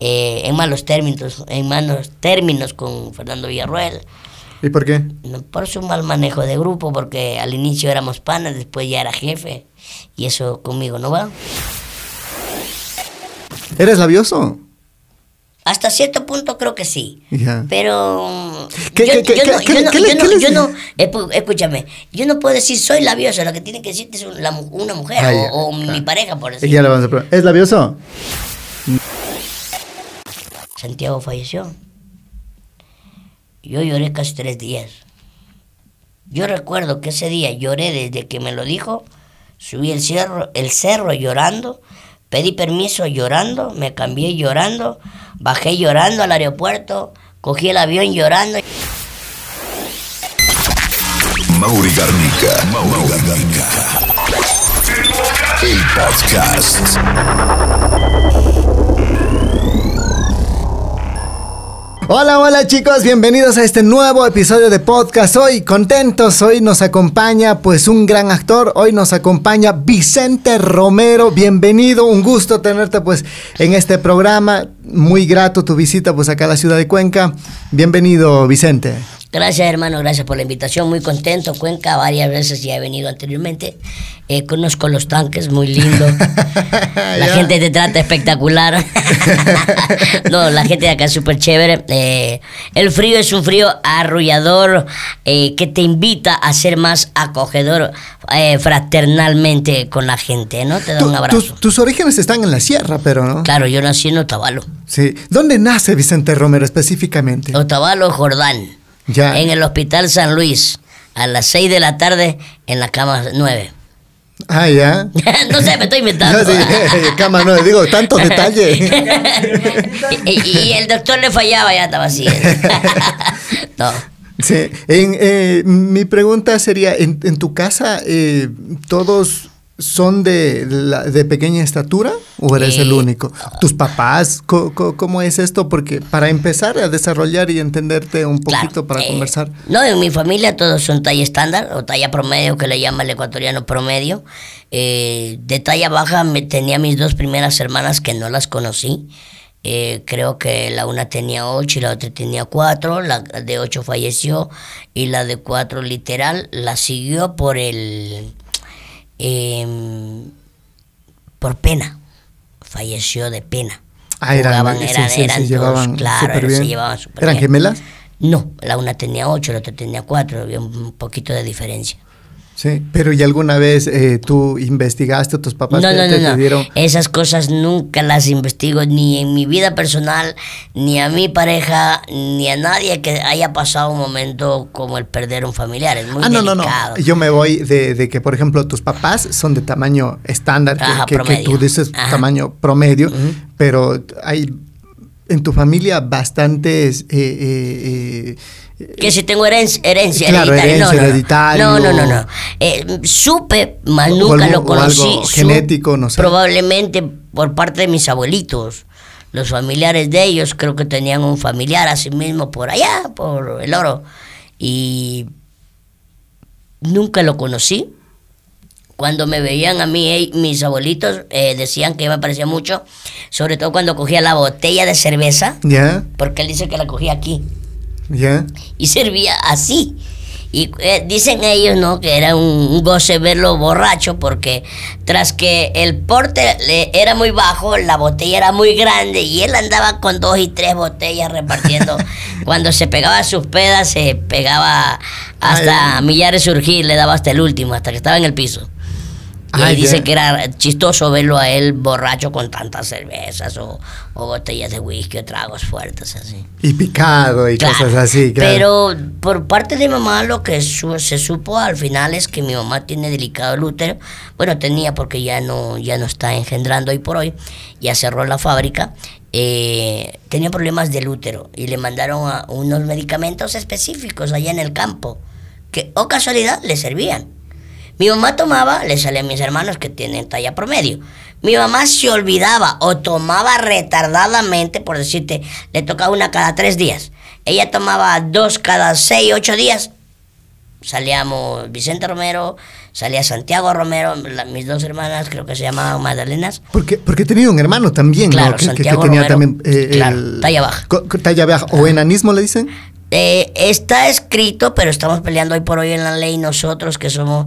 eh, en malos términos, en malos términos con Fernando Villarruel. ¿Y por qué? Por su mal manejo de grupo, porque al inicio éramos panas, después ya era jefe, y eso conmigo no va. ¿Eres labioso? Hasta cierto punto creo que sí. Pero ¿Qué- yo, no, escúchame, yo no puedo decir soy labioso, lo que tiene que decirte es una mujer Ah, o, mi pareja, por Y decir. ya le vamos a preguntar. ¿Es labioso? Santiago falleció. Yo lloré casi tres días. Yo recuerdo que ese día lloré desde que me lo dijo, subí el cerro, el cerro llorando, pedí permiso llorando, me cambié llorando, bajé llorando al aeropuerto, cogí el avión llorando. Mauri Garnica. Mauri Garnica. El podcast. Hola, hola chicos, bienvenidos a este nuevo episodio de podcast. Hoy contentos, hoy nos acompaña pues un gran actor, hoy nos acompaña Vicente Romero. Bienvenido, un gusto tenerte pues en este programa. Muy grato tu visita pues acá a la ciudad de Cuenca. Bienvenido, Vicente. Gracias hermano, gracias por la invitación, muy contento. Cuenca, varias veces ya he venido anteriormente. Eh, conozco los tanques, muy lindo. La gente te trata espectacular. no, la gente de acá es súper chévere. Eh, el frío es un frío arrullador eh, que te invita a ser más acogedor eh, fraternalmente con la gente, ¿no? Te da un abrazo. tus, tus orígenes están en la sierra, pero ¿no? Claro, yo nací en Otavalo. Sí. ¿Dónde nace Vicente Romero específicamente? Otavalo, Jordán. Ya. En el Hospital San Luis. A las 6 de la tarde en la cama 9. Ah, ya. no sé, me estoy inventando. Ya, sí, cama, no, digo, tanto detalle. y, y- y el doctor le fallaba, ya estaba así. no. Sí, en, eh, mi pregunta sería, ¿en, en tu casa eh, todos son de, de pequeña estatura o eres Eh, el único? ¿Tus papás? ¿Cómo es esto? Porque para empezar a desarrollar y entenderte un Claro, poquito para eh, conversar. No, en mi familia todos son talla estándar o talla promedio, que le llama el ecuatoriano promedio. Eh, de talla baja me, tenía mis dos primeras hermanas que no las conocí. Eh, creo que la una tenía ocho y la otra tenía cuatro. La de ocho falleció y la de cuatro literal la siguió por el... em, por pena. Falleció de pena. Ah, eran, Jugaban, sí, eran- sí, eran se todos, llevaban claro, súper bien. se llevaban súper ¿Eran bien. gemelas? No, la una tenía ocho, la otra tenía cuatro, había un poquito de diferencia. Sí, pero ¿y alguna vez eh, tú investigaste, tus papás No, te, no, no, te dieron? Esas cosas nunca las investigo ni en mi vida personal, ni a mi pareja, ni a nadie que haya pasado un momento como el perder un familiar. Es muy Ah, no, no, no. Yo me voy de, de que, por ejemplo, tus papás son de tamaño estándar, que- Ajá, que, tú dices Ajá. tamaño promedio, Ujú. pero hay en tu familia bastantes... eh, eh, Que si tengo herencia, herencia Claro, hereditaria. no, herencia no, no. No, no, no, no. Eh, supe, mas O nunca algo- lo conocí. algo genético, no sé. Probablemente por parte de mis abuelitos. Los familiares de ellos creo que tenían un familiar así mismo por allá, por el oro. Y nunca lo conocí. Cuando me veían a mí, eh, mis abuelitos eh, decían que me parecía mucho, sobre todo cuando cogía la botella de cerveza, ¿Ya? porque él dice que la cogía aquí ¿Ya? y servía así. Y eh, dicen ellos, ¿no? Que era un, un goce verlo borracho porque tras que el porte le- era muy bajo, la botella era muy grande y él andaba con dos y tres botellas repartiendo. Cuando se pegaba sus pedas, se pegaba hasta Ay. millares surgir, le daba hasta el último, hasta que estaba en el piso. Y Ah, ahí dice que era chistoso verlo a él borracho con tantas cervezas o, o botellas de whisky o tragos fuertes así. Y picado y Claro, cosas así, claro. Pero por parte de mi mamá lo que su- se supo al final es que mi mamá tiene delicado el útero. Bueno, tenía porque ya no, ya no está engendrando hoy por hoy. Ya cerró la fábrica. Eh, tenía problemas del útero y le mandaron a unos medicamentos específicos allá en el campo que, o casualidad, le servían. Mi mamá tomaba, le salía a mis hermanos que tienen talla promedio. Mi mamá se olvidaba o tomaba retardadamente, por decirte, le tocaba una cada tres días. Ella tomaba dos cada seis, ocho días. salíamos Vicente Romero, salía Santiago Romero, la- mis dos hermanas creo que se llamaban Magdalenas. Porque, porque tenido un hermano también, Claro, ¿no? Que, tenía Romero, también eh, claro, el- talla baja. talla baja. O enanismo le dicen. Eh, está escrito, pero estamos peleando hoy por hoy en la ley nosotros que somos,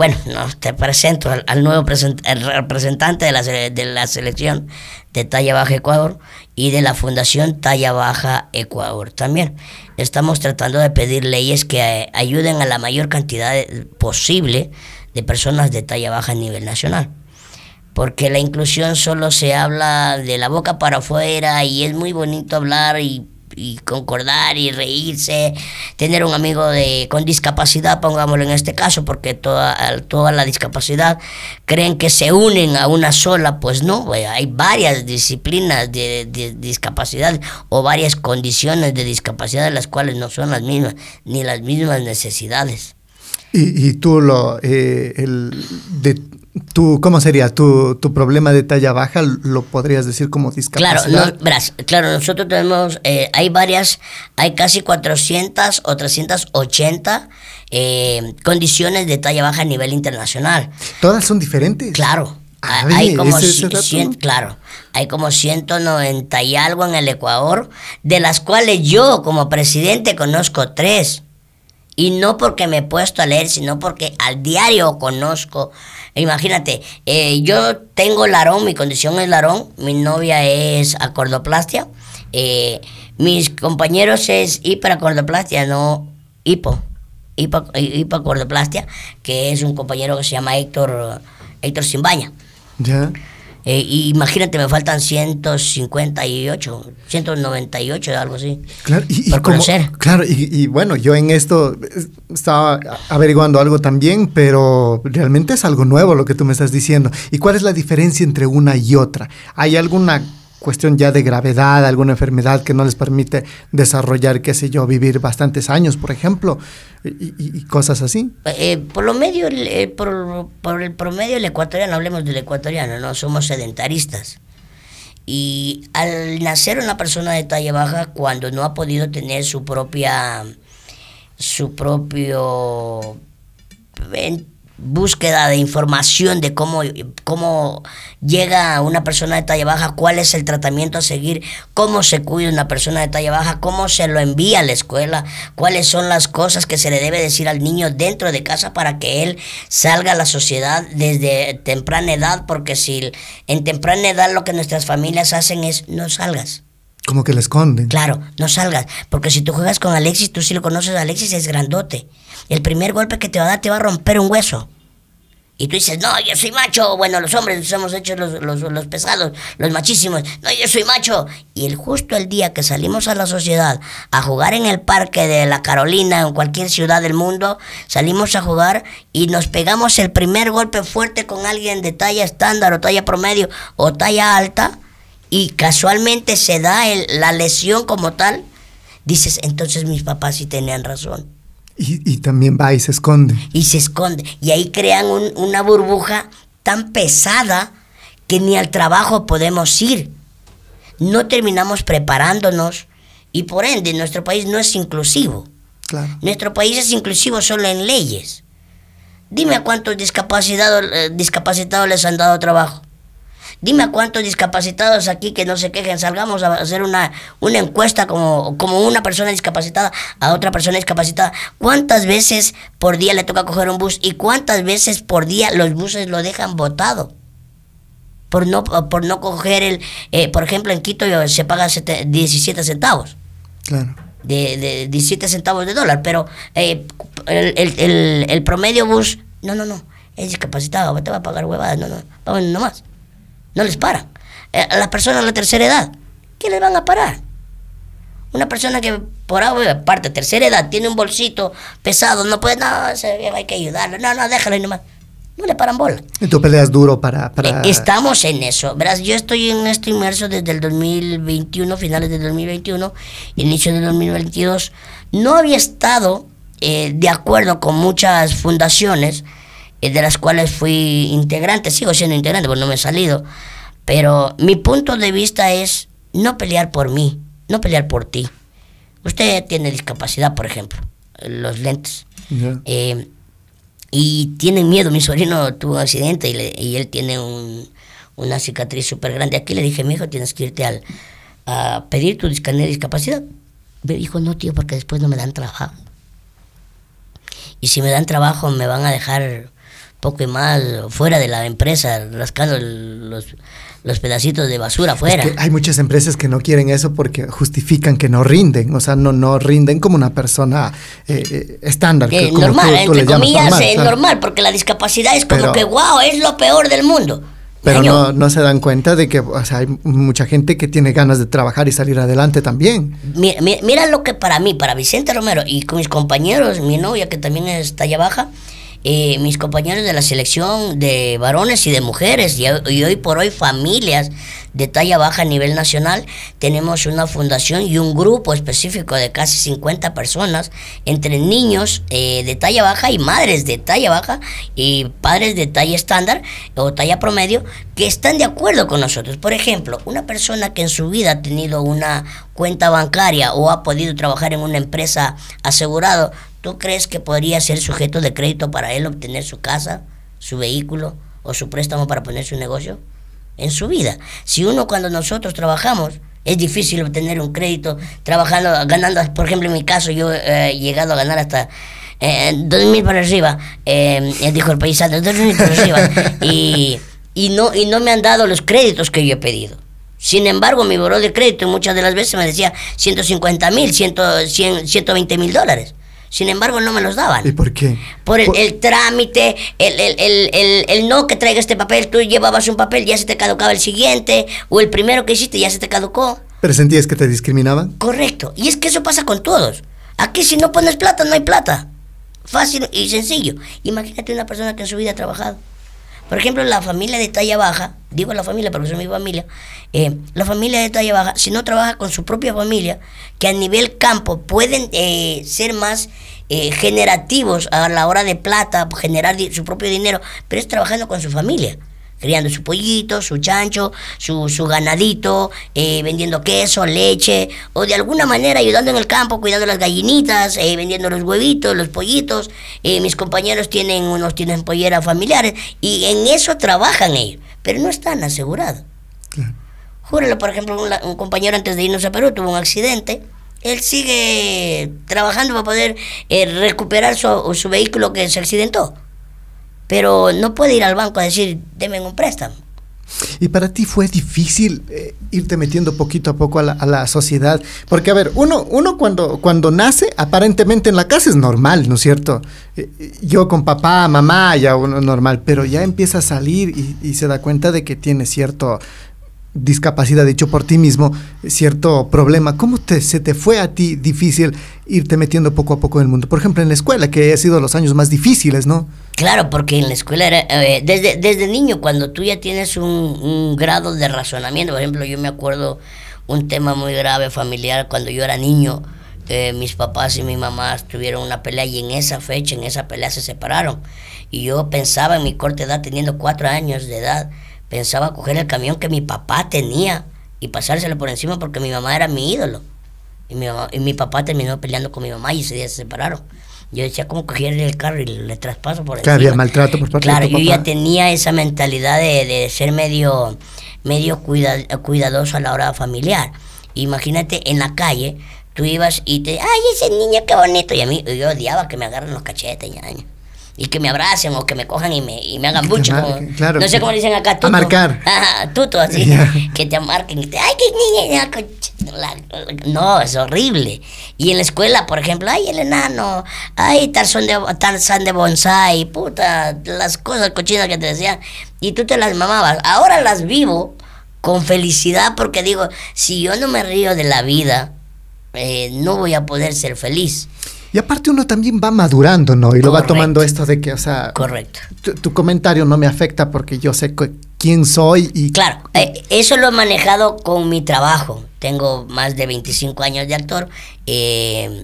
bueno, no, te presento al, nuevo present- representante de la, de la selección de Talla Baja Ecuador y de la Fundación Talla Baja Ecuador también. Estamos tratando de pedir leyes que eh, ayuden a la mayor cantidad posible de personas de talla baja a nivel nacional porque la inclusión solo se habla de la boca para afuera y es muy bonito hablar y, y concordar y reírse, tener un amigo de, con discapacidad, pongámoslo en este caso, porque toda, toda la discapacidad creen que se unen a una sola, pues no, hay varias disciplinas de, discapacidad o varias condiciones de discapacidad las cuales no son las mismas, ni las mismas necesidades. Y, y tú lo, eh, tú, ¿cómo sería? Tu, tu problema de talla baja lo podrías decir como Claro, discapacidad. no, verás, claro, nosotros tenemos, eh, hay varias, hay casi 400 o 380 eh, condiciones de talla baja a nivel internacional. Todas son diferentes. Claro. Ah, hay- como ese- cien- claro, hay como 190 y algo en el Ecuador, de las cuales yo como presidente conozco tres. Y no porque me he puesto a leer, sino porque al diario conozco. Imagínate, eh, yo tengo larón, mi condición es larón, mi novia es acordoplastia, eh, mis compañeros es hiperacordoplastia, no hipo, hipo, hipoacordoplastia, que es un compañero que se llama Héctor, Héctor Simbaña. Ya. Eh, y imagínate, me faltan 158, 198, algo así. Claro, y, y Por como- conocer. claro y, y bueno, yo en esto estaba averiguando algo también, pero realmente es algo nuevo lo que tú me estás diciendo. ¿Y cuál es la diferencia entre una y otra? ¿Hay alguna cuestión ya de gravedad, alguna enfermedad que no les permite desarrollar, qué sé yo, vivir bastantes años, por ejemplo, y, y- cosas así? Eh, por lo medio, eh, por, por el promedio el ecuatoriano, hablemos del ecuatoriano, no somos sedentaristas. Y al nacer una persona de talla baja, cuando no ha podido tener su propia, su propio búsqueda de información de cómo, cómo llega una persona de talla baja, cuál es el tratamiento a seguir, cómo se cuida una persona de talla baja, cómo se lo envía a la escuela, cuáles son las cosas que se le debe decir al niño dentro de casa para que él salga a la sociedad desde temprana edad, porque si en temprana edad lo que nuestras familias hacen es no salgas. Como que le esconden. Claro, no salgas, porque si tú juegas con Alexis, tú sí lo conoces, Alexis es grandote. El primer golpe que te va a dar te va a romper un hueso. Y tú dices, no, yo soy macho. Bueno, los hombres nos hemos hecho los, los, los pesados, los machísimos. No, yo soy macho. Y el justo el día que salimos a la sociedad a jugar en el parque de la Carolina, en cualquier ciudad del mundo, salimos a jugar y nos pegamos el primer golpe fuerte con alguien de talla estándar o talla promedio o talla alta y casualmente se da el- la lesión como tal, dices, entonces mis papás sí tenían razón. Y, y también va y se esconde. Y se esconde. Y ahí crean un- una burbuja tan pesada que ni al trabajo podemos ir. No terminamos preparándonos y por ende nuestro país no es inclusivo. Claro. Nuestro país es inclusivo solo en leyes. Dime a cuántos discapacitados, eh, discapacitados les han dado trabajo. Dime a cuántos discapacitados aquí que no se quejen, salgamos a hacer una, una encuesta como, como una persona discapacitada a otra persona discapacitada. ¿Cuántas veces por día le toca coger un bus y cuántas veces por día los buses lo dejan botado? Por no, por no coger el, eh, por ejemplo, en Quito se paga sete- 17 centavos Claro. de, de 17 centavos de dólar, pero eh, el, el- el- el promedio bus, no, no, no, es discapacitado, te va a pagar huevadas, no, no, vamos nomás. No les paran. Eh, a las personas de la tercera edad, ¿qué les van a parar? Una persona que por ahora, parte de tercera edad, tiene un bolsito pesado, no puede, no, viejo hay que ayudarlo, no, no, déjalo ahí nomás. No le paran bola. Y tú peleas duro para... para... Eh, Estamos en eso. Verás, yo estoy en esto inmerso desde el 2021, finales del 2021, inicio del 2022. No había estado eh, de acuerdo con muchas fundaciones, eh, de las cuales fui integrante, sigo siendo integrante, porque no me he salido. Pero mi punto de vista es no pelear por mí, no pelear por ti. Usted tiene discapacidad, por ejemplo, eh, los lentes. Eh, y tienen miedo. Mi sobrino tuvo un accidente y, le- y él tiene un- una cicatriz súper grande. Aquí le dije, mi hijo, tienes que irte al, a pedir tu de discapacidad. Me dijo, no, tío, porque después no me dan trabajo. Y si me dan trabajo, me van a dejar poco y más fuera de la empresa, rascando el- los, los pedacitos de basura afuera. Es que hay muchas empresas que no quieren eso porque justifican que no rinden, o sea, no, no rinden como una persona eh, eh, estándar. que- como normal, tú- tú entre comillas, normal, claro. normal, porque la discapacidad es como Pero- que, wow, es lo peor del mundo. Pero no, no se dan cuenta de que o sea, hay mucha gente que tiene ganas de trabajar y salir adelante también. Mira, mira, mira lo que para mí, para Vicente Romero y con mis compañeros, mi novia que también es talla baja, eh, mis compañeros de la selección de varones y de mujeres, y, hoy por hoy familias de talla baja a nivel nacional, tenemos una fundación y un grupo específico de casi 50 personas, entre niños eh, de talla baja y madres de talla baja y padres de talla estándar o talla promedio, que están de acuerdo con nosotros. Por ejemplo, una persona que en su vida ha tenido una cuenta bancaria o ha podido trabajar en una empresa asegurado, ¿tú crees que podría ser sujeto de crédito para él obtener su casa, su vehículo o su préstamo para poner su negocio? En su vida. Si uno cuando nosotros trabajamos, es difícil obtener un crédito trabajando, ganando, por ejemplo, en mi caso, yo eh, he llegado a ganar hasta eh, dos mil para arriba, eh, eh, dijo el paisano, dos mil para arriba, y, y, no, y no me han dado los créditos que yo he pedido. Sin embargo, mi buró de crédito muchas de las veces me decía 150 mil, 120 mil dólares. Sin embargo, no me los daban. ¿Y por qué? Por el, Por- el trámite, el, el, el, no que traiga este papel, tú llevabas un papel, ya se te caducaba el siguiente, o el primero que hiciste ya se te caducó. ¿Pero sentías que te discriminaban? Correcto. Y es que eso pasa con todos. Aquí si no pones plata, no hay plata. Fácil y sencillo. Imagínate una persona que en su vida ha trabajado. Por ejemplo, la familia de talla baja, digo la familia porque son mi familia, eh, la familia de talla baja, si no trabaja con su propia familia, que a nivel campo pueden eh, ser más eh, generativos a la hora de plata, generar su propio dinero, pero es trabajando con su familia criando su pollito, su chancho, su, su ganadito, eh, vendiendo queso, leche, o de alguna manera ayudando en el campo, cuidando las gallinitas, eh, vendiendo los huevitos, los pollitos. Eh, mis compañeros tienen unos tienen polleras familiares y en eso trabajan ellos, pero no están asegurados. Claro. Júralo, por ejemplo, un, un compañero antes de irnos a Perú tuvo un accidente. Él sigue trabajando para poder recuperar su, su vehículo que se accidentó. Pero no puede ir al banco a decir, denme un préstamo. ¿Y para ti fue difícil eh, irte metiendo poquito a poco a la, a la sociedad? Porque, a ver, uno, uno cuando, cuando nace, aparentemente en la casa es normal, ¿no es cierto? Eh, eh, yo con papá, mamá, ya uno normal, pero ya empieza a salir y, y se da cuenta de que tiene cierto discapacidad, dicho por ti mismo, cierto problema. ¿Cómo te, se te fue a ti difícil irte metiendo poco a poco en el mundo? Por ejemplo, en la escuela, que ha sido los años más difíciles, ¿no? Claro, porque en la escuela era, eh, desde, desde niño, cuando tú ya tienes un, grado de razonamiento, por ejemplo, yo me acuerdo un tema muy grave familiar, cuando yo era niño, mis papás y mi mamá tuvieron una pelea y en esa fecha, en esa pelea se separaron. Y yo pensaba en mi corta edad, teniendo cuatro años de edad, pensaba coger el camión que mi papá tenía y pasárselo por encima porque mi mamá era mi ídolo. Y mi, mamá- y mi papá terminó peleando con mi mamá y ese día se separaron. Yo decía, ¿cómo cogerle el carro y le traspaso por encima? había maltrato por parte de Claro, yo ya tenía esa mentalidad de, de ser medio, medio cuida- cuidadoso a la hora familiar. Imagínate en la calle, tú ibas y te, ay, ese niño qué bonito. Y a mí, yo odiaba que me agarren los cachetes, ñaño. Y que me abracen o que me cojan y me, y me hagan bucho. marquen, claro, no sé cómo le dicen acá, a tuto. marcar. Ajá, tuto, así. Que te marquen y te, ay, qué niña. No, es horrible. Y en la escuela, por ejemplo, ay, el enano, ay, tarzán de, tarzán de bonsai, puta, las cosas cochinas que te decían. Y tú te las mamabas. Ahora las vivo con felicidad porque digo, si yo no me río de la vida, eh, no voy a poder ser feliz. Y aparte uno también va madurando, ¿no? Y lo va tomando esto de que, o sea, Correcto. tu, tu comentario no me afecta porque yo sé quién soy y... Claro, eh, eso lo he manejado con mi trabajo. Tengo más de 25 años de actor eh,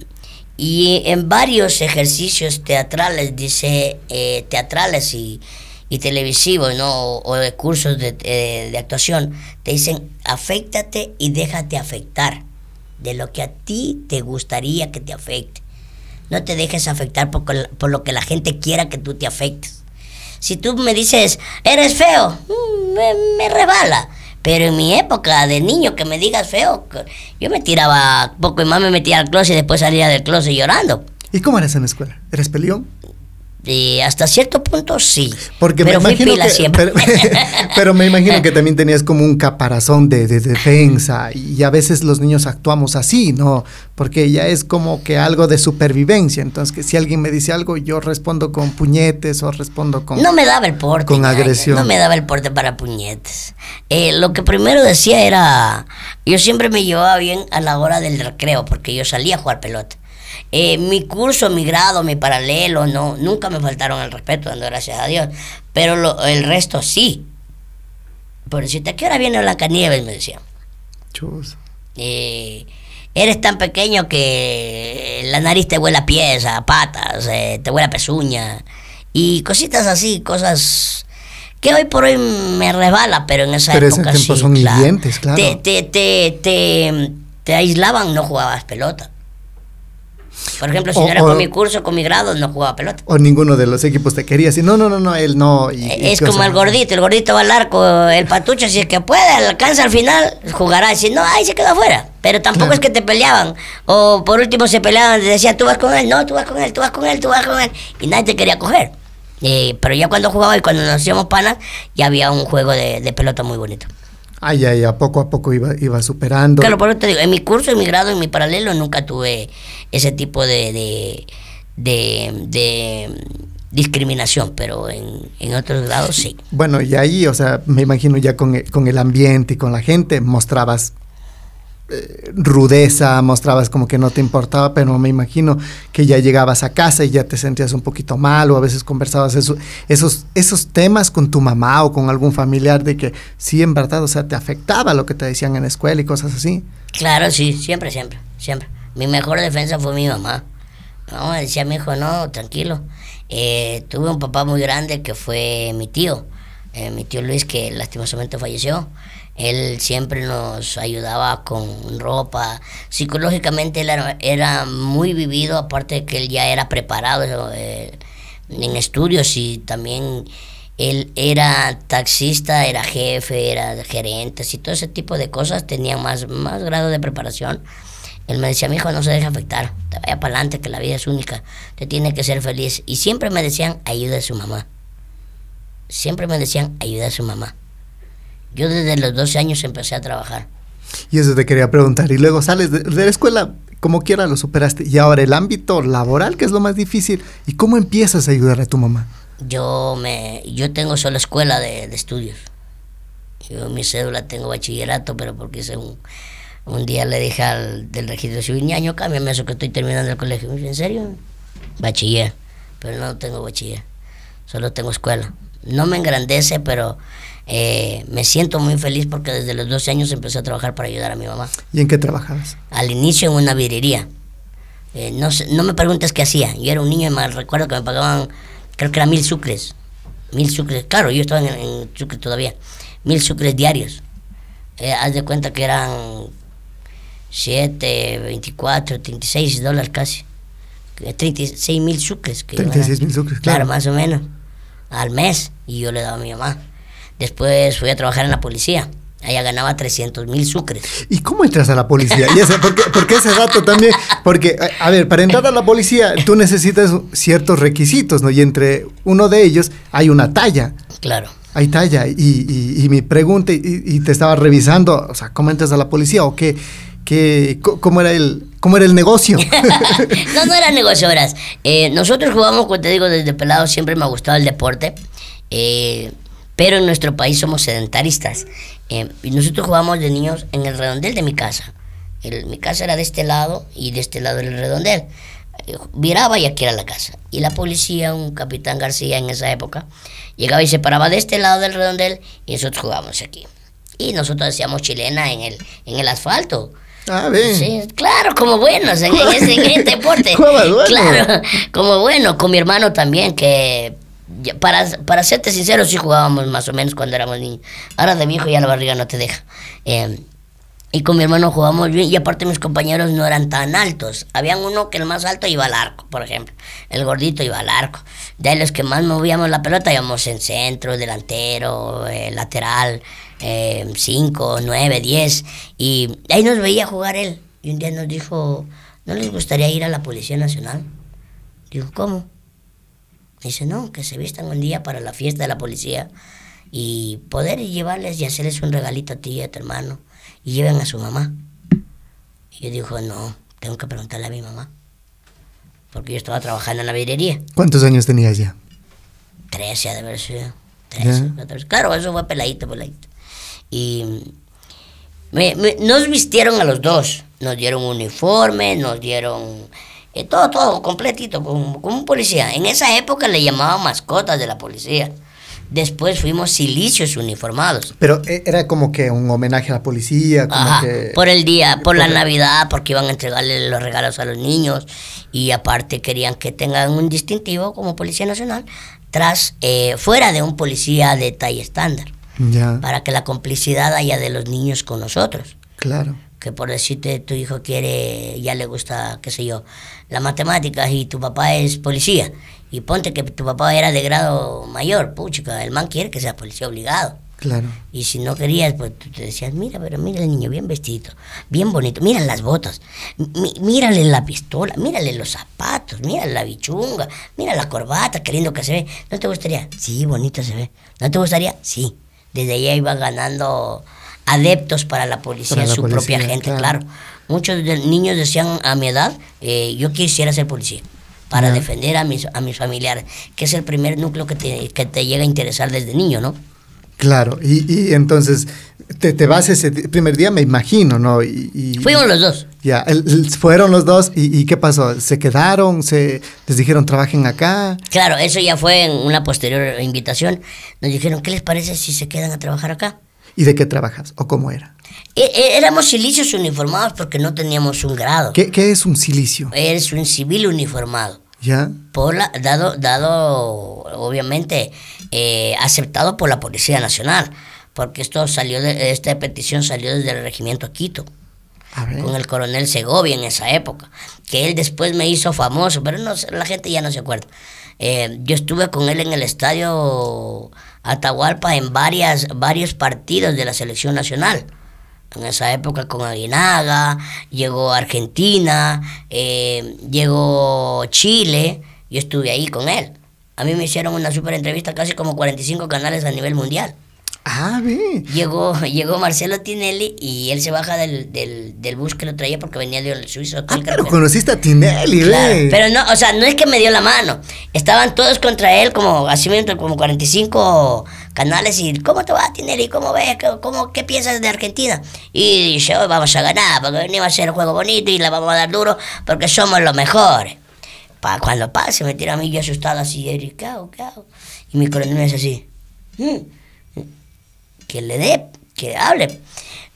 y en varios ejercicios teatrales, dice, eh, teatrales y, y televisivos, ¿no? O, o de cursos de, eh, de actuación, te dicen, afectate y déjate afectar de lo que a ti te gustaría que te afecte. No te dejes afectar por, por lo que la gente quiera que tú te afectes. Si tú me dices, eres feo, mm, me, me rebala. Pero en mi época de niño que me digas feo, yo me tiraba poco y más me metía al closet y después salía del closet llorando. ¿Y cómo eres en la escuela? ¿Eres peleón? Y hasta cierto punto sí. Porque pero me fui imagino pila que, siempre. Pero, pero me imagino que también tenías como un caparazón de, de defensa y a veces los niños actuamos así, ¿no? Porque ya es como que algo de supervivencia. Entonces, que si alguien me dice algo, yo respondo con puñetes o respondo con... No me daba el porte. Con agresión. No me daba el porte para puñetes. Eh, lo que primero decía era, yo siempre me llevaba bien a la hora del recreo porque yo salía a jugar pelota. Eh, mi curso, mi grado, mi paralelo, no, nunca me faltaron el respeto, dando gracias a Dios. Pero lo- el resto sí. Por decirte, ¿a qué hora viene Blancanieves? Me decían. Chus. Eh, eres tan pequeño que la nariz te huele a pies, a patas, eh, te huele a pezuña. Y cositas así, cosas que hoy por hoy me resbala, pero en esa Pero ese época tiempo sí, son claro. claro. Te, te, te, te, te aislaban, no jugabas pelota. Por ejemplo, si O- no era o- con mi curso, con mi grado, no jugaba pelota. O ninguno de los equipos te quería decir, no, no, no, no, él no. y- Es como el gordito, el gordito va al arco, el patucho, si es que puede, alcanza al final, jugará. Si no, ahí se quedó afuera. Pero tampoco Claro. es que te peleaban. O por último se peleaban y decían, tú vas con él, no, tú vas con él, tú vas con él, tú vas con él. Y nadie te quería coger. Eh, pero ya cuando jugaba y cuando nos hacíamos panas, ya había un juego de, de pelota muy bonito. Ay, ay, a poco a poco iba, iba superando. Claro, por eso te digo, en mi curso, en mi grado, en mi paralelo, nunca tuve ese tipo de, de, de, de discriminación, pero en, en otros grados sí. Bueno, y ahí, o sea, me imagino ya con, con el ambiente y con la gente, mostrabas eh, rudeza, mostrabas como que no te importaba, pero me imagino que ya llegabas a casa y ya te sentías un poquito mal o a veces conversabas eso- esos, esos temas con tu mamá o con algún familiar de que sí, en verdad, o sea, te afectaba lo que te decían en la escuela y cosas así. Claro, sí, siempre, siempre, siempre. Mi mejor defensa fue mi mamá. No, decía mi hijo, no, tranquilo. Eh, tuve un papá muy grande que fue mi tío, eh, mi tío Luis, que lastimosamente falleció. Él siempre nos ayudaba con ropa. Psicológicamente él era, muy vivido, aparte de que él ya era preparado eh, en estudios y también él era taxista, era jefe, era gerente, y todo ese tipo de cosas, tenía más, más grado de preparación. Él me decía, mi hijo, no se deje afectar, te vaya para adelante, que la vida es única, te tiene que ser feliz. Y siempre me decían, ayuda a su mamá. Siempre me decían, ayuda a su mamá. Yo desde los 12 años empecé a trabajar. Y eso te quería preguntar. Y luego sales de, de la escuela, como quiera lo superaste. Y ahora el ámbito laboral, que es lo más difícil. ¿Y cómo empiezas a ayudar a tu mamá? Yo me yo tengo solo escuela de, de estudios. Yo mi cédula tengo bachillerato, pero porque hice un, un día le dije al del registro civil, ñaño, cámbiame eso que estoy terminando el colegio. Me dice, ¿en serio? Bachiller, pero no tengo bachiller, solo tengo escuela. No me engrandece, pero eh, me siento muy feliz porque desde los 12 años empecé a trabajar para ayudar a mi mamá. ¿Y en qué trabajabas? Al inicio en una vidriería. Eh, no, sé- no me preguntes qué hacía. Yo era un niño y me recuerdo que me pagaban, creo que era mil sucres. Mil sucres. Claro, yo estaba en, en sucre todavía. Mil sucres diarios. Eh, haz de cuenta que eran 7, 24, 36 dólares casi. Eh, 36 mil sucres. que iban a- 36,000 sucres, claro. Claro, más o menos. Al mes. Y yo le daba a mi mamá. Después fui a trabajar en la policía. Allá ganaba 300 mil sucres. ¿Y cómo entras a la policía? Y ese, porque, porque ese dato también, porque, a, ver, para entrar a la policía tú necesitas ciertos requisitos, ¿no? Y entre uno de ellos hay una talla, Claro. hay talla. Y, y- y mi pregunta, y, y te estaba revisando, o sea, ¿cómo entras a la policía? ¿O qué, qué, cómo, era el, cómo era el negocio? no, no era negocio, verás. Eh, nosotros jugamos, como te digo, desde pelado siempre me ha gustado el deporte. eh, pero en nuestro país somos sedentaristas. Eh, y nosotros jugamos de niños en el redondel de mi casa. El- mi casa era de este lado y de este lado era el redondel. Eh, viraba y aquí era la casa. Y la policía, un capitán García en esa época, llegaba y se paraba de este lado del redondel y nosotros jugábamos aquí. Y nosotros hacíamos chilena en el, en el asfalto. Ah, ven. Sí, claro, como buenos en, en ese, en este deporte. Bueno. Claro, como bueno, con mi hermano también, que para, para serte sincero, sí jugábamos más o menos cuando éramos niños. Ahora de viejo ya la barriga no te deja. Eh, Y con mi hermano jugamos bien y aparte mis compañeros no eran tan altos. Habían uno que el más alto iba al arco, por ejemplo. El gordito iba al arco. De ahí los que más movíamos la pelota íbamos en centro, delantero, eh, lateral, 5, 9, 10. Y ahí nos veía jugar él. Y un día nos dijo, ¿no les gustaría ir a la Policía Nacional? Digo, ¿cómo? Dice, no, que se vistan un día para la fiesta de la policía y poder llevarles y hacerles un regalito a ti y a tu hermano y lleven a su mamá. Y yo dijo, no, tengo que preguntarle a mi mamá. Porque yo estaba trabajando en la vidrería. ¿Cuántos años tenías ya? Trece, de haber sido. Trece, catorce. Claro, eso fue peladito, peladito. Y me- me- nos vistieron a los dos. Nos dieron uniforme, nos dieron eh, todo, todo, completito, como, como un policía. En esa época le llamaban mascotas de la policía. Después fuimos silicios uniformados. Pero eh, era como que un homenaje a la policía, como Ajá, que... por el día, por la Navidad, porque iban a entregarle los regalos a los niños y aparte querían que tengan un distintivo como Policía Nacional tras, eh, fuera de un policía de talla estándar, Ya, para que la complicidad haya de los niños con nosotros. claro. Que por decirte, tu hijo quiere, ya le gusta, qué sé yo, las matemáticas y tu papá es policía. Y ponte que tu papá era de grado mayor, puchica, el man quiere que sea policía obligado. Claro. Y si no querías, pues tú te decías, mira, pero mira el niño bien vestido, bien bonito, mira las botas, mi- mírale la pistola, mírale los zapatos, mira la bichunga, mira la corbata, qué lindo que se ve. ¿No te gustaría? Sí, bonito se ve. ¿No te gustaría? Sí. Desde ahí iba ganando adeptos para la policía, Para la su policía, propia gente, claro. claro. Muchos de- niños decían a mi edad, eh, yo quisiera ser policía para defender a mis, a mis familiares, que es el primer núcleo que te, que te llega a interesar desde niño, ¿no? Claro, y, y entonces te, te vas ese primer día, me imagino, ¿no? Y, y- Fuimos los dos. Ya, el- fueron los dos, y, y qué pasó? ¿Se quedaron? ¿Se, ¿Les dijeron trabajen acá? Claro, eso ya fue en una posterior invitación. Nos dijeron, ¿qué les parece si se quedan a trabajar acá? ¿Y de qué trabajas? ¿O cómo era? E- e- éramos silicios uniformados porque no teníamos un grado. ¿Qué, qué es un silicio? Eres un civil uniformado. ¿Ya? Por la, dado, dado, obviamente, eh, aceptado por la Policía Nacional. Porque esto salió de, esta petición salió desde el regimiento Quito. Con el coronel Segovia en esa época, que él después me hizo famoso, pero no, la gente ya no se acuerda. Eh, yo estuve con él en el estadio Atahualpa en varias, varios partidos de la selección nacional. En esa época con Aguinaga, llegó Argentina, eh, llegó Chile, yo estuve ahí con él. A mí me hicieron una super entrevista, casi como 45 canales a nivel mundial. Ah, ve. Llegó, llegó Marcelo Tinelli y él se baja del, del, del bus que lo traía porque venía del suizo Ah, pero conociste a Tinelli, Claro, ve. pero no, o sea, no es que me dio la mano. Estaban todos contra él, como así como 45 canales. Y ¿cómo te va, Tinelli? ¿Cómo ves? ¿Qué, cómo, ¿Qué piensas de Argentina? Y dice, hoy vamos a ganar, porque venimos a hacer un juego bonito y la vamos a dar duro, porque somos los mejores. Pa, cuando pase, me tira a mí yo asustado así, y ¿qué hago? ¿Qué hago? Y mi coronel dice así, "Mm, que le dé, que hable.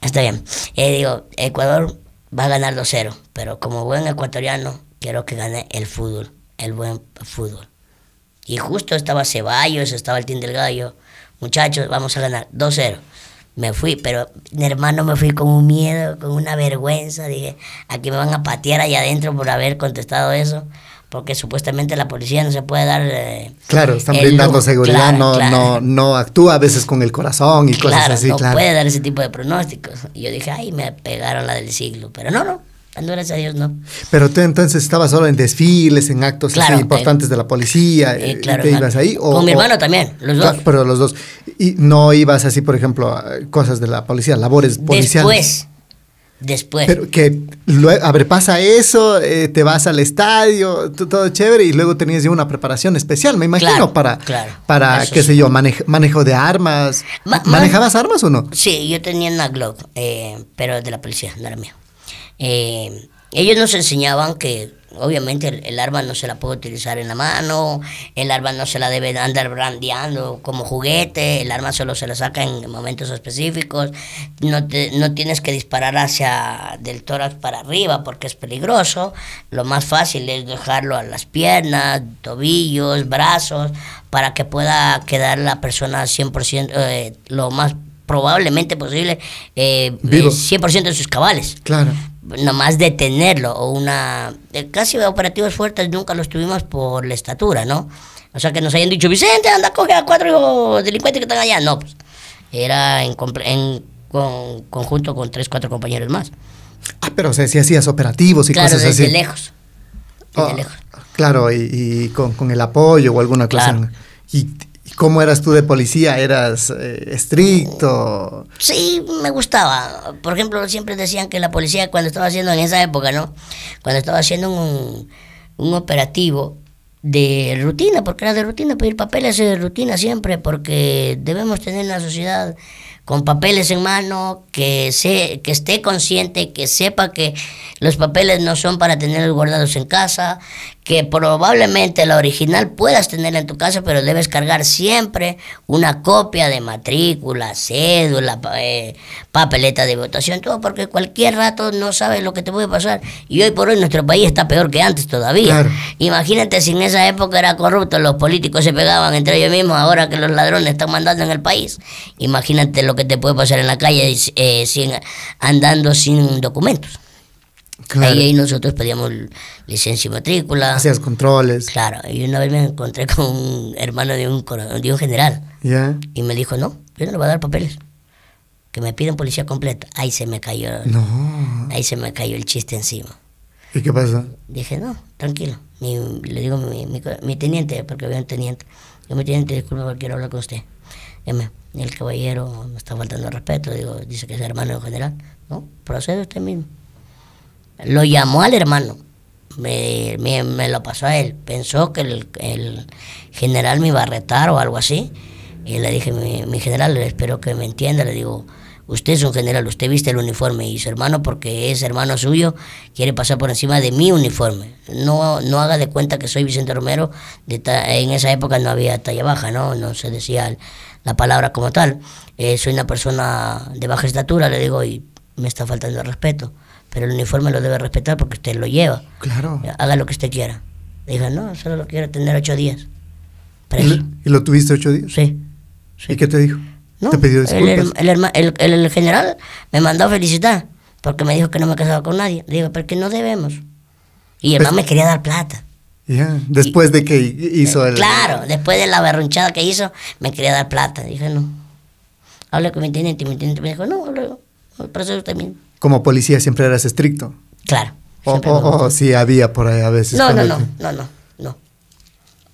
Está bien. Eh, digo, Ecuador va a ganar 2-0, pero como buen ecuatoriano, quiero que gane el fútbol, el buen fútbol. Y justo estaba Ceballos, estaba el Team del Gallo. Muchachos, vamos a ganar 2-0. Me fui, pero mi hermano me fui con un miedo, con una vergüenza. Dije, aquí me van a patear allá adentro por haber contestado eso. Porque supuestamente la policía no se puede dar. eh, Claro, están brindando seguridad, Claro, no, claro. no, no actúa a veces con el corazón y cosas Claro, así, no claro. puede dar ese tipo de pronósticos. Y yo dije, ay, me pegaron la del siglo. Pero no, no, dando gracias a Dios, no. Pero tú entonces estabas solo en desfiles, en actos Claro, así importantes de la policía, Eh, eh, claro, ¿te ibas ahí? Con mi hermano también, los dos. Pero los dos. Y no ibas así, por ejemplo, a cosas de la policía, labores policiales. Después, después. Pero que, luego, a ver, pasa eso, eh, te vas al estadio, todo chévere, y luego tenías ya una preparación especial, me imagino, Claro, para, claro, para qué sí. sé yo, manej- manejo de armas. Ma- ¿Manejabas armas o no? Sí, yo tenía una Glock, eh, pero de la policía, no era mía. Eh, ellos nos enseñaban que obviamente el, el arma no se la puede utilizar en la mano, el arma no se la debe andar brandeando como juguete, el arma solo se la saca en momentos específicos, no, te- no tienes que disparar hacia del tórax para arriba porque es peligroso, lo más fácil es dejarlo a las piernas, tobillos, brazos, para que pueda quedar la persona 100% eh, lo más probablemente posible eh, Vivo. eh, 100% de sus cabales. Claro. Nomás detenerlo o una... eh, Casi operativos fuertes nunca los tuvimos por la estatura, ¿no? O sea, que nos hayan dicho, Vicente, anda, coge a cuatro delincuentes que están allá. No, pues era en, en con- conjunto con tres, cuatro compañeros más. Ah, pero o sea, si hacías operativos y claro, cosas desde así. lejos. Desde Oh, lejos. Claro, y, y con, con el apoyo o alguna cosa. Claro. ¿Y, y cómo eras tú de policía? ¿Eras eh, estricto? Sí, me gustaba. Por ejemplo, siempre decían que la policía cuando estaba haciendo en esa época, ¿no? Cuando estaba haciendo un, un operativo de rutina, porque era de rutina, pedir papeles es de rutina siempre, porque debemos tener una sociedad con papeles en mano, que, se, que esté consciente, que sepa que los papeles no son para tenerlos guardados en casa, que probablemente la original puedas tenerla en tu casa, pero debes cargar siempre una copia de matrícula, cédula, eh, papeleta de votación, todo, porque cualquier rato no sabes lo que te puede pasar. Y hoy por hoy nuestro país está peor que antes todavía. Claro. Imagínate si en esa época era corrupto, los políticos se pegaban entre ellos mismos, ahora que los ladrones están mandando en el país. Imagínate lo que te puede pasar en la calle eh, sin, andando sin documentos. Claro. Ahí, ahí nosotros pedíamos licencia y matrícula. Hacías controles. Claro, y una vez me encontré con un hermano de un, de un general ¿Ya? y me dijo, no, yo no le voy a dar papeles. Que me piden policía completa. Ahí se me cayó, No. ahí se me cayó el chiste encima. ¿Y qué pasó? Dije, no, tranquilo. Mi- le digo mi, mi, mi teniente, porque había un teniente. Yo, mi teniente, disculpe, pero quiero hablar con usted. Dime, el caballero me está faltando el respeto. Digo, dice que es hermano de un general. No, procede usted mismo. Lo llamó al hermano. Me, me, lo pasó a él. Pensó que el, el general me iba a retar o algo así. Y le dije, mi, mi general, espero que me entienda. Le digo, usted es un general, usted viste el uniforme y su hermano, porque es hermano suyo, quiere pasar por encima de mi uniforme. No, no haga de cuenta que soy Vicente Romero. De ta- en esa época no había talla baja, ¿no? No se decía la palabra como tal. Eh, soy una persona de baja estatura, le digo, y me está faltando el respeto. Pero el uniforme lo debe respetar porque usted lo lleva. Claro. Haga lo que usted quiera. Dijo, no, solo lo quiero tener ocho días. ¿Y lo, y lo tuviste ocho días? Sí. ¿Y qué te dijo? No, ¿Te pidió disculpas? el, el el- el- general me mandó a felicitar porque me dijo que no me casaba con nadie. Digo, pero que no debemos. Y el Pues- me quería dar plata. Ya, Después de que hizo el... Claro, después de la berrunchada que hizo, me quería dar plata. Dije, no. Hablé con mi teniente y mi teniente me dijo, no, hable, proceso usted mismo. Como policía siempre eras estricto. Claro. O, sí había por ahí a veces. no, no, no, no, no, no.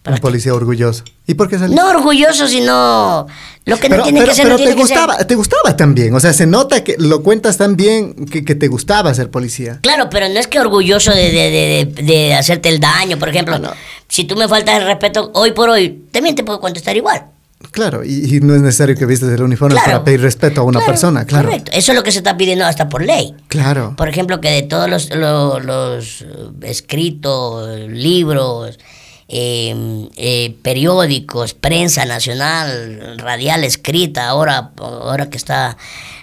Un policía orgulloso. ¿Y por qué saliste? No orgulloso, sino lo que no tiene pero- que ser. pero no te que ser. gustaba, te gustaba también. O sea, se nota que lo cuentas tan bien que, que te gustaba ser policía. Claro, pero no es que orgulloso de, de, de, de- de hacerte el daño. Por ejemplo, si tú me faltas el respeto hoy por hoy, también te puedo contestar igual. Claro, y, y no es necesario que vistas el uniforme Claro. para pedir respeto a una Claro, persona, claro. Correcto. Eso es lo que se está pidiendo hasta por ley. Claro. Por ejemplo, que de todos los, lo- los, eh, escritos, libros, eh, eh, periódicos, prensa nacional, radial escrita, ahora, ahora que está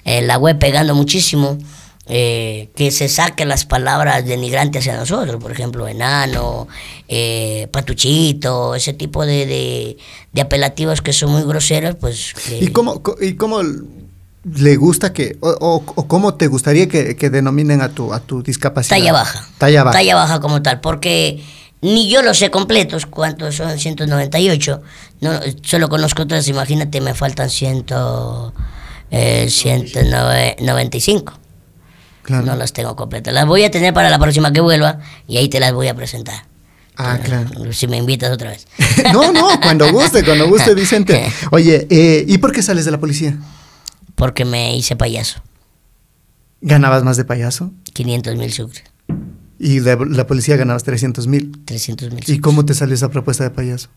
eh, la web pegando muchísimo, eh, que se saquen las palabras denigrantes hacia nosotros, por ejemplo, enano, eh, patuchito, ese tipo de, de, de apelativos que son muy groseros, pues... que- ¿Y cómo, y cómo le gusta que, o, o- o cómo te gustaría que, que denominen a tu, a tu discapacidad? Talla baja. Talla baja. Talla baja como tal, porque ni yo lo sé completos, cuántos son 198. No, solo conozco tres, imagínate, me faltan 100, eh, 195. Claro. No las tengo completas. Las voy a tener para la próxima que vuelva y ahí te las voy a presentar. Ah, claro. Si me invitas otra vez. no, no, cuando guste, cuando guste, Vicente. Oye, eh, ¿y por qué sales de la policía? Porque me hice payaso. ¿Ganabas más de payaso? 500 mil sucres. Y de la policía ganabas 300 mil. 300 mil ¿Y cómo te salió esa propuesta de payaso?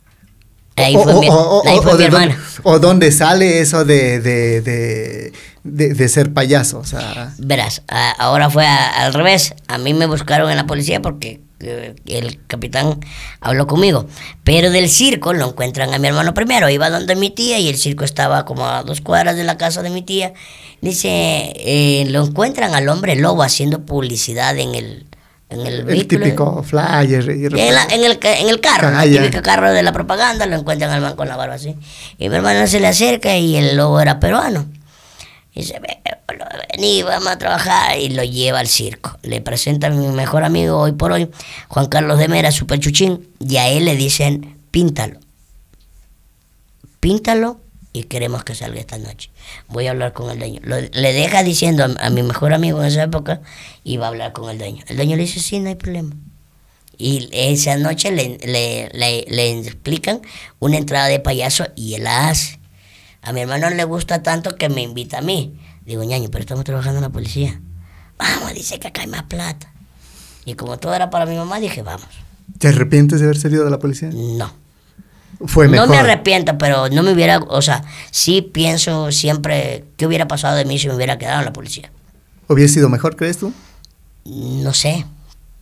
Ahí O- fue, o- mi, o- ahí o- fue o mi de dónde- hermana. ¿O dónde sale eso de, de, de, de- de ser payaso? O sea, Verás, a- ahora fue a- al revés. A mí me buscaron en la policía porque eh, el capitán habló conmigo. Pero del circo lo encuentran a mi hermano primero. Iba donde mi tía y el circo estaba como a dos cuadras de la casa de mi tía. Dice, eh, lo encuentran al hombre lobo haciendo publicidad en el, en el, el vehículo. típico flyer. y- En, la- en el, en el carro, Ah, el típico carro de la propaganda, lo encuentran al man con la barba así. Y mi hermano se le acerca y el lobo era peruano. Y dice, "Ve, boludo, vení, vamos a trabajar. Y lo lleva al circo. Le presenta a mi mejor amigo hoy por hoy, Juan Carlos de Mera, super chuchín. Y a él le dicen, píntalo. Píntalo y queremos que salga esta noche. Voy a hablar con el dueño. Lo- le deja diciendo a, a mi mejor amigo en esa época y va a hablar con el dueño. El dueño le dice, sí, no hay problema. Y esa noche le, le, le- le explican una entrada de payaso y él la hace. A mi hermano le gusta tanto que me invita a mí. Digo, ñaño, pero estamos trabajando en la policía. Vamos, dice que acá hay más plata. Y como todo era para mi mamá, dije, vamos. ¿Te arrepientes de haber salido de la policía? No. Fue mejor. No me arrepiento, pero no me hubiera, o sea, sí pienso siempre qué hubiera pasado de mí si me hubiera quedado en la policía. ¿Hubiera sido mejor, crees tú? No sé.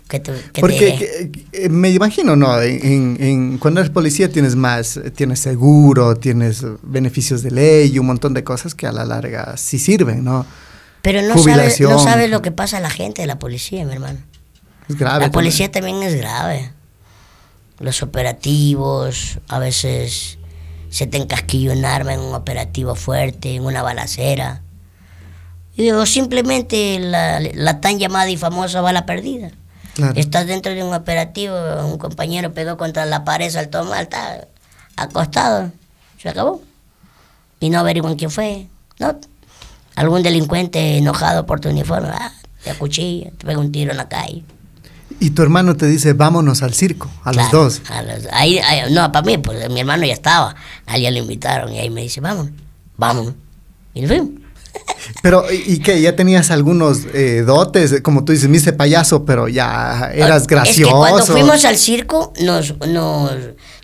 ¿Qué te, qué Porque que- me imagino, ¿no? En, en- cuando eres policía tienes más, eh, tienes seguro, tienes eh, beneficios de ley y un montón de cosas que a la larga sí sirven, ¿no? Pero no sabes, no sabes lo que pasa a la gente de la policía, mi hermano. Es grave. La policía también es grave. Los operativos, a veces se te encasquilla un arma en un operativo fuerte, en una balacera. O simplemente la, la tan llamada y famosa bala perdida. Claro. Estás dentro de un operativo, un compañero pegó contra la pared, saltó mal, está acostado, se acabó. Y no averiguan quién fue. ¿no? Algún delincuente enojado por tu uniforme, ah, te acuchilla, te pega un tiro en la calle. Y tu hermano te dice, vámonos al circo, a los Claro, dos. a los- ahí, ahí- no, para mí, pues mi hermano ya estaba. A él ya lo invitaron y ahí me dice, vamos, vamos. Y nos fuimos. Pero, ¿y qué? ¿Ya tenías algunos eh, dotes? Como tú dices, me hice payaso, pero ya eras gracioso. Es que cuando fuimos al circo nos, nos,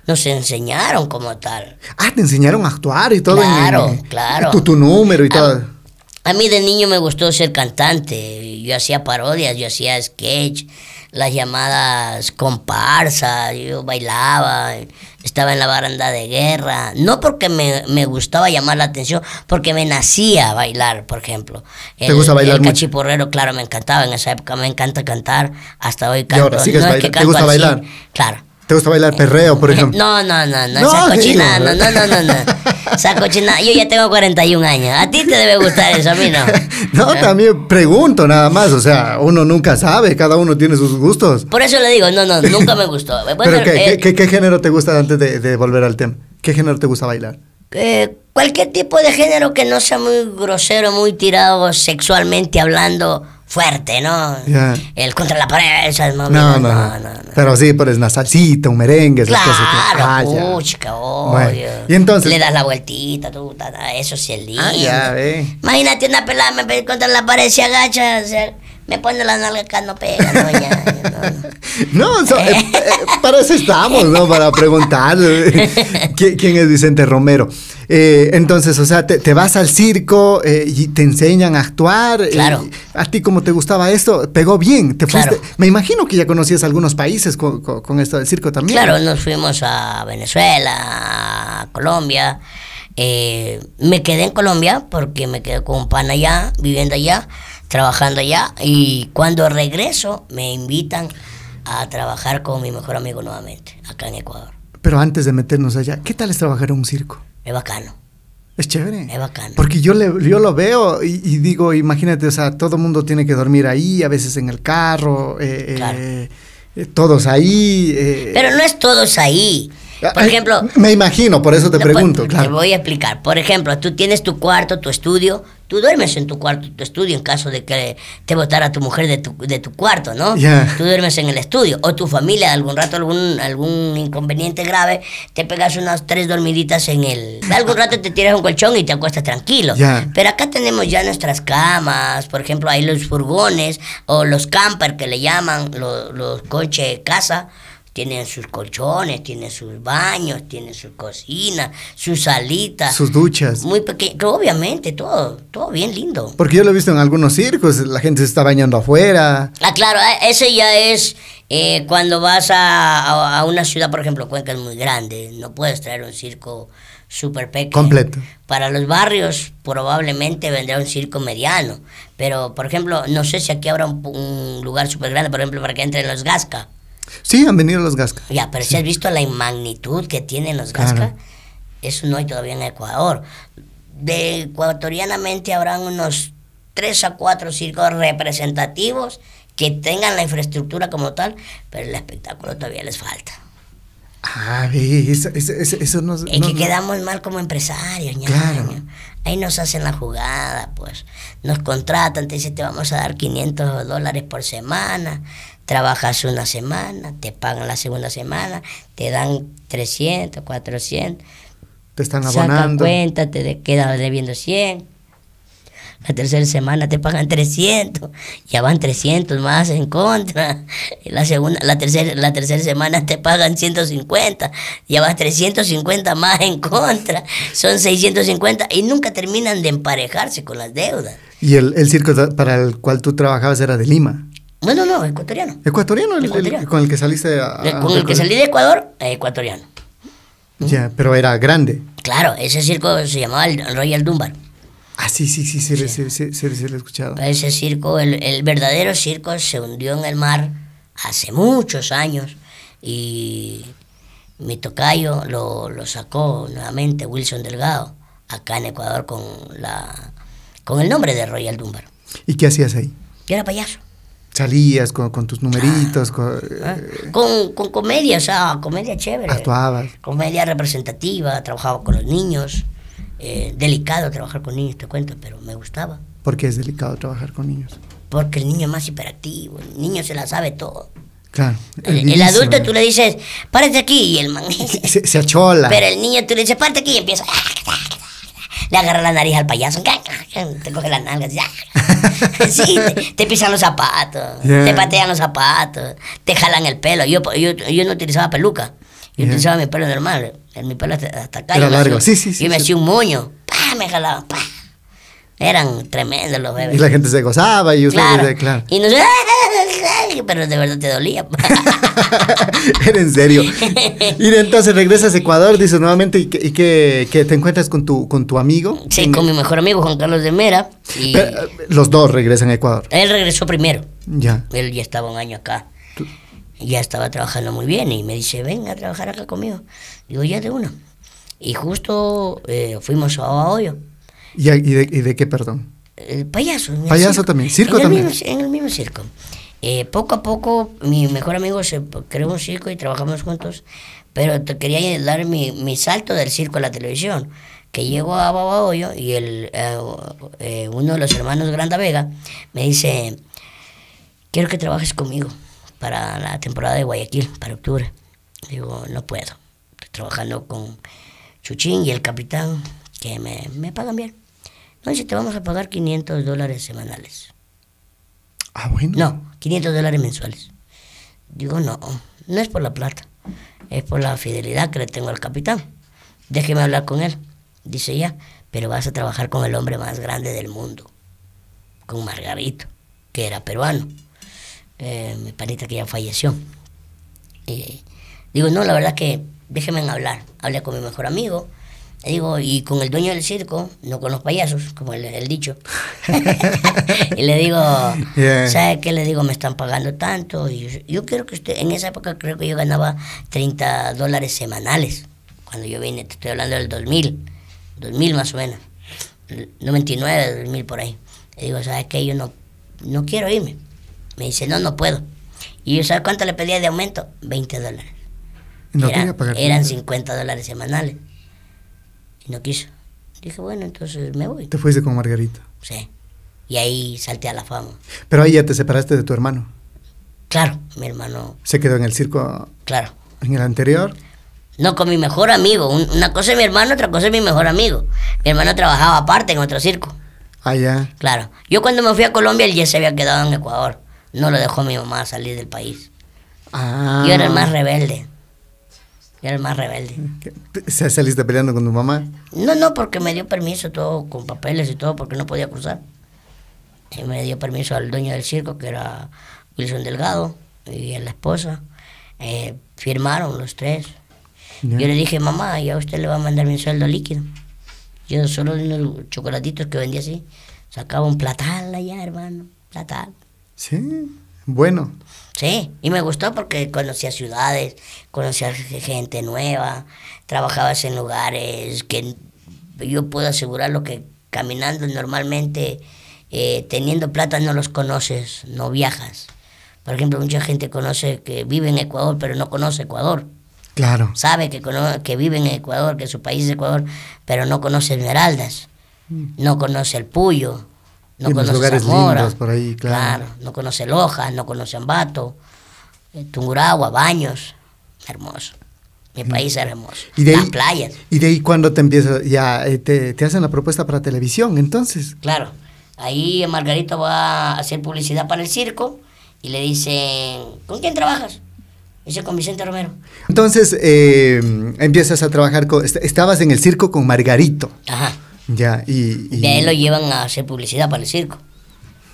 nos enseñaron como tal. Ah, te enseñaron a actuar y todo. Claro, en- claro. Tu, tu número y Ah, todo. A mí de niño me gustó ser cantante. Yo hacía parodias, yo hacía sketch, las llamadas comparsas, yo bailaba, estaba en la baranda de guerra. No porque me, me gustaba llamar la atención, porque me nacía bailar, por ejemplo. ¿Te gusta bailar El mucho? cachiporrero, claro, me encantaba en esa época, me encanta cantar, hasta hoy Y canto. ahora sigues no es que ¿te canto gusta bailar? Claro. ¿Te gusta bailar perreo, por ejemplo? No, no, no, no, No, esa ¿qué cochinada, no, no, no, no, no. Esa cochinada, yo ya tengo 41 años. A ti te debe gustar eso, a mí no. No, ¿Eh? también pregunto nada más, o sea, uno nunca sabe, cada uno tiene sus gustos. Por eso le digo, no, no, nunca me gustó. Bueno, ¿Pero qué, eh, qué género te gusta antes de, de volver al tema? ¿Qué género te gusta bailar? eh, cualquier tipo de género que no sea muy grosero, muy tirado sexualmente hablando fuerte, ¿no? Ya. El contra la pared, esas No, movidas, no, no. Pero sí, pues una salsita, un merengue, esas cosas. Claro, Ah, ya. puchica, obvio. Bueno, y entonces- Le das la vueltita, tú, ta, ta, eso sí es lindo. Ah, ya, ve. Imagínate una pelada me contra la pared, se agacha, se- me pone la nalga acá, no pega, no, ya, no, no. No, so- eh, eh, para eso estamos, ¿no? Para preguntar ¿quién, es Vicente Romero. Eh, entonces, o sea, te, te vas al circo y te enseñan a actuar. Claro. a ti, como te gustaba esto, pegó bien. Te fuiste. Claro. Me imagino que ya conocías algunos países con, con- con esto del circo también. Claro, nos fuimos a Venezuela, a Colombia. Eh, me quedé en Colombia porque me quedé con un pan allá, viviendo allá, trabajando allá. Y cuando regreso, me invitan a trabajar con mi mejor amigo nuevamente, acá en Ecuador. Pero antes de meternos allá, ¿qué tal es trabajar en un circo? Es bacano. Es chévere. Es bacano. Porque yo, le, yo lo veo y, y digo, imagínate, o sea, todo el mundo tiene que dormir ahí, a veces en el carro, eh, Claro. eh, eh, todos ahí. eh, Pero no es todos ahí. Por ejemplo, Me imagino, por eso te pues, pregunto, Te voy a explicar. Por ejemplo, tú tienes tu cuarto, tu estudio. Tú duermes en tu cuarto, tu estudio, en caso de que te votara tu mujer de tu, de tu cuarto, ¿no? Ya. Tú duermes en el estudio. O tu familia, algún rato, algún, algún inconveniente grave, te pegas unas tres dormiditas en el... Algún rato te tiras un colchón y te acuestas tranquilo. Pero acá tenemos ya nuestras camas, por ejemplo, hay los furgones o los camper que le llaman, los, los coches casa. Tienen sus colchones, tienen sus baños, tienen su cocina, sus salitas. Sus duchas. Muy pequeño, obviamente, todo, todo bien lindo. Porque yo lo he visto en algunos circos, la gente se está bañando afuera. Ah, claro, eh, ese ya es eh, cuando vas a, a- a una ciudad, por ejemplo, Cuenca es muy grande, no puedes traer un circo súper pequeño. Completo. Para los barrios probablemente vendrá un circo mediano, pero por ejemplo, no sé si aquí habrá un, un lugar súper grande, por ejemplo, para que entren los Gasca. Sí, han venido los Gasca. Ya, pero si has visto la magnitud que tienen los Claro. Gasca, eso no hay todavía en Ecuador. de ecuatorianamente habrán unos tres a cuatro circos representativos que tengan la infraestructura como tal, pero el espectáculo todavía les falta. Ah, ve, eso, eso, eso, eso no, Es no- que no- quedamos mal como empresarios, ñaño. Claro. Ahí nos hacen la jugada, pues. Nos contratan, te dicen, te vamos a dar 500 dólares por semana. Trabajas una semana, te pagan la segunda semana, te dan 300, 400. te están Saca abonando. cuenta, te de- queda debiendo 100. La tercera semana te pagan 300, ya van 300 más en contra. La segunda, la tercera, la tercera semana te pagan 150, ya vas 350 más en contra. Son 650 y nunca terminan de emparejarse con las deudas. Y el, el circo para el cual tú trabajabas era de Lima. Bueno, no, ecuatoriano. ¿Ecuatoriano? el- el- Ecuatoriano. con el que saliste a, a- Con el que salí de Ecuador, ecuatoriano. Ya, pero era grande. Claro, ese circo se llamaba el Royal Dunbar. Ah, sí, sí, sí, se, sí. Le, se, se, se, se le escuchado. Pues ese circo, el, el, verdadero circo se hundió en el mar hace muchos años y mi tocayo lo, lo sacó nuevamente, Wilson Delgado, acá en Ecuador con, la, con el nombre de Royal Dunbar. ¿Y qué hacías ahí? Yo era payaso salías con, con, tus numeritos. Ah, con, ah, eh. con, con comedia, o sea, comedia chévere. Actuabas. Comedia representativa, trabajaba con los niños eh, delicado trabajar con niños, te cuento, pero me gustaba. Porque es delicado trabajar con niños. Porque el niño es más hiperactivo, el niño se la sabe todo. Claro. El, el adulto tú le dices, párate aquí, y el man. Se, se achola. Pero el niño tú le dices, párate aquí, y empieza. Le agarra la nariz al payaso, te coge las nalgas. Sí, te, te pisan los zapatos, Yeah. te patean los zapatos, te jalan el pelo. Yo, yo, yo no utilizaba peluca, yo Yeah. utilizaba mi pelo normal, mi pelo hasta, acá. Era largo, hacía- sí, sí, sí, Yo me sí. hacía un moño, pa, me jalaban, pa. Eran tremendos los bebés. Y la gente se gozaba y ustedes, Claro. claro. Y nos, pero de verdad te dolía. Era en serio. Y entonces regresas a Ecuador, dices nuevamente, y, que, y que- que te encuentras con tu, con tu amigo. Sí, En- con mi mejor amigo Juan Carlos de Mera. Y Pero, eh, los dos regresan a Ecuador. él regresó primero. Ya. Él ya estaba un año acá. Ya estaba trabajando muy bien y me dice, ven a trabajar acá conmigo. Digo, ya de una. Y justo eh, fuimos a Hoyo. ¿Y, y de, y de qué, perdón? El payaso. en el Payaso también, circo en el también. mismo- en el mismo circo. Eh, poco a poco, mi mejor amigo se creó un circo y trabajamos juntos, pero te quería dar mi, mi salto del circo a la televisión, que llego a Babahoyo y el, eh, eh, uno de los hermanos Granda Vega me dice, quiero que trabajes conmigo para la temporada de Guayaquil, para octubre. Digo, no puedo. Estoy trabajando con Chuchín y el capitán, que me, me pagan bien. No, dice, te vamos a pagar 500 dólares semanales. Ah, bueno. No, 500 dólares mensuales. Digo, no, no es por la plata, es por la fidelidad que le tengo al capitán. Déjeme hablar con él. Dice ya, pero vas a trabajar con el hombre más grande del mundo, con Margarito, que era peruano, eh, mi panita que ya falleció. Y digo, no, la verdad que déjeme hablar. Hablé con mi mejor amigo, le digo, y con el dueño del circo, no con los payasos, como el, el dicho. y le digo, Yeah. ¿sabe qué? Le digo, me están pagando tanto. Y yo, yo creo que usted, en esa época creo que yo ganaba 30 dólares semanales. Cuando yo vine, te estoy hablando del 2000, 2000 más o menos. 99, 2000 por ahí. Le digo, ¿sabes qué? Yo no, no quiero irme. Me dice, no, no puedo. Y yo, ¿sabes cuánto le pedía de aumento? 20 dólares. No Era- quería pagar. eran tanto. 50 dólares semanales. Y no quiso. Dije, bueno, entonces me voy. Te fuiste con Margarita. Sí. Y ahí salté a la fama. Pero ahí ya te separaste de tu hermano. Claro, mi hermano, Se quedó en el circo claro. en el anterior. No, con mi mejor amigo. Un- una cosa es mi hermano, otra cosa es mi mejor amigo. Mi hermano trabajaba aparte en otro circo. Allá. Claro. Yo cuando me fui a Colombia, él ya se había quedado en Ecuador. No lo dejó mi mamá salir del país. Ah. Yo era el más rebelde. Yo era el más rebelde. ¿Se- ¿Saliste peleando con tu mamá? No, no, porque me dio permiso todo, con papeles y todo, porque no podía cruzar. Y me dio permiso al dueño del circo, que era Wilson Delgado, y a la esposa. Eh, firmaron los tres. Yo le dije, mamá, ya usted le va a mandar mi sueldo líquido. Yo solo unos chocolatitos que vendía así, sacaba un platal allá, hermano, platal. Sí. Bueno. Sí, y me gustó porque conocía ciudades, conocía gente nueva, trabajabas en lugares que yo puedo asegurar lo que caminando normalmente, eh, teniendo plata no los conoces, no viajas. Por ejemplo, mucha gente conoce que vive en Ecuador, pero no conoce Ecuador. Claro. Sabe que, cono- que vive en Ecuador, que su país es Ecuador, pero no conoce Esmeraldas, no conoce el Puyo, no conoce lugares Zamora. lindos por ahí, claro. no conoce Loja, no conoce Ambato, eh, Tungurahua, Baños, hermoso. Mi país es hermoso. Y de Las ahí, playas, y de ahí cuando te empiezas, ya eh, te, te hacen la propuesta para televisión, entonces. claro. Ahí Margarito va a hacer publicidad para el circo y le dicen, ¿con quién trabajas? Dice, con Vicente Romero. Entonces eh, empiezas a trabajar con, est- estabas en el circo con Margarito, Ajá. Ya, y, y- De ahí lo llevan a hacer publicidad para el circo.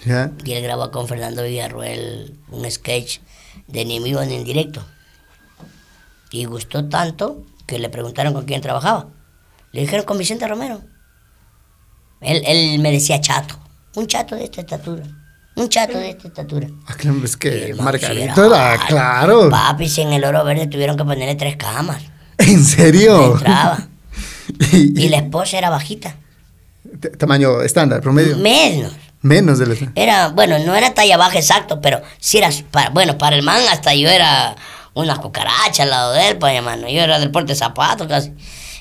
ya, Y él grabó con Fernando Villarruel un sketch de ni en directo. Y gustó tanto que le preguntaron con quién trabajaba. Le dijeron con Vicente Romero. Él, él me decía chato. Un chato de esta estatura. Un chato de esta estatura. Ah, claro, es que Margarito sí era, alto. claro, Papi, si en el oro verde tuvieron que ponerle tres camas. en No serio. entraba. Y, la esposa era bajita. tamaño estándar, promedio. Menos. Menos de la... Era, bueno, no era talla baja exacto, pero sí era, para, bueno, para el man hasta yo era una cucaracha al lado de él, pues hermano. Yo era del porte de zapatos casi.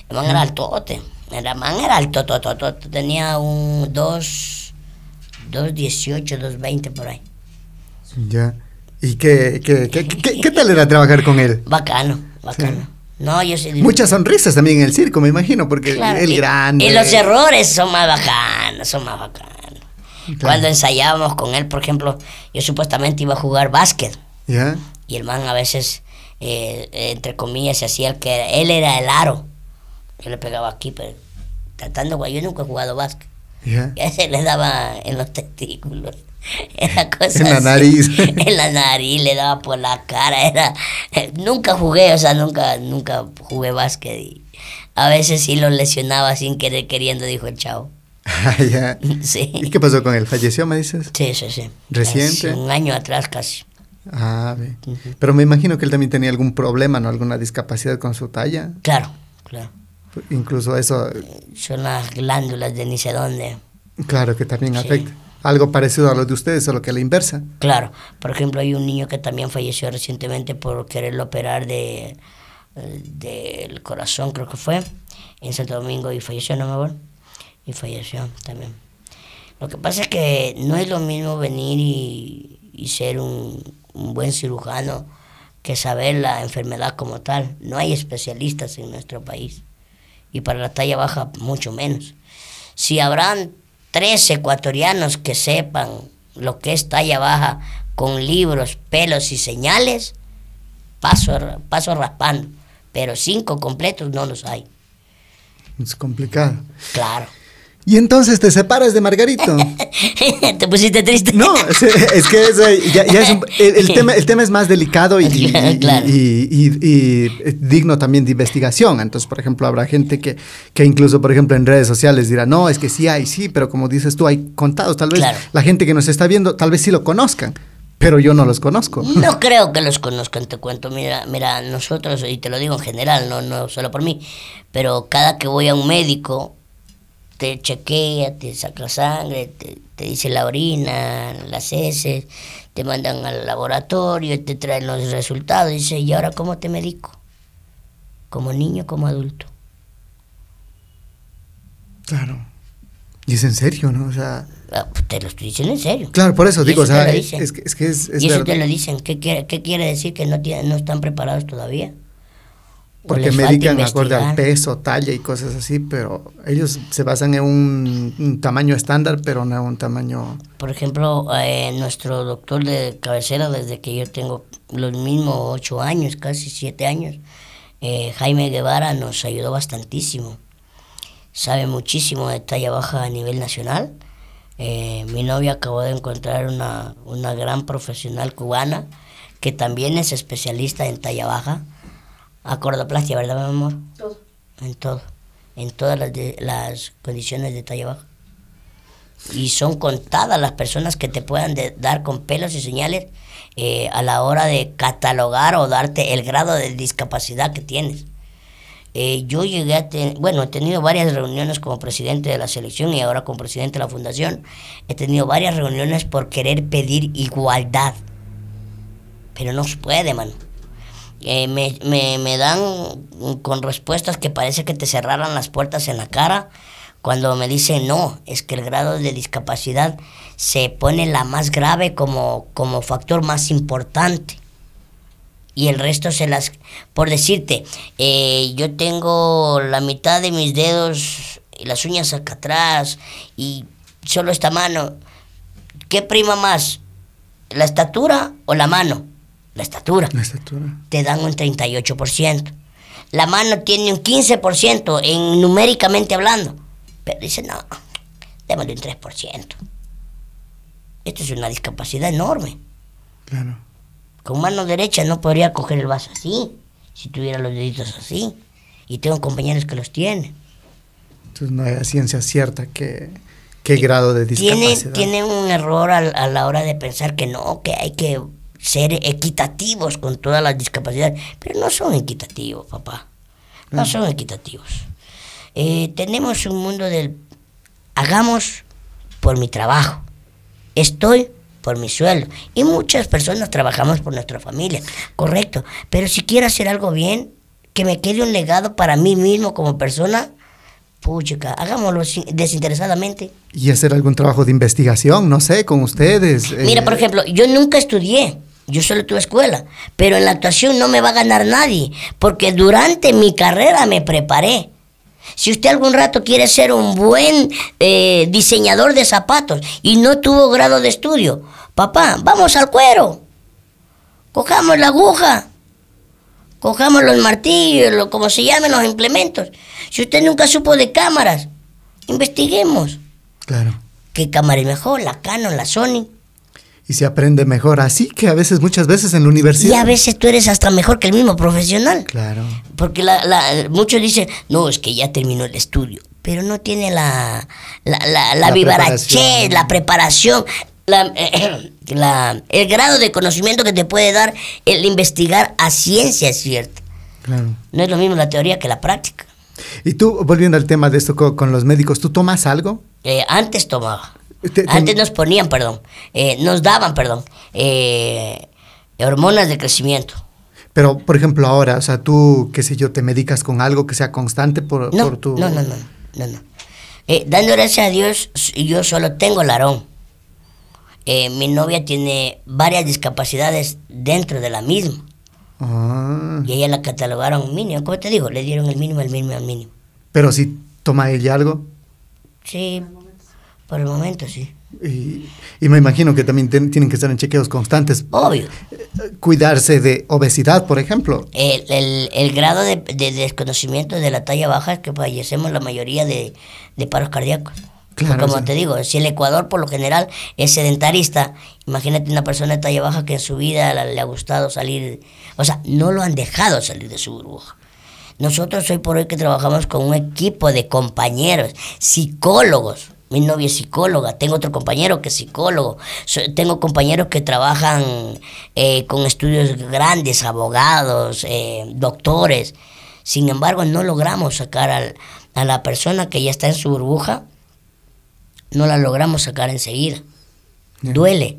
El man era altote. El man era alto, to, to, to, to. tenía un 2, 2.18, 2.20 por ahí. Ya. ¿Y qué, qué, qué, qué- qué tal era trabajar con él? Bacano, bacano. No, yo sí. Muchas sonrisas también en el circo, me imagino, porque Claro, el y- grande. Y los errores son más bacanos, son más bacanos. Claro. Cuando ensayábamos con él, por ejemplo, yo supuestamente iba a jugar básquet. ¿Ya? Y el man a veces, eh, entre comillas, se hacía el que él era el aro. Yo le pegaba aquí, pero tratando, yo nunca he jugado básquet. ¿Ya? Y a ese le daba en los testículos. Era cosa En la así. nariz. En la nariz, le daba por la cara. Era, nunca jugué, o sea, nunca, nunca jugué básquet. Y a veces sí lo lesionaba sin querer queriendo, dijo el chavo. Ah, ya. Sí. ¿Y qué pasó con él? ¿Falleció, me dices? Sí, sí, sí. ¿Reciente? Un año atrás casi. Ah, ve. Pero me imagino que él también tenía algún problema, ¿no? Alguna discapacidad con su talla. Claro, claro. Incluso eso, Son las glándulas de ni sé dónde. claro que también Sí. afecta. Algo parecido a lo de ustedes, solo que a la inversa. Claro, por ejemplo, hay un niño que también falleció recientemente por quererlo operar de del corazón, creo que fue, en Santo Domingo y falleció, ¿no, mi amor? Y falleció también. Lo que pasa es que no es lo mismo venir y, y ser un, un buen cirujano que saber la enfermedad como tal. No hay especialistas en nuestro país. Y para la talla baja, mucho menos. Si habrán tres ecuatorianos que sepan lo que es talla baja con libros, pelos y señales, paso, paso raspando. Pero cinco completos no los hay. Es complicado. Claro. Y entonces te separas de Margarito. ¿Te pusiste triste? No, es, que es, eh, ya, ya es un- el, el tema, el tema es más delicado y, y- y- Claro. y- y- y digno también de investigación. Entonces, por ejemplo, habrá gente que, que incluso, por ejemplo, en redes sociales dirá, no, es que sí hay, sí, pero como dices tú, hay contados. Tal vez Claro. la gente que nos está viendo, tal vez sí lo conozcan, pero yo no los conozco. No creo que los conozcan, te cuento. Mira, mira, nosotros, y te lo digo en general, no, no solo por mí, pero cada que voy a un médico, te chequea, te saca sangre, te, te dice la orina, las heces, te mandan al laboratorio, te traen los resultados. Dice, ¿y ahora cómo te medico? ¿Como niño, como adulto? Claro. Y es en serio, ¿no? O sea, Ah, pues te lo estoy diciendo en serio. claro, por eso Y digo, o eso sea, te lo es, que es, y eso verdad. te lo dicen. ¿Qué quiere, qué quiere decir? ¿Que no, tienen, no están preparados todavía? ¿O Porque medican acorde al peso, talla y cosas así, pero ellos se basan en un, un tamaño estándar, pero no un tamaño... Por ejemplo, eh, nuestro doctor de cabecera, desde que yo tengo los mismos ocho años, casi siete años, eh, Jaime Guevara nos ayudó bastantísimo. Sabe muchísimo de talla baja a nivel nacional. Eh, mi novia acabó de encontrar una, una gran profesional cubana que también es especialista en talla baja. Acordoplastia, ¿verdad, mi amor? Todo. En todo. En todas las, de- las condiciones de talla baja. Y son contadas las personas que te puedan de- dar con pelos y señales eh, a la hora de catalogar o darte el grado de discapacidad que tienes. Eh, yo llegué a tener, bueno, he tenido varias reuniones como presidente de la selección y ahora como presidente de la fundación. He tenido varias reuniones por querer pedir igualdad. Pero no se puede, mano. Eh, me, me, me dan con respuestas que parece que te cerraran las puertas en la cara cuando me dicen no, es que el grado de discapacidad se pone la más grave como, como factor más importante y el resto se las... Por decirte, eh, yo tengo la mitad de mis dedos y las uñas acá atrás y solo esta mano. ¿Qué prima más? ¿La estatura o la mano? La estatura. La estatura. Te dan un 38%. La mano tiene un 15% en numéricamente hablando. Pero dice, no, démosle un 3%. Esto es una discapacidad enorme. Claro. Con mano derecha no podría coger el vaso así, si tuviera los deditos así. Y tengo compañeros que los tienen. Entonces no hay ciencia cierta que qué grado de discapacidad. Tiene, tiene un error a, a, la hora de pensar que no, que hay que ser equitativos con todas las discapacidades. Pero no son equitativos, papá. No son equitativos. Eh, tenemos un mundo del hagamos por mi trabajo. Estoy por mi sueldo. Y muchas personas trabajamos por nuestra familia, correcto. Pero si quiero hacer algo bien, que me quede un legado para mí mismo como persona, puchica, hagámoslo desinteresadamente. Y hacer algún trabajo de investigación, no sé, con ustedes. Mira, por ejemplo, yo nunca estudié. Yo solo tuve escuela, pero en la actuación no me va a ganar nadie, porque durante mi carrera me preparé. Si usted algún rato quiere ser un buen eh, diseñador de zapatos y no tuvo grado de estudio, papá, vamos al cuero. Cojamos la aguja. Cojamos los martillos, lo, como se llamen los implementos. Si usted nunca supo de cámaras, investiguemos. Claro. ¿Qué cámara es mejor? ¿La Canon, la Sony? Y se aprende mejor. Así que a veces, muchas veces en la universidad. Y a veces tú eres hasta mejor que el mismo profesional. Claro. Porque la, la, muchos dicen, no, es que ya terminó el estudio, pero no tiene la, la, la, la, la preparación. La, la, el grado de conocimiento que te puede dar el investigar a ciencia cierta. Claro. No es lo mismo la teoría que la práctica. Y tú, volviendo al tema de esto con, con los médicos, ¿tú tomas algo? Eh, antes tomaba. Te, te... Antes nos ponían, perdón, eh, nos daban, perdón, eh, hormonas de crecimiento. Pero, por ejemplo, ahora, o sea, tú, qué sé yo, te medicas con algo que sea constante por, no, por tu... No, no, no, no, no. Eh, dando gracias a Dios, yo solo tengo larón. Eh, mi novia tiene varias discapacidades dentro de la misma. Ah. Y ella la catalogaron mínimo. ¿Cómo te digo? Le dieron el mínimo, el mínimo, el mínimo. Pero si toma ella algo. Sí, por el momento sí. Y, y, me imagino que también ten, tienen que estar en chequeos constantes. Obvio. Cuidarse de obesidad, por ejemplo. El, el, el grado de, de, desconocimiento de la talla baja es que fallecemos la mayoría de, de paros cardíacos. Claro, como sí. te digo, si el Ecuador por lo general es sedentarista, imagínate una persona de talla baja que en su vida le, le ha gustado salir, o sea, no lo han dejado salir de su burbuja. Nosotros hoy por hoy que trabajamos con un equipo de compañeros, psicólogos, mi novia es psicóloga, tengo otro compañero que es psicólogo, tengo compañeros que trabajan eh, con estudios grandes, abogados, eh, doctores. Sin embargo, no logramos sacar al, a la persona que ya está en su burbuja, no la logramos sacar enseguida. Yeah. Duele,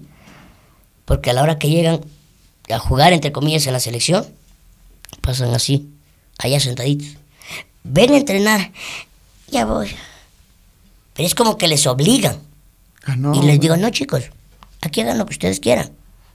porque a la hora que llegan a jugar, entre comillas, en la selección, pasan así, allá sentaditos. Ven a entrenar, ya voy. Pero es como que les obligan. Ah, no, y les digo, no chicos, aquí hagan lo que ustedes quieran.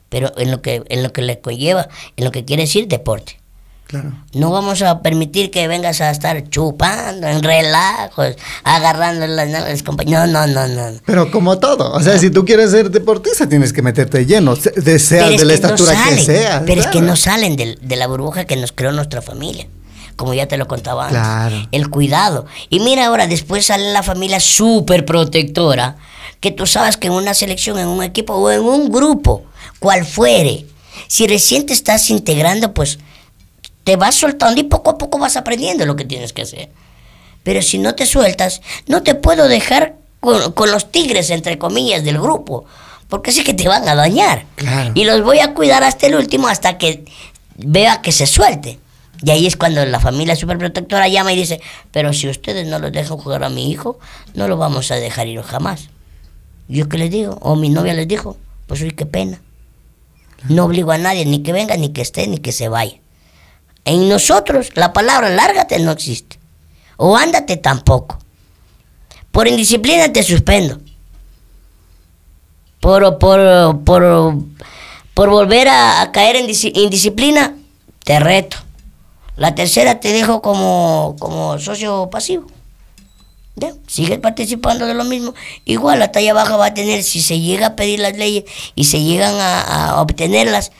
Pero en lo que, en lo que les conlleva, en lo que quiere decir deporte. Claro. No vamos a permitir que vengas a estar chupando, en relajos, agarrando las nalgas compañeros. No, no, no, no. Pero como todo, o sea, si tú quieres ser deportista, tienes que meterte lleno, de sea de la estatura no salen, que sea. Pero claro. es que no salen de, de la burbuja que nos creó nuestra familia como ya te lo contaba antes. Claro. El cuidado. Y mira ahora, después sale la familia súper protectora, que tú sabes que en una selección, en un equipo o en un grupo, cual fuere, si recién te estás integrando, pues te vas soltando y poco a poco vas aprendiendo lo que tienes que hacer. Pero si no te sueltas, no te puedo dejar con, con los tigres, entre comillas, del grupo, porque sé que te van a dañar. Claro. Y los voy a cuidar hasta el último, hasta que vea que se suelte. Y ahí es cuando la familia superprotectora llama y dice, pero si ustedes no los dejan jugar a mi hijo, no lo vamos a dejar ir jamás. ¿Yo qué les digo? O mi novia les dijo, pues uy, qué pena. No obligo a nadie, ni que venga, ni que esté, ni que se vaya. En nosotros la palabra lárgate no existe. O ándate tampoco. Por indisciplina te suspendo. Por, por, por, por volver a, a caer en indisciplina, te reto. La tercera te dejo como, como socio pasivo. Ya, Sigues participando de lo mismo. Igual la talla baja va a tener, si se llega a pedir las leyes y se llegan a, a obtenerlas,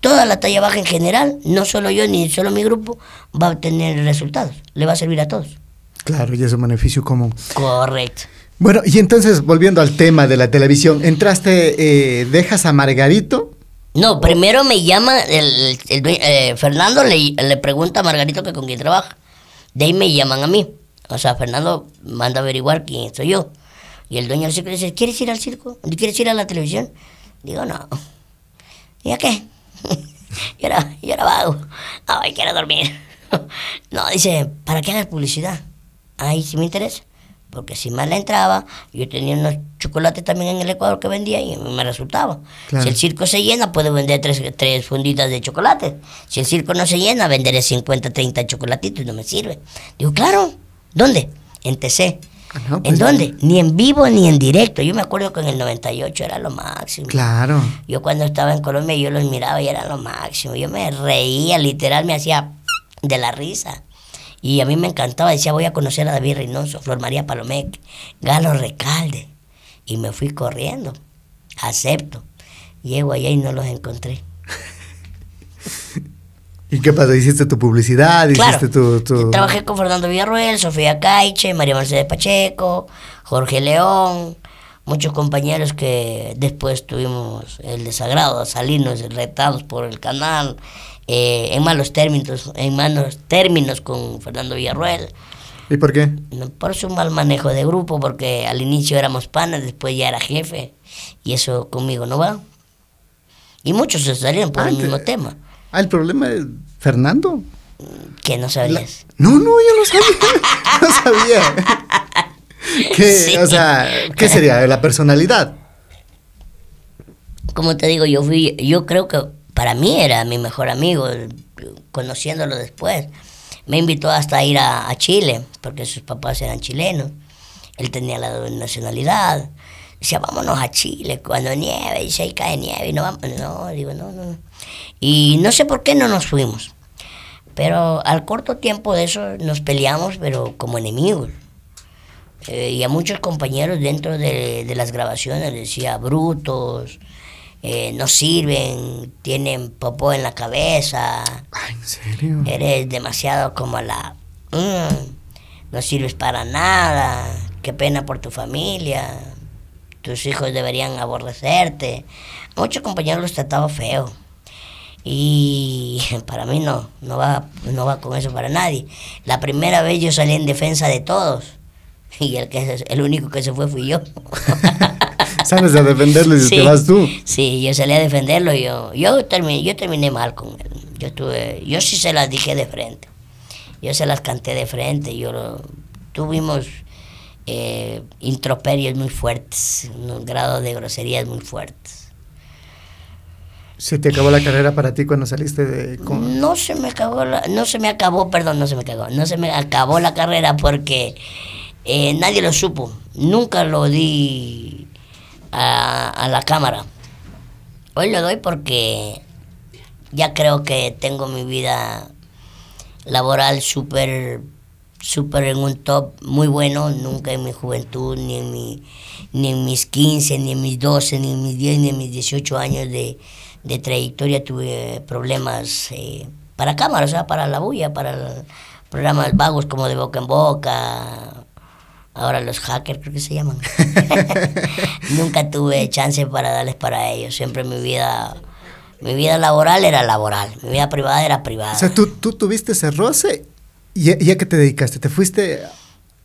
toda la talla baja en general, no solo yo ni solo mi grupo, va a obtener resultados. Le va a servir a todos. Claro, y es un beneficio común. Correcto. Bueno, y entonces, volviendo al tema de la televisión, entraste, eh, dejas a Margarito. No, primero me llama el, el eh, Fernando, le, le pregunta a Margarito que con quién trabaja. De ahí me llaman a mí. O sea, Fernando manda a averiguar quién soy yo. Y el dueño del circo dice, ¿quieres ir al circo? ¿Quieres ir a la televisión? Digo, no. ¿Y a qué? yo, era, yo era vago. Ay, quiero dormir. no, dice, ¿para qué hagas publicidad? Ahí sí me interesa. Porque si mal entraba, yo tenía unos chocolates también en el Ecuador que vendía y me resultaba. Claro. Si el circo se llena, puedo vender tres, tres funditas de chocolate. Si el circo no se llena, venderé 50, 30 chocolatitos y no me sirve. Digo, claro, ¿dónde? En TC. Ah, no, pues ¿En dónde? Ni en vivo ni en directo. Yo me acuerdo que en el 98 era lo máximo. Claro. Yo cuando estaba en Colombia yo los miraba y era lo máximo. Yo me reía, literal, me hacía de la risa. Y a mí me encantaba, decía, voy a conocer a David Reynoso, Flor María Palomec, Galo Recalde. Y me fui corriendo. Acepto. Llego allá y no los encontré. ¿Y qué pasó? ¿Hiciste tu publicidad? Claro, ¿Hiciste tu...? tu- trabajé con Fernando Villarruel, Sofía Caiche, María Mercedes Pacheco, Jorge León, muchos compañeros que después tuvimos el desagrado de salirnos retados por el canal, eh, en malos términos, en malos términos con Fernando Villarruel, ¿Y por qué? por su mal manejo de grupo, porque al inicio éramos panas, después ya era jefe, y eso conmigo no va. Y muchos se salieron por Ah, el te- mismo tema, Ah, el problema es Fernando. que no sabrías. No, no, yo no sabía. no sabía. ¿Qué, Sí. O sea, ¿qué sería? ¿La personalidad? como te digo, yo fui, yo creo que para mí era mi mejor amigo, conociéndolo después. Me invitó hasta a ir a, Chile, porque sus papás eran chilenos. Él tenía la nacionalidad. Decía, vámonos a Chile cuando nieve, dice, ahí cae nieve y no vamos. No, digo, no, no. Y no sé por qué no nos fuimos. Pero al corto tiempo de eso nos peleamos, pero como enemigos. Eh, y a muchos compañeros dentro de, las grabaciones decía brutos, eh, no sirven, tienen popó en la cabeza, Ay, ¿en serio? eres demasiado como la... mm, no sirves para nada, qué pena por tu familia, tus hijos deberían aborrecerte. Muchos compañeros los trataba feo. Y para mí no, no va, no va con eso para nadie. La primera vez yo salí en defensa de todos. Y el, que, el único que se fue fui yo. Sabes a defenderlo y Sí. te vas tú. Sí, yo salí a defenderlo y yo, yo, terminé, yo terminé mal con él. Yo, tuve, yo sí se las dije de frente. Yo se las canté de frente. Yo lo- tuvimos eh, introperios muy fuertes, unos grados de groserías muy fuertes. ¿Se te acabó la carrera para ti cuando saliste de... con- No se me acabó, la- no se me acabó, perdón, no se me acabó, no se me acabó la carrera porque eh, nadie lo supo. Nunca lo di a, la cámara. Hoy lo doy porque ya creo que tengo mi vida laboral súper súper en un top muy bueno, nunca en mi juventud, ni en, mi, ni mis 15, ni en mis 12, ni en mis 10, ni en mis 18 años de, de trayectoria tuve problemas eh, para cámara, o sea, para la bulla, para el programas vagos como de boca en boca, ahora los hackers creo que se llaman. nunca tuve chance para darles para ellos, siempre mi vida... Mi vida laboral era laboral, mi vida privada era privada. O sea, tú, tú tuviste ese roce y y a qué te dedicaste. ¿Te fuiste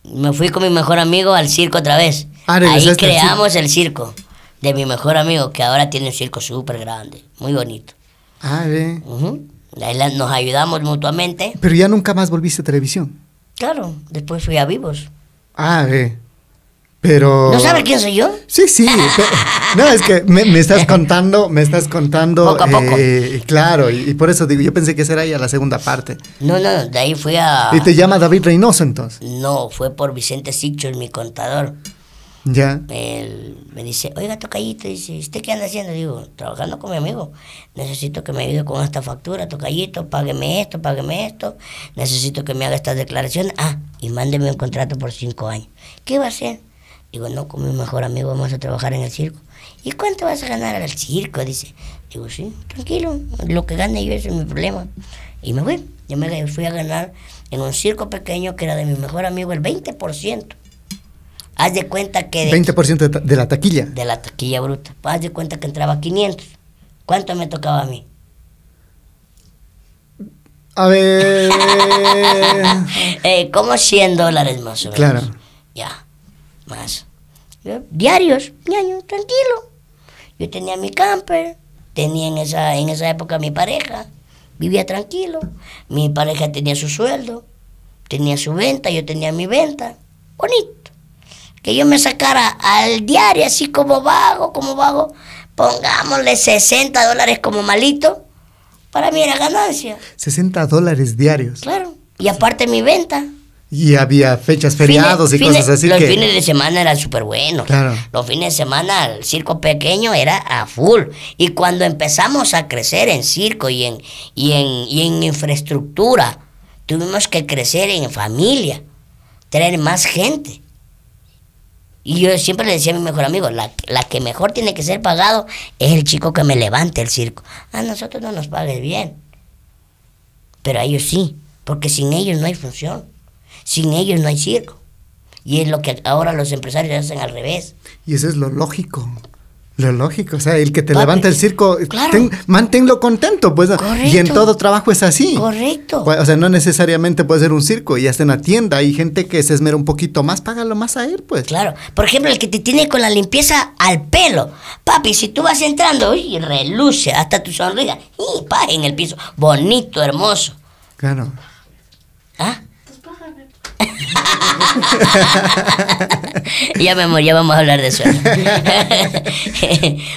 Me fui con mi mejor amigo al circo otra vez. Ah, Ahí creamos el circo de mi mejor amigo, que ahora tiene un circo súper grande, muy bonito. Ah, ve. Ujú. Ahí la- nos ayudamos mutuamente. Pero ya nunca más volviste a televisión. Claro, después fui a Vivos. Ah, ve. Pero... ¿No sabe quién soy yo? Sí, sí. No, es que me, me estás contando, me estás contando. Poco a poco. eh, claro, y, y por eso digo, yo pensé que esa era ya la segunda parte. No, no, de ahí fui a... Y te llama David Reynoso entonces. No, fue por Vicente Sichos, mi contador. Ya. Él me dice, oiga, tocallito, dice, ¿usted qué anda haciendo? Digo, trabajando con mi amigo. Necesito que me ayude con esta factura, tocallito, págueme esto, págueme esto. Necesito que me haga estas declaraciones. Ah, y mándeme un contrato por cinco años. ¿Qué va a hacer? Digo, no, con mi mejor amigo vamos a trabajar en el circo. ¿Y cuánto vas a ganar al circo? Dice. Digo, sí, tranquilo, lo que gane yo, ese es mi problema. Y me fui. Yo me fui a ganar en un circo pequeño que era de mi mejor amigo el 20%. Haz de cuenta que de, 20% de, de la taquilla. de la taquilla bruta. Haz de cuenta que entraba 500. ¿Cuánto me tocaba a mí? A ver. Eh, como 100 dólares más o menos. Claro. Ya, más. Yo, diarios, ñaño, tranquilo. Yo tenía mi camper, tenía en esa, en esa época mi pareja, vivía tranquilo. Mi pareja tenía su sueldo, tenía su venta, yo tenía mi venta. Bonito. Que yo me sacara al diario así como vago, como vago, pongámosle 60 dólares como malito, para mí era ganancia, 60 dólares diarios. claro. Y aparte mi venta. Y había fechas feriados Fines- y cosas así los que. fines de semana eran súper buenos. Claro. Los fines de semana el circo pequeño era a full. Y cuando empezamos a crecer en circo y en, y en, y en infraestructura, tuvimos que crecer en familia, tener más gente. Y yo siempre le decía a mi mejor amigo, la, la que mejor tiene que ser pagado es el chico que me levante el circo. A nosotros no nos pagues bien. Pero a ellos sí, porque sin ellos no hay función. Sin ellos no hay circo. Y es lo que ahora los empresarios hacen al revés. Y eso es lo lógico. Lo lógico. O sea, el que te Papi, levanta el circo, claro. ten- manténlo contento, pues. ¿no? Y en Correcto. todo trabajo es así. Correcto. O sea, no necesariamente puede ser un circo y hasta en la tienda. Hay gente que se esmera un poquito más, págalo más a él, pues. Claro. Por ejemplo, el que te tiene con la limpieza al pelo. Papi, si tú vas entrando, uy, reluce hasta tu sonrisa. Y pa, en el piso. Bonito, hermoso. Claro. Ya me amor, ya vamos a hablar de eso.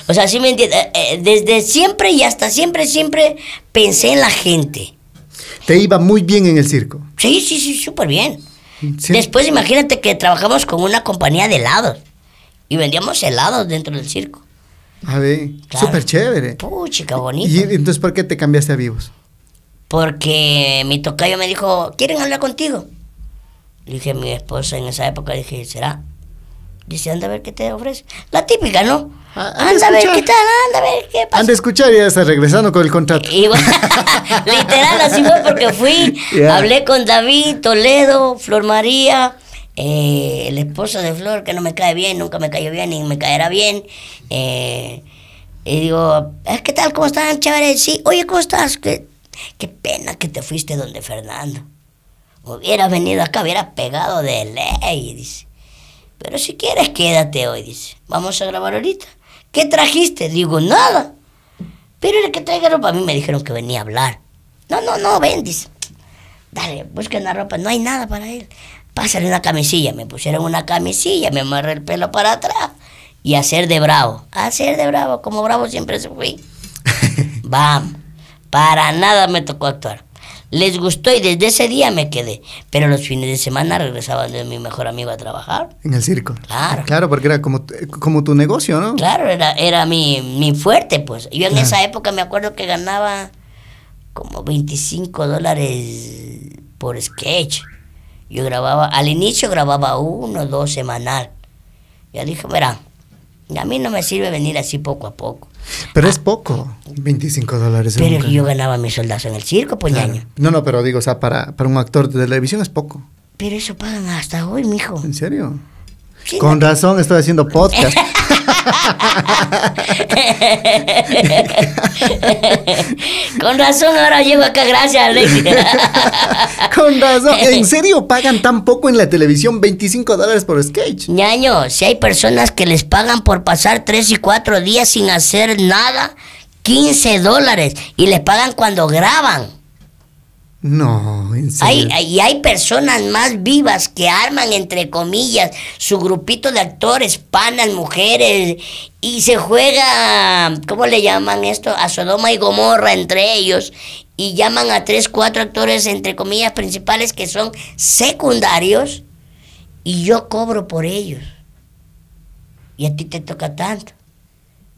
o sea, sí me entiendes. Desde siempre y hasta siempre, siempre pensé en la gente. Te iba muy bien en el circo. Sí, sí, sí, súper bien. Sí. Después imagínate que trabajamos con una compañía de helados. Y vendíamos helados dentro del circo. A ver, Claro. súper chévere. Puchica, bonito. ¿Y entonces por qué te cambiaste a vivos? Porque mi tocayo me dijo, ¿quieren hablar contigo? Le dije a mi esposa en esa época, dije, ¿será? Dice, anda a ver qué te ofrece. La típica, ¿no? Ah, anda a anda a ver qué tal, anda a ver qué pasa. Han de escuchar y ya está regresando con el contrato. Y bueno, literal así fue porque fui, hablé con David, Toledo, Flor María, eh, el esposo de Flor que no me cae bien, nunca me cayó bien ni me caerá bien. eh, y digo, "Eh, ¿qué tal? ¿Cómo están? Chévere. Sí, oye, ¿cómo estás? Qué, qué pena que te fuiste donde Fernando. Hubiera venido acá, hubiera pegado de ley, dice. Pero si quieres, quédate hoy, dice. Vamos a grabar ahorita. ¿Qué trajiste? Digo, nada. Pero el que traiga ropa, a mí me dijeron que venía a hablar. No, no, no, ven, dice. Dale, busca una ropa. No hay nada para él. Pásale una camisilla. Me pusieron una camisilla, me amarré el pelo para atrás. Y hacer de bravo. Hacer de bravo, como bravo siempre se fui. Vamos. Para nada me tocó actuar. Les gustó y desde ese día me quedé. Pero los fines de semana regresaba de mi mejor amigo a trabajar. En el circo. Claro. Claro, porque era como, como tu negocio, ¿no? Claro, era, era mi, mi fuerte, pues. Yo en Claro. esa época me acuerdo que ganaba como 25 dólares por sketch. Yo grababa, al inicio grababa uno, dos semanal. Ya dije, verá, a mí no me sirve venir así poco a poco. Pero es poco, 25 dólares. Pero yo ganaba mi soldazo en el circo, pues Claro. No, no, pero digo, o sea, para, para un actor de televisión es poco. Pero eso pagan hasta hoy, mijo. ¿En serio? Con razón estoy haciendo podcast. Con razón ahora llego acá, gracias, Alexia. Con razón. ¿En serio pagan tan poco en la televisión? 25 dólares por sketch. Ñaño, si hay personas que les pagan por pasar tres y cuatro días sin hacer nada, 15 dólares y les pagan cuando graban. No, en serio. Hay, y hay personas más vivas que arman, entre comillas, su grupito de actores, panas, mujeres, y se juega, ¿cómo le llaman esto? A Sodoma y Gomorra entre ellos, y llaman a tres, cuatro actores, entre comillas, principales que son secundarios, y yo cobro por ellos. Y a ti te toca tanto.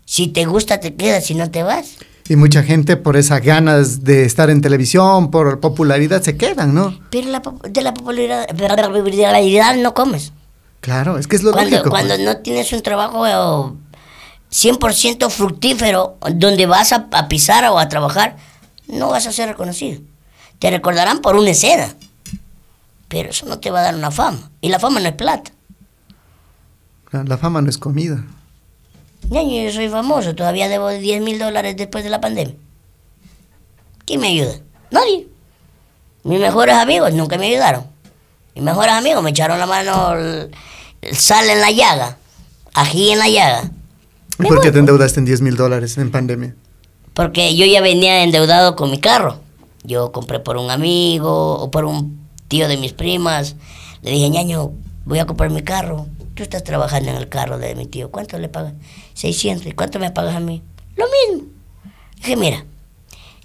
Si te gusta, te quedas, si no te vas. Y mucha gente por esas ganas de estar en televisión, por popularidad, se quedan, ¿no? Pero la de la popularidad, de la popularidad no comes. Claro, es que es lo Cuando, lógico. cuando pues. no tienes un trabajo eh, 100% fructífero donde vas a, a pisar o a trabajar, no vas a ser reconocido. Te recordarán por una escena, pero eso no te va a dar una fama. Y la fama no es plata. La fama no es comida. Ñaño, yo soy famoso, todavía debo 10 mil dólares después de la pandemia. ¿Quién me ayuda? Nadie. Mis mejores amigos nunca me ayudaron. Mis mejores amigos me echaron la mano el- el sal en la llaga, ají en la llaga. ¿Y por qué te endeudaste en 10 mil dólares en pandemia? Porque yo ya venía endeudado con mi carro. Yo compré por un amigo o por un tío de mis primas. Le dije, ñaño, voy a comprar mi carro. Tú estás trabajando en el carro de mi tío. ¿Cuánto le pagas? 600. ¿Y cuánto me pagas a mí? Lo mismo. Dije, mira,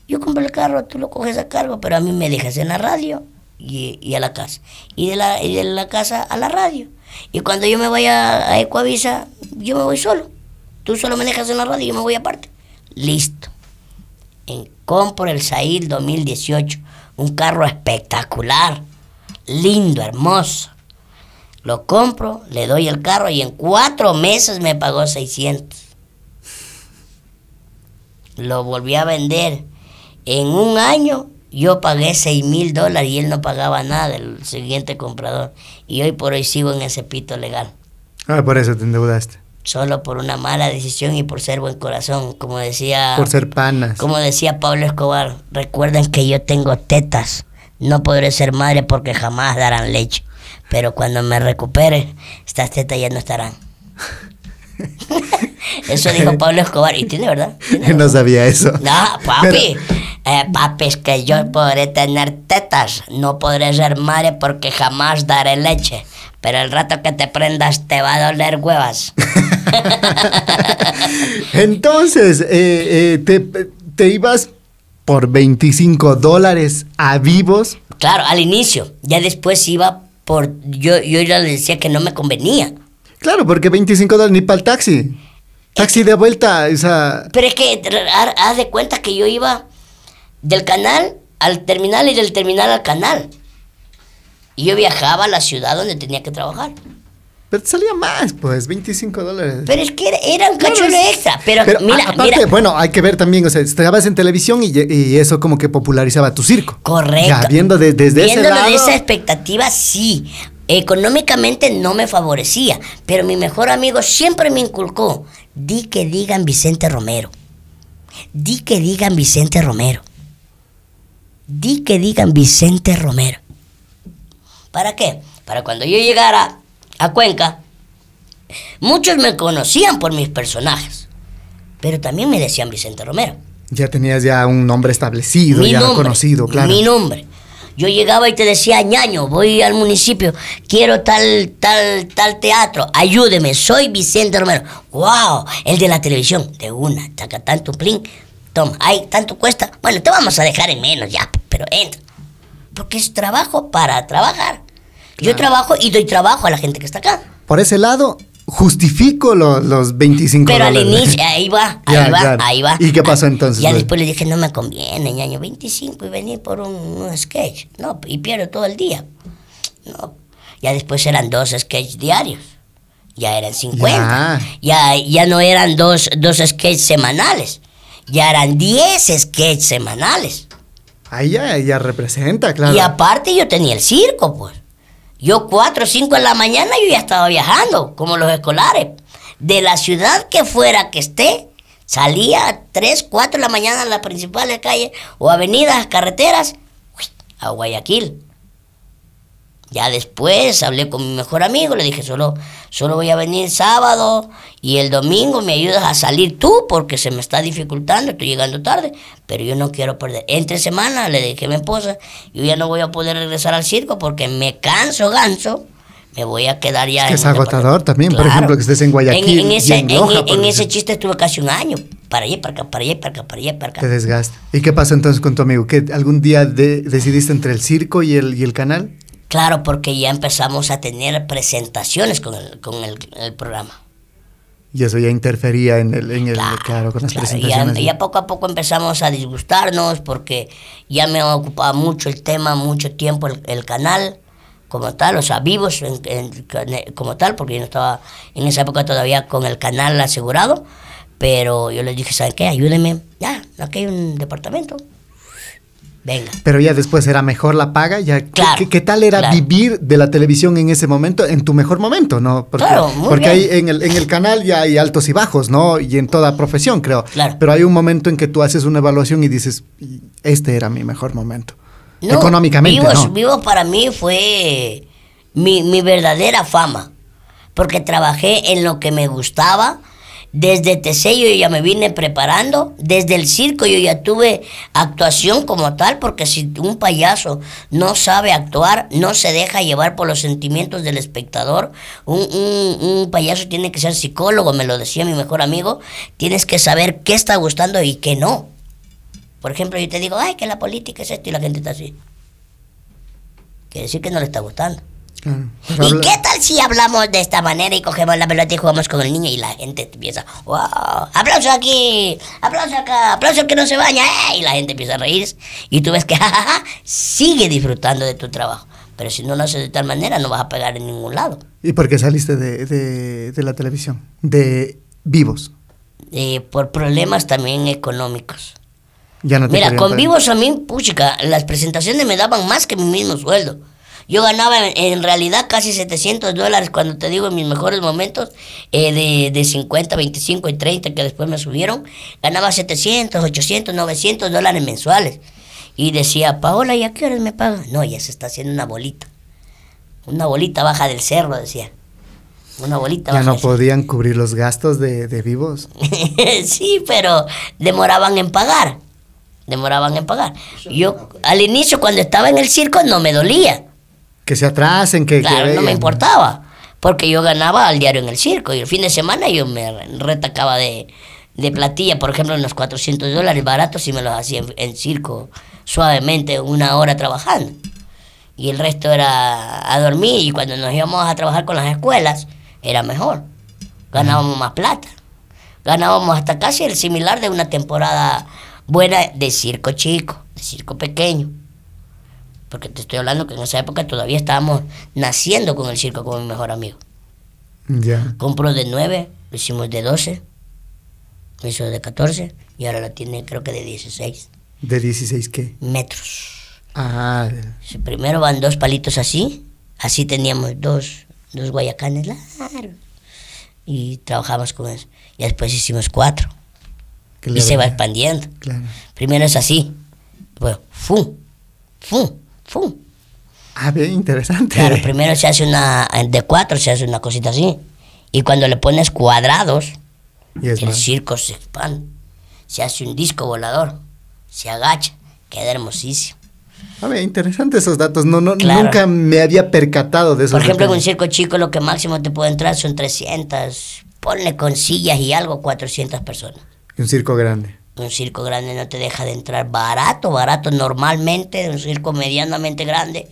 yo compro el carro, tú lo coges a cargo, pero a mí me dejas en la radio y, a la casa. Y de la, y de la casa a la radio. Y cuando yo me vaya a Ecuavisa, yo me voy solo. Tú solo me dejas en la radio y yo me voy aparte. Listo. En, compro el Sail 2018. Un carro espectacular. Lindo, hermoso. Lo compro, le doy el carro y en cuatro meses me pagó 600. Lo volví a vender. En un año yo pagué 6 mil dólares y él no pagaba nada del siguiente comprador. Y hoy por hoy sigo en ese pito legal. Ah, por eso te endeudaste. Solo por una mala decisión y por ser buen corazón. Como decía, Por ser panas. como decía Pablo Escobar, recuerden que yo tengo tetas. No podré ser madre porque jamás darán leche. Pero cuando me recupere, estas tetas ya no estarán. Eso dijo Pablo Escobar. Y tiene verdad. Tiene No verdad. sabía eso. No, papi. Eh, papi, es que yo podré tener tetas. No podré ser madre porque jamás daré leche. Pero el rato que te prendas te va a doler huevas. Entonces, eh, eh, te, te ibas por 25 dólares a vivos. Claro, al inicio. Ya después iba por... Yo, yo ya le decía que no me convenía. Claro, porque 25 dólares ni para el taxi. Taxi de vuelta, o sea, Pero es que ha- haz de cuenta que yo iba del canal al terminal y del terminal al canal. Y yo viajaba a la ciudad donde tenía que trabajar. Pero te salía más, pues, 25 dólares. Pero es que era, era un Claro, cachulo es- extra. Pero, Pero, mira, aparte, mira. bueno, hay que ver también, o sea, estabas en televisión y, y eso como que popularizaba tu circo. Correcto. Ya, viendo de- desde ese Viéndolo lado. de esa expectativa, sí. Económicamente no me favorecía, pero mi mejor amigo siempre me inculcó, di que digan Vicente Romero. Di que digan Vicente Romero. Di que digan Vicente Romero. ¿Para qué? Para cuando yo llegara a Cuenca, muchos me conocían por mis personajes, pero también me decían Vicente Romero Ya tenías ya un nombre establecido, ya nombre, conocido, claro. Mi nombre. Yo llegaba y te decía, ñaño, voy al municipio, quiero tal, tal, tal teatro, ayúdeme, soy Vicente Romero. ¡Wow! El de la televisión, de una, taca tanto plin, toma, ay, tanto cuesta. Bueno, te vamos a dejar en menos ya, pero entra. Porque es trabajo para trabajar. Yo trabajo y doy trabajo a la gente que está acá. Por ese lado, justifico lo- los 25 Pero al inicio, ahí va, ahí Ya, va, ya. ahí va. ¿Y qué pasó entonces, Ya después le dije, no me conviene, ñaño, 25 y venir por un, un sketch. No, y pierdo todo el día. No. Ya después eran dos sketches diarios. Ya eran 50. Ya, ya no eran dos, dos sketches semanales. Ya eran 10 sketches semanales. Ahí ya, ya representa, claro. Y aparte yo tenía el circo, pues. Yo 4 o 5 de la mañana yo ya estaba viajando, como los escolares. De la ciudad que fuera que esté, salía a 3, 4 de la mañana en las principales calles o avenidas, carreteras, a Guayaquil. Ya después hablé con mi mejor amigo, le dije, solo, solo voy a venir sábado y el domingo me ayudas a salir tú porque se me está dificultando, estoy llegando tarde, pero yo no quiero perder. Entre semana le dije a mi esposa, yo ya no voy a poder regresar al circo porque me canso, ganso, me voy a quedar ya. Es que en es agotador también, por Claro. ejemplo, que estés en Guayaquil En, ese, en en- Loja, en por ese ejemplo. chiste estuve casi un año, para allá, para acá, para allá, para acá, para allá, para acá. Te desgasta. ¿Y qué pasó entonces con tu amigo? ¿Que algún día de- decidiste entre el circo y el, y el canal? Claro, porque ya empezamos a tener presentaciones con el, con el, el programa. Y eso ya interfería en el, en el claro, con las Claro, presentaciones. ya, ya poco a poco empezamos a disgustarnos porque ya me ocupaba mucho el tema, mucho tiempo el, el canal como tal, o sea, vivos en- en- como tal, porque yo no estaba en esa época todavía con el canal asegurado, pero yo les dije, ¿saben qué? Ayúdenme, ya, aquí hay un departamento, venga. Pero ya después era mejor la paga, ya ¿qué- Claro, ¿qué, qué tal era claro. vivir de la televisión en ese momento, en tu mejor momento, no? Porque, Claro, muy porque bien. ahí en el, en el canal ya hay altos y bajos, ¿no? Y en toda profesión, creo. Claro. Pero hay un momento en que tú haces una evaluación y dices, este era mi mejor momento. No, Económicamente, vivos, ¿no? Vivos para mí fue mi, mi verdadera fama, porque trabajé en lo que me gustaba. Desde TC yo ya me vine preparando, desde el circo yo ya tuve actuación como tal, porque si un payaso no sabe actuar, no se deja llevar por los sentimientos del espectador, un, un- un payaso tiene que ser psicólogo, me lo decía mi mejor amigo, tienes que saber qué está gustando y qué no. Por ejemplo, yo te digo, ay, que la política es esto y la gente está así. Quiere decir que no le está gustando. Claro. ¿Y habla- qué tal si hablamos de esta manera y cogemos la pelota y jugamos con el niño y la gente empieza, wow, aplauso aquí, aplauso acá, aplauso que no se baña, ¡eh! y la gente empieza a reírse y tú ves que jajaja, sigue disfrutando de tu trabajo. Pero si no lo haces de tal manera, no vas a pegar en ningún lado. ¿Y por qué saliste de, de- de la televisión? De vivos. Eh, por problemas también económicos. Ya no te Mira, con vivos a mí, puchica, las presentaciones me daban más que mi mismo sueldo. Yo ganaba en, realidad casi 700 dólares cuando te digo en mis mejores momentos, eh, de, de 50, 25 y 30 que después me subieron, ganaba 700, 800, 900 dólares mensuales. Y decía, Paola, ¿y a qué horas me pagan? No, ya se está haciendo una bolita. Una bolita baja del cerro, decía. Una bolita Ya baja no del cerro. podían cubrir los gastos de, de vivos. sí, pero demoraban en pagar. Demoraban en pagar. Yo al inicio cuando estaba en el circo no me dolía. Que se atrasen, que... que Claro, no me importaba. Porque yo ganaba al diario en el circo y el fin de semana yo me retacaba de, de platilla, por ejemplo, unos 400 dólares baratos y me los hacía en, en circo suavemente una hora trabajando. Y el resto era a dormir y cuando nos íbamos a trabajar con las escuelas era mejor. Ganábamos más plata. Ganábamos hasta casi el similar de una temporada buena de circo chico, de circo pequeño. Porque te estoy hablando que en esa época todavía estábamos naciendo con el circo como mi mejor amigo. Ya. Compró de 9, lo hicimos de 12, lo hizo de 14 y ahora lo tiene creo que de 16 ¿De 16 qué? metros. Ah, Sí, Primero van dos palitos así, así teníamos dos, dos guayacanes largos y trabajamos con eso. Y después hicimos cuatro que y se va expandiendo. Claro. Primero es así, pues, ¡fum! ¡fum! ¡Fum! Ah, bien interesante. Claro, primero se hace una, de cuatro se hace una cosita así. Y cuando le pones cuadrados, Y el circo se expande. Se hace un disco volador, se agacha, queda hermosísimo. A ver, interesante esos datos. No, no, Claro. Nunca me había percatado de esos Por ejemplo, en un circo chico lo que máximo te puede entrar son 300, ponle con sillas y algo, 400 personas. Un circo grande. Un circo grande no te deja de entrar barato, barato normalmente, un circo medianamente grande,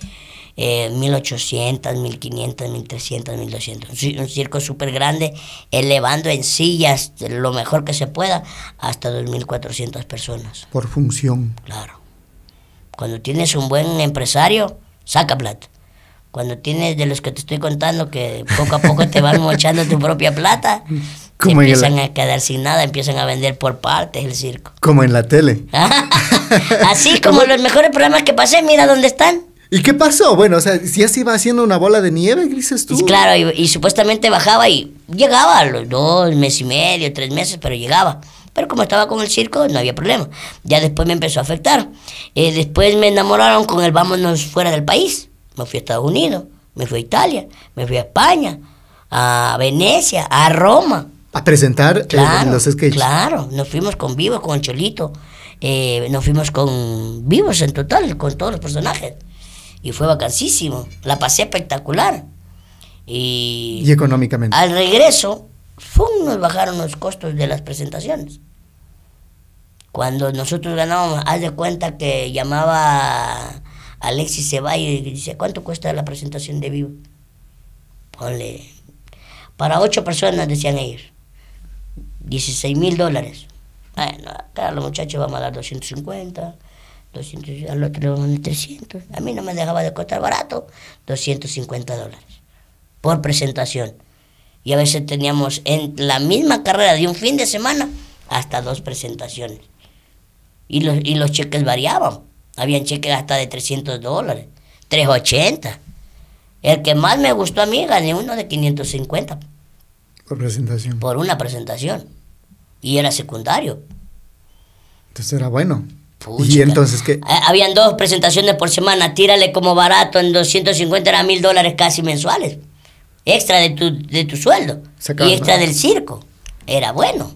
eh, 1800, 1500, 1300, 1200. Un Un circo súper grande, elevando en sillas lo mejor que se pueda hasta 2400 personas. Por función. Claro. Cuando tienes un buen empresario, saca plata. Cuando tienes de los que te estoy contando que poco a poco te van mochando tu propia plata, Como empiezan a quedar sin nada, empiezan a vender por partes el circo. Como en la tele. Así como los mejores programas que pasé, mira dónde están. ¿Y qué pasó? Bueno, o sea, ya se iba haciendo una bola de nieve, dices tú. Claro, y, y supuestamente bajaba y llegaba a los dos meses y medio, tres meses, pero llegaba. Pero como estaba con el circo, no había problema. Ya después me empezó a afectar. Eh, después me enamoraron con el vámonos fuera del país. Me fui a Estados Unidos. Me fui a Italia, me fui a España, a Venecia, a Roma. A presentar eh, Claro, los sketches. claro, nos fuimos con Vivo, con Cholito, eh, nos fuimos con Vivos en total, con todos los personajes. Y fue vacancísimo, la pasé espectacular. Y, Y económicamente. al regreso, ¡fum! nos bajaron los costos de las presentaciones. Cuando nosotros ganábamos, haz de cuenta que llamaba Alexis Ceballos y dice, ¿cuánto cuesta la presentación de Vivo? Ponle, para ocho personas decían ellos, 16 mil dólares. Bueno, acá los muchachos vamos a dar 250, 200, al otro le vamos a dar 300. A mí no me dejaba de costar barato, 250 dólares por presentación. Y a veces teníamos en la misma carrera de un fin de semana hasta dos presentaciones. Y los, y los cheques variaban. Habían cheques hasta de 300 dólares, 380. El que más me gustó a mí gané uno de 550 Por presentación. por una presentación. Y era secundario. Entonces era bueno. Puchica. Y entonces, ¿qué? Habían dos presentaciones por semana. Tírale como barato en 250 era mil dólares casi mensuales. Extra de tu, de tu sueldo. Y extra del circo. Era bueno.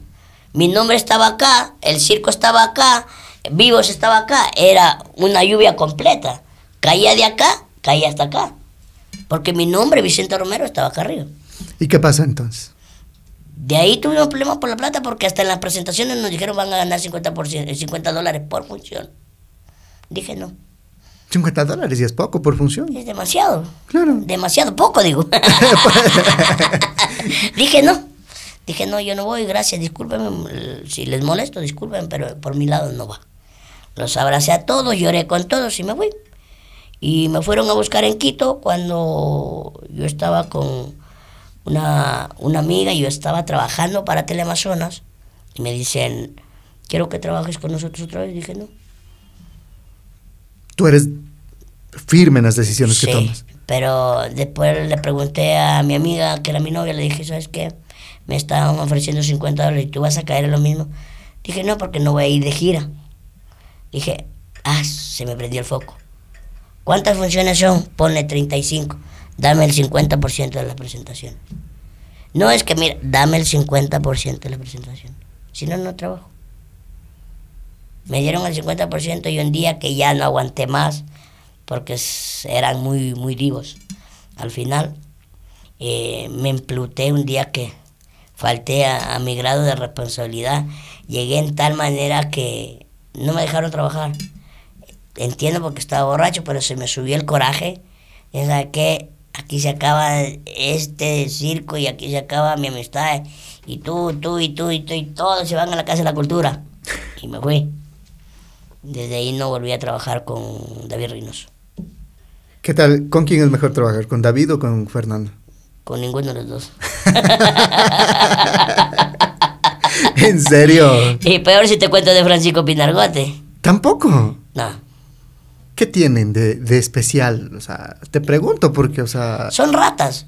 Mi nombre estaba acá, el circo estaba acá, Vivos estaba acá. Era una lluvia completa. Caía de acá, caía hasta acá. Porque mi nombre, Vicente Romero, estaba acá arriba. ¿Y qué pasa entonces? De ahí tuvimos problemas por la plata porque hasta en las presentaciones nos dijeron van a ganar 50%, eh, 50 dólares por función. Dije no, 50 dólares y es poco por función. es demasiado. Claro. Demasiado poco, digo. Dije no. Dije no, yo no voy, gracias, discúlpenme. mm, Si les molesto, disculpen, pero por mi lado no va. Los abracé a todos, lloré con todos y me fui. Y me fueron a buscar en Quito cuando yo estaba con una, una amiga y yo estaba trabajando para Teleamazonas. Y me dicen, quiero que trabajes con nosotros otra vez. dije no. Tú eres firme en las decisiones que Sí, tomas. Pero después le pregunté a mi amiga, que era mi novia, le dije, ¿sabes qué? Me estaban ofreciendo 50 dólares y tú vas a caer en lo mismo. Dije, no, porque no voy a ir de gira. Dije, ah, se me prendió el foco. ¿Cuántas funciones son? Ponle 35. Dame el 50% de la presentación. No es que, mira, dame el 50% de la presentación. Si no, no trabajo. Me dieron el 50% y un día que ya no aguanté más, porque eran muy, muy divos. Al final, eh, me empluté un día que falté a, mi grado de responsabilidad. Llegué en tal manera que no me dejaron trabajar. Entiendo porque estaba borracho, pero se me subió el coraje. Sabes que aquí se acaba este circo y aquí se acaba mi amistad. Y tú, tú, y tú, y tú, y todos se van a la casa de la cultura. Y me fui. Desde ahí no volví a trabajar con David Reynoso. ¿Qué tal? ¿Con quién es mejor trabajar? ¿Con David o con Fernando? Con ninguno de los dos. ¿En serio? Y peor si te cuento de Francisco Pinargote. ¿Tampoco? No. ¿Qué tienen de, de especial? O sea, te pregunto porque, o sea, Son ratas.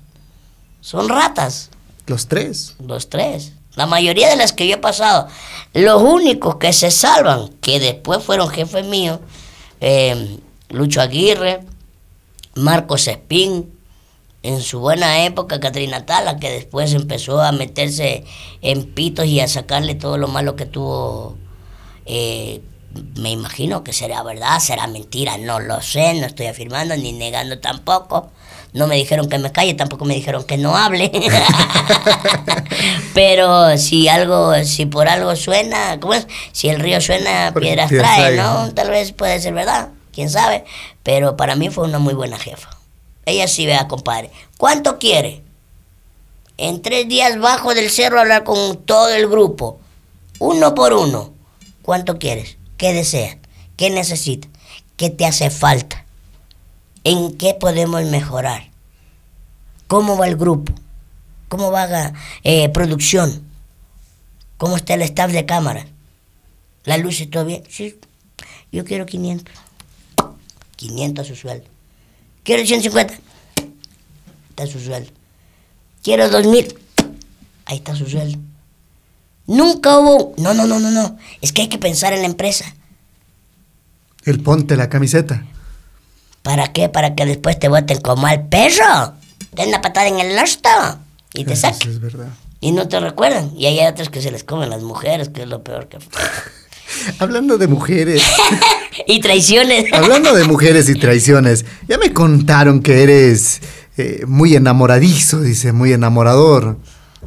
Son ratas. los tres. Los tres. La mayoría de las que yo he pasado. Los únicos que se salvan, que después fueron jefes míos, eh, Lucho Aguirre, Marcos Espín, en su buena época Catrina Tala, que después empezó a meterse en pitos y a sacarle todo lo malo que tuvo. eh, me imagino que será verdad, será mentira, no lo sé, no estoy afirmando ni negando tampoco. No me dijeron que me calle, tampoco me dijeron que no hable. Pero si algo, si por algo suena, ¿cómo es? Si el río suena, Por- piedras trae, ¿no? ¿no? Tal vez puede ser verdad, quién sabe. Pero para mí fue una muy buena jefa. Ella sí, vea, compadre. ¿Cuánto quiere? En tres días bajo del cerro a hablar con todo el grupo. Uno por uno. ¿Cuánto quieres? ¿Qué deseas? ¿Qué necesitas? ¿Qué te hace falta? ¿En qué podemos mejorar? ¿Cómo va el grupo? ¿Cómo va la eh, producción? ¿Cómo está el staff de cámara? ¿La luz está bien? Sí. Yo quiero 500. 500 a su sueldo. Quiero 150. Está su sueldo. Quiero 2000. Ahí está su sueldo. Nunca hubo... No, no, no, no, no. Es que hay que pensar en la empresa. El ponte la camiseta. ¿Para qué? Para que después te voten como al perro. Den una patada en el losto y te saquen. es verdad. Y no te recuerdan. Y hay otros que se les comen las mujeres, que es lo peor que... Hablando de mujeres, y traiciones. hablando de mujeres y traiciones, ya me contaron que eres eh, muy enamoradizo, dice, muy enamorador.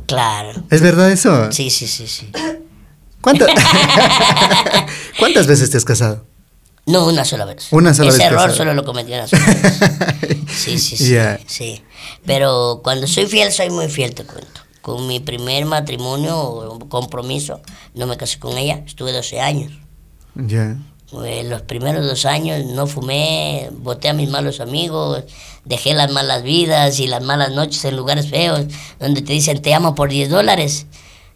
Claro. ¿Es verdad eso? Sí, sí, sí, sí. ¿Cuántas, ¿Cuántas veces te has casado? No, una sola vez. Una sola Ese vez error casado. solo lo cometí una sola vez. Sí, sí, sí. Sí. Pero cuando soy fiel, soy muy fiel, te cuento. Con mi primer matrimonio o compromiso, no me casé con ella, estuve 12 años. Ya. Eh, los primeros dos años no fumé, boté a mis malos amigos, dejé las malas vidas y las malas noches en lugares feos donde te dicen te amo por 10 dólares.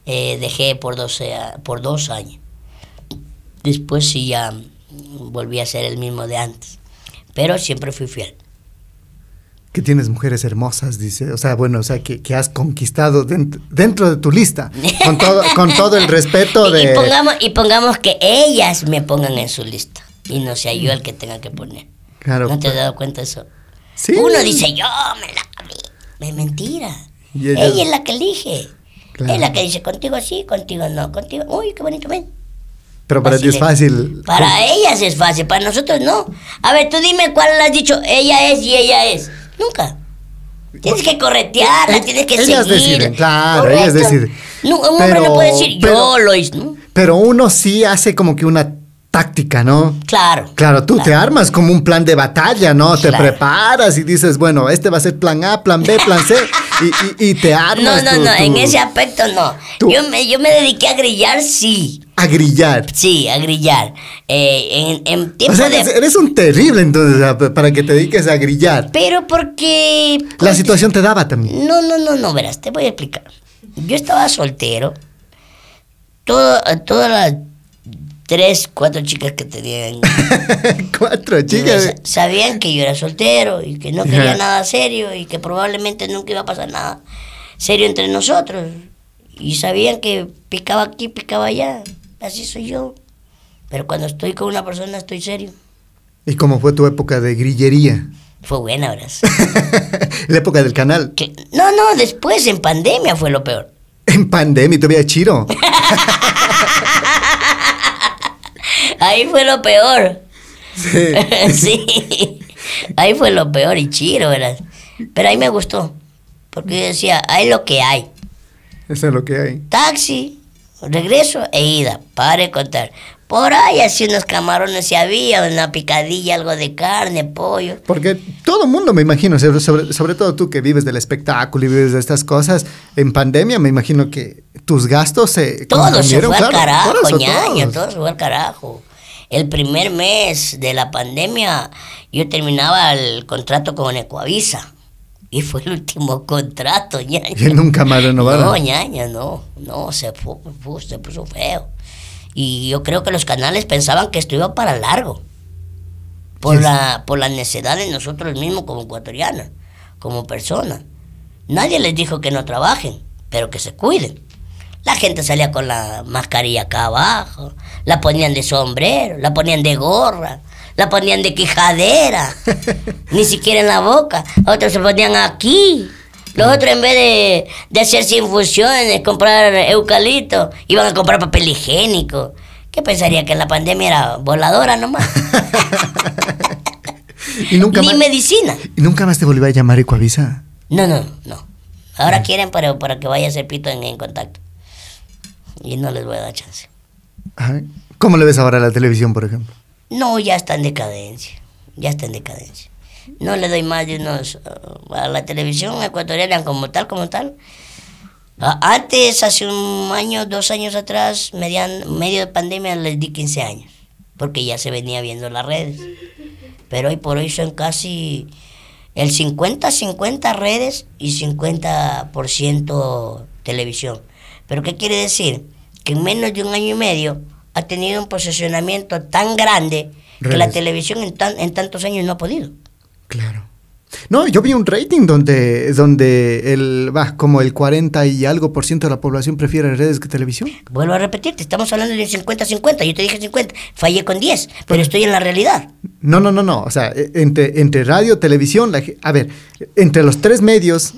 Eh, dejé por, 12, a- por dos años. Después sí ya volví a ser el mismo de antes. Pero siempre fui fiel. Que tienes mujeres hermosas, dice. O sea, bueno, o sea, que, que has conquistado dent- dentro de tu lista. Con todo, con todo el respeto Y, y de... pongamos, y pongamos que ellas me pongan en su lista y no sea yo el que tenga que poner. Claro. ¿No te has dado cuenta de eso? Sí. Uno dice, yo me la. Es mentira. Y ella- Ella es la que elige. Claro. Es la que dice, contigo sí, contigo no, contigo. Uy, qué bonito, ven. Pero para ti es fácil. Para ellas es fácil, para nosotros no. A ver, tú dime cuál le has dicho, ella es y ella es. Nunca. Tienes que corretearla, Eh, tienes que ellas seguir. deciden, claro, ellas deciden. No, un hombre Pero- no puede decir, pero- yo lo hice, ¿no? Pero uno sí hace como que una táctica, ¿no? Claro. Claro, tú te armas como un plan de batalla, ¿no? Te preparas y dices, bueno, este va a ser plan A, plan B, plan C, y, y- y te No, armas. no, tu- no, tu- en ese aspecto no. tú- Yo me, yo me dediqué a grillar, sí. A grillar. Sí, a grillar. Eh, en, en tiempo O sea, de... eres, un terrible entonces, para que te dediques a grillar. Pero porque... La situación te daba también. No, no, no, no, verás, te voy a explicar. Yo estaba soltero. Todo, todas las tres, cuatro chicas que tenían... Cuatro chicas. sa- sabían que yo era soltero y que no quería nada serio y que probablemente nunca iba a pasar nada serio entre nosotros. Y sabían que picaba aquí, picaba allá. Así soy yo. Pero cuando estoy con una persona estoy serio. ¿Y cómo fue tu época de grillería? Fue buena, verás. La época del canal. Que- no, no, después en pandemia fue lo peor. En pandemia, todavía chiro. Ahí fue lo peor. Sí. sí. Ahí fue lo peor y chiro, ¿verdad? Pero ahí me gustó. Porque yo decía, hay lo que hay. Eso es lo que hay. Taxi, regreso e ida. Pare de contar. Por ahí así unos camarones si había, una picadilla, algo de carne, pollo. Porque todo el mundo, me imagino, sobre, todo tú que vives del espectáculo y vives de estas cosas, en pandemia me imagino que tus gastos se Todo se fue al claro, carajo, por eso, ñaño, todo se fue al carajo. El primer mes de la pandemia yo terminaba el contrato con Ecoavisa. Y fue el último contrato, ñaño. Y nunca más renovaron. No, ñaña, no, no, se, puso feo. Y yo creo que los canales pensaban que esto iba para largo. Por, la, por la necesidad de nosotros mismos como ecuatorianos, como personas. Nadie les dijo que no trabajen, pero que se cuiden. La gente salía con la mascarilla acá abajo, la ponían de sombrero, la ponían de gorra, la ponían de quijadera, ni siquiera en la boca. Otros se ponían aquí. Los otros en vez de, de hacerse infusiones, comprar eucalipto, iban a comprar papel higiénico. ¿Qué pensaría que la pandemia era voladora nomás? Y nunca Ni más. medicina. ¿Y nunca más te volvió a llamar Ecoavisa? No, no, no. Ahora quieren para, para que vaya a hacer pito en, en contacto. Y no les voy a dar chance. Ajá. ¿Cómo le ves ahora a la televisión, por ejemplo? No, ya está en decadencia. Ya está en decadencia. No le doy más de unos... uh, a la televisión ecuatoriana como tal, como tal. Antes, hace un año, dos años atrás, median, medio de pandemia, les di 15 años. Porque ya se venía viendo las redes. Pero hoy por hoy son casi el 50-50 redes y 50% televisión. ¿Pero qué quiere decir? Que en menos de un año y medio ha tenido un posicionamiento tan grande que la televisión en, tan- en tantos años no ha podido. Claro. No, yo vi un rating donde, donde el, va, como el 40 y algo por ciento de la población prefiere redes que televisión. Vuelvo a repetirte, estamos hablando de 50-50, yo te dije 50, fallé con 10, pero estoy en la realidad. No, no, no, no. O sea, e- entre, entre radio, televisión, la a ver, entre los tres medios,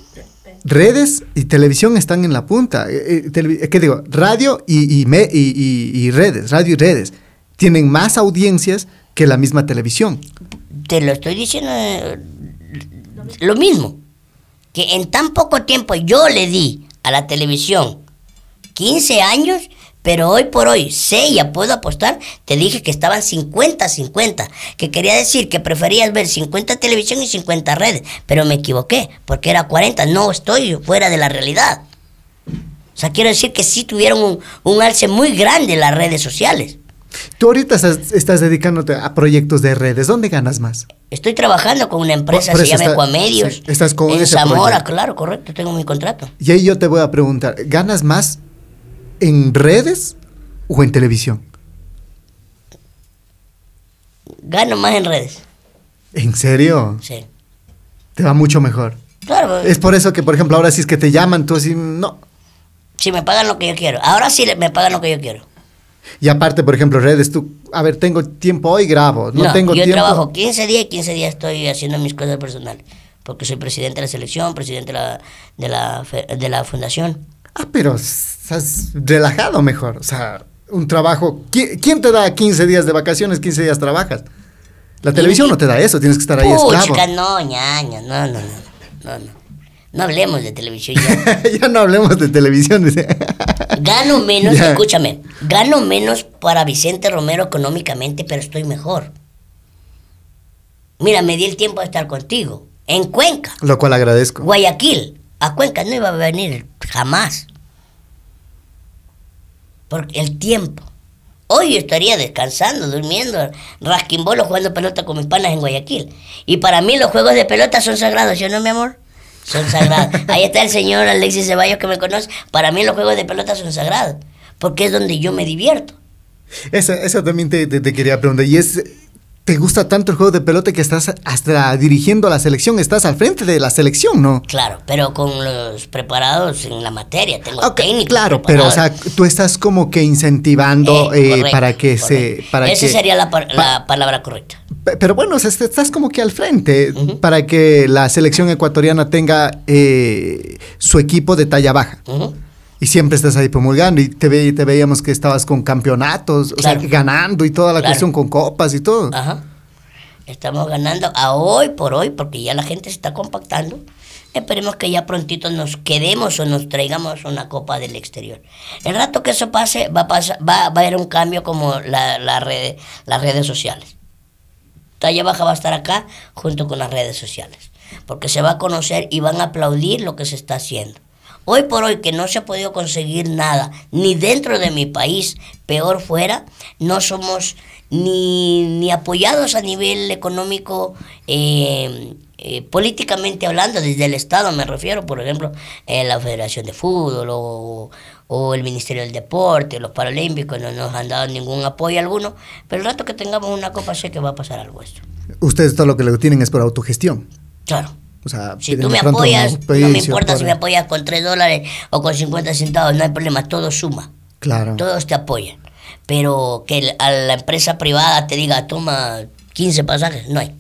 redes y televisión están en la punta. Eh, eh, eh, ¿Qué digo? Radio y, me- y- y- redes, radio y redes, tienen más audiencias que la misma televisión. Te lo estoy diciendo lo mismo. Que en tan poco tiempo yo le di a la televisión 15 años, pero hoy por hoy sé y ya puedo apostar. Te dije que estaban 50-50. Que quería decir que preferías ver 50 televisión y 50 redes. Pero me equivoqué, porque era 40. No estoy fuera de la realidad. O sea, quiero decir que sí tuvieron un, un alce muy grande las redes sociales. Tú ahorita estás, estás dedicándote a proyectos de redes. ¿Dónde ganas más? Estoy trabajando con una empresa, se llama Ecuamedios. sí, estás con en ese Zamora, proyecto. claro, correcto, tengo mi contrato. Y ahí yo te voy a preguntar, ¿ganas más en redes o en televisión? Gano más en redes. ¿En serio? Sí. Te va mucho mejor. Claro, Es por eso que, por ejemplo, ahora si es que te llaman, tú así, no. si me pagan lo que yo quiero. Ahora sí me pagan lo que yo quiero. Y aparte, por ejemplo, redes, tú, a ver, tengo tiempo hoy, grabo. No, tengo yo tiempo. trabajo 15 días y 15 días estoy haciendo mis cosas personales. Porque soy presidente de la selección, presidente de la, de la, de la fundación. Ah, pero estás relajado mejor. O sea, un trabajo. ¿Qui- ¿Quién te da 15 días de vacaciones, 15 días trabajas? La televisión no te da eso, tienes que estar ahí esclavo. Puchica, no, ñaña, no, no, no, no, no. No hablemos de televisión ya. ya no hablemos de televisión. Gano menos, Ya. escúchame, gano menos para Vicente Romero económicamente, pero estoy mejor. Mira, me di el tiempo de estar contigo. En Cuenca, Lo cual agradezco. Guayaquil. A Cuenca no iba a venir jamás. Por el tiempo. Hoy yo estaría descansando, durmiendo, rasquimbolo, jugando pelota con mis panas en Guayaquil. Y para mí los juegos de pelota son sagrados, ¿sí o no, mi amor? Son sagrados. Ahí está el señor Alexis Ceballos que me conoce. Para mí los juegos de pelota son sagrados. Porque es donde yo me divierto. Eso, eso también te, te- te quería preguntar. Y es, ¿te gusta tanto el juego de pelota que estás hasta dirigiendo la selección? Estás al frente de la selección, ¿no? Claro, pero con los preparados en la materia. Tengo Ok, técnicos claro, pero o sea, tú estás como que incentivando Eh, eh, correcto, para que se... Para Esa que, sería la, par- pa- la palabra correcta. Pe- Pero bueno, o sea, est- estás como que al frente para que la selección ecuatoriana tenga eh, su equipo de talla baja. Ujú. Y siempre estás ahí promulgando y te, ve, te veíamos que estabas con campeonatos, o sea, ganando y toda la Claro. cuestión con copas y todo. Ajá. Estamos ganando a hoy por hoy porque ya la gente se está compactando. Esperemos que ya prontito nos quedemos o nos traigamos una copa del exterior. El rato que eso pase, va a, pasar, va, va a haber un cambio como la, la red- las redes sociales. Talla Baja va a estar acá junto con las redes sociales. Porque se va a conocer y van a aplaudir lo que se está haciendo. Hoy por hoy que no se ha podido conseguir nada, ni dentro de mi país, peor fuera, no somos ni, ni apoyados a nivel económico, eh, eh, políticamente hablando, desde el Estado me refiero, por ejemplo, eh, la Federación de Fútbol o, o el Ministerio del Deporte, los Paralímpicos, no nos han dado ningún apoyo alguno, pero el rato que tengamos una copa sé que va a pasar algo esto. Ustedes todo lo que lo tienen es por autogestión. Claro. O sea, Si tú me apoyas, no me importa por- si me apoyas con 3 dólares o con 50 centavos, no hay problema, todo suma. Claro. Todos te apoyan. Pero que a la empresa privada te diga, toma 15 pasajes, no hay.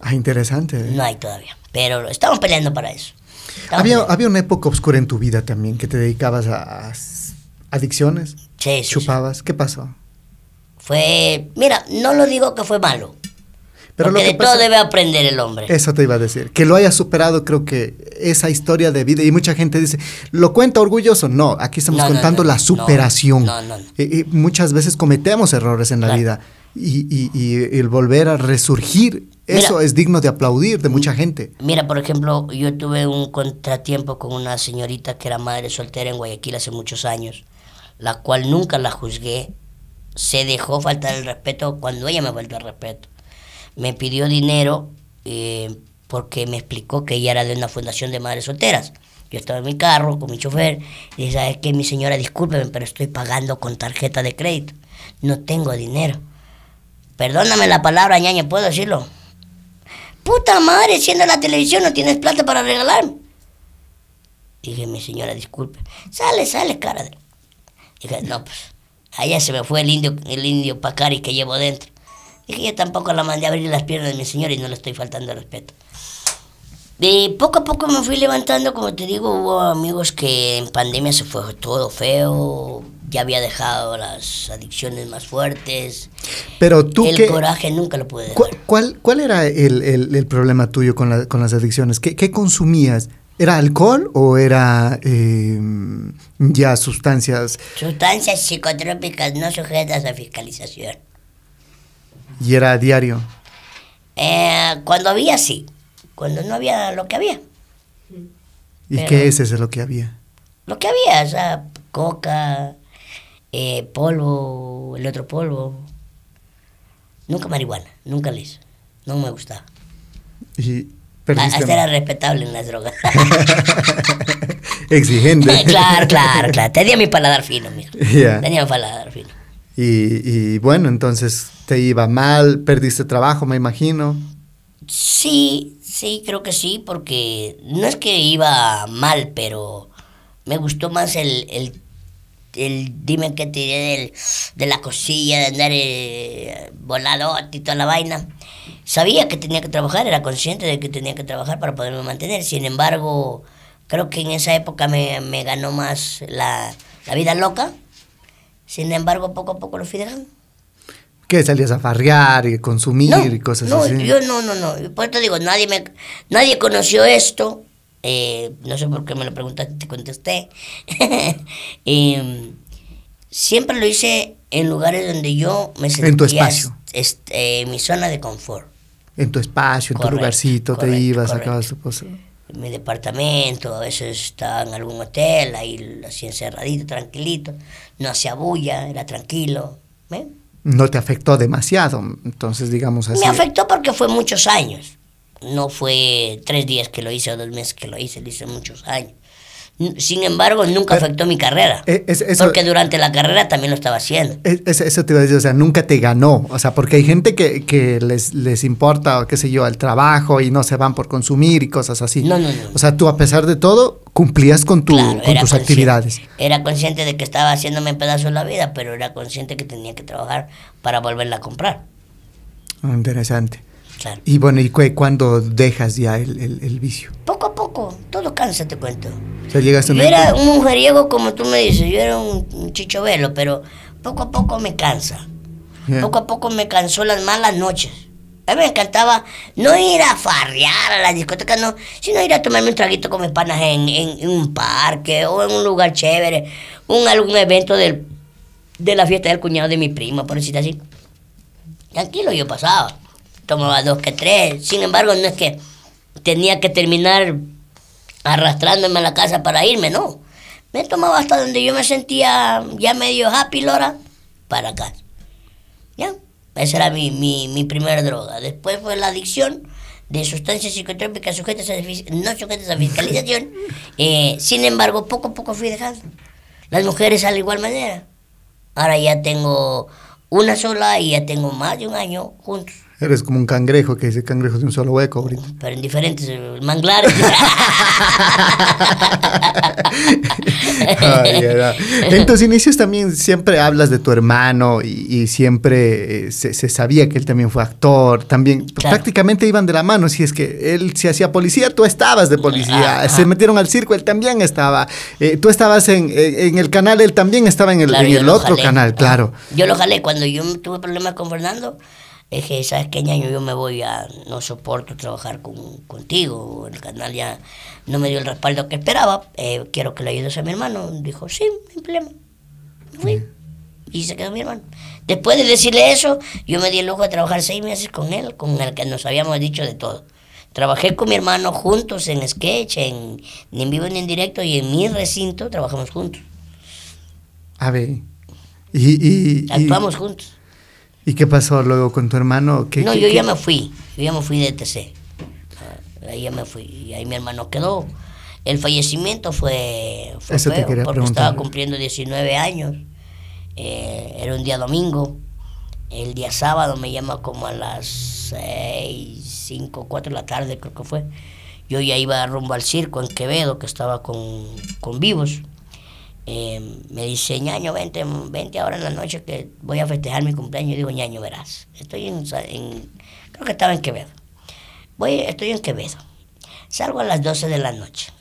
Ah, interesante. No hay todavía. Pero estamos peleando para eso. Estamos Había, peleando. había una época oscura en tu vida también, que te dedicabas a, adicciones, Sí, sí, sí. chupabas. ¿Qué pasó? Fue, mira, no lo digo que fue malo. Pero porque lo que de pasa- todo debe aprender el hombre. Eso te iba a decir. Que lo hayas superado, creo que esa historia de vida. Y mucha gente dice, ¿lo cuenta orgulloso? No, aquí estamos No, contando no, la superación. no, no, no. Y- y muchas veces cometemos errores en la Claro. vida. Y, y- y el volver a resurgir, eso Mira. es digno de aplaudir de mucha gente. Mira, por ejemplo, yo tuve un contratiempo con una señorita que era madre soltera en Guayaquil hace muchos años, la cual nunca la juzgué. Se dejó faltar el respeto cuando ella me faltó el respeto. Me pidió dinero eh, porque me explicó que ella era de una fundación de madres solteras. Yo estaba en mi carro con mi chofer y dije, ¿sabes qué, mi señora? Discúlpeme, pero estoy pagando con tarjeta de crédito. No tengo dinero. Perdóname la palabra, ñaña, ¿puedo decirlo? Puta madre, siendo la televisión no tienes plata para regalarme. Dije, mi señora, disculpe. Sale, sale, cara. de-". Dije, no, pues, allá se me fue el indio, el indio Pacari que llevo dentro. Dije, yo tampoco la mandé a abrir las piernas de mi señor y no le estoy faltando el respeto. De poco a poco me fui levantando, como te digo, hubo amigos que en pandemia se fue todo feo, ya había dejado las adicciones más fuertes. Pero tú el qué- coraje nunca lo pude dejar. ¿Cuál, cuál, cuál era el, el- el problema tuyo con, la- con las adicciones? ¿Qué, qué consumías? ¿Era alcohol o era eh, ya sustancias Sustancias psicotrópicas no sujetas a fiscalización. Y era a diario? Eh, cuando había, sí. Cuando no había, lo que había. ¿Y Pero- qué es eso lo que había? Lo que había, o sea, coca, eh, polvo, el otro polvo. Nunca marihuana, nunca le hice. No me gustaba. Y Ah, perdiste Hasta era respetable en las drogas. exigente. claro, claro, claro. Tenía mi paladar fino, mijo. Ya. Tenía mi paladar fino. Y, y bueno, entonces te iba mal, perdiste trabajo, me imagino. Sí, sí, creo que sí, porque no es que iba mal, pero me gustó más el, el, el dime que te diré del, de la cosilla, de andar eh, voladote y toda la vaina. Sabía que tenía que trabajar, era consciente de que tenía que trabajar para poderme mantener. Sin embargo, creo que en esa época me, me ganó más la, la vida loca. Sin embargo, poco a poco lo fui dejando. ¿Qué salías a farrear y consumir No, y cosas no, así? yo no, no, no. Por eso digo, nadie me, nadie conoció esto. Eh, no sé por qué me lo preguntaste, te contesté. Em, siempre lo hice en lugares donde yo me sentía En tu espacio. est- eh, mi zona de confort. En tu espacio, en Correcto, tu lugarcito, te correcto, ibas, correcto. sacabas tu cosa. En mi departamento, a veces estaba en algún hotel, ahí hacía encerradito, tranquilito. No hacía bulla, era tranquilo. ¿ve? No te afectó demasiado, entonces digamos así. Me afectó porque fue muchos años. No fue tres días que lo hice o dos meses que lo hice, lo hice muchos años. Sin embargo, nunca Pero- afectó mi carrera. Eh, es- eso- porque durante la carrera también lo estaba haciendo. Es- es- Eso te iba a decir, o sea, nunca te ganó, o sea, porque hay gente que, que les, les importa, o qué sé yo, el trabajo y no se van por consumir y cosas así. No, no, no. O sea, tú a pesar de todo, cumplías con, tu, Claro, con tus actividades. Era consciente de que estaba haciéndome pedazos la vida, pero era consciente que tenía que trabajar para volverla a comprar. Ah, Interesante. Claro. Y bueno, ¿y cu- cuándo dejas ya el, el- el vicio? Poco a poco, todo cansa, te cuento. O sea, llegaste Yo era un mujeriego, como tú me dices, yo era un, un chichovelo, pero poco a poco me cansa. Ya. Poco a poco me cansó las malas noches. A mí me encantaba no ir a farrear a la discoteca, no, sino ir a tomarme un traguito con mis panas en, en- en un parque o en un lugar chévere, un algún evento del, de la fiesta del cuñado de mi prima, por decir así. Tranquilo yo pasaba, tomaba dos que tres, sin embargo no es que tenía que terminar arrastrándome a la casa para irme, no. Me tomaba hasta donde yo me sentía ya medio happy, Lora, para casa. ¿Ya? Esa era mi, mi, mi primera droga. Después fue la adicción de sustancias psicotrópicas sujetas a, no sujetas a fiscalización. Eh, sin embargo, poco a poco fui dejando. Las mujeres a la igual manera. Ahora ya tengo una sola y ya tengo más de un año juntos. Eres como un cangrejo que dice cangrejo de un solo hueco ahorita. Pero en diferentes eh, manglares. Ay. En tus inicios también siempre hablas de tu hermano y, y siempre eh, se, se sabía que él también fue actor. También Claro. prácticamente iban de la mano. Si es que él se hacía policía, tú estabas de policía. Ajá. Se metieron al circo, él también estaba. Eh, tú estabas en, en- el canal, él también estaba en el, Claro, en el otro jalé. canal, claro. Yo lo jalé. Cuando yo tuve problemas con Fernando, dije, ¿sabes qué, ñaño? Yo me voy a... No soporto trabajar con, contigo. El canal ya no me dio el respaldo que esperaba. eh, quiero que le ayudes a mi hermano. Dijo, sí, no hay problema. Fui. Y se quedó mi hermano. Después de decirle eso, yo me di el lujo de trabajar seis meses con él, con el que nos habíamos dicho de todo. Trabajé con mi hermano juntos en sketch, en, ni en vivo ni en directo, y en mi recinto trabajamos juntos. A ver. Y, y, y- Actuamos juntos. ¿Y qué pasó luego con tu hermano? ¿Qué- No, qué- yo qué- ya me fui, yo ya me fui de TC. Ah, Ahí ya me fui, y ahí mi hermano quedó. El fallecimiento fue, fue Eso feo, porque preguntar. estaba cumpliendo 19 años. Eh, era un día domingo. El día sábado me llama como a las 6, 5, 4 de la tarde, creo que fue. Yo ya iba rumbo al circo en Quevedo, que estaba con, con vivos. Eh, me dice, ñaño, vente, vente ahora en la noche que voy a festejar mi cumpleaños. Yo digo, ñaño, verás, estoy en, en creo que estaba en Quevedo. Voy, estoy en Quevedo. Salgo a las 12 de la noche.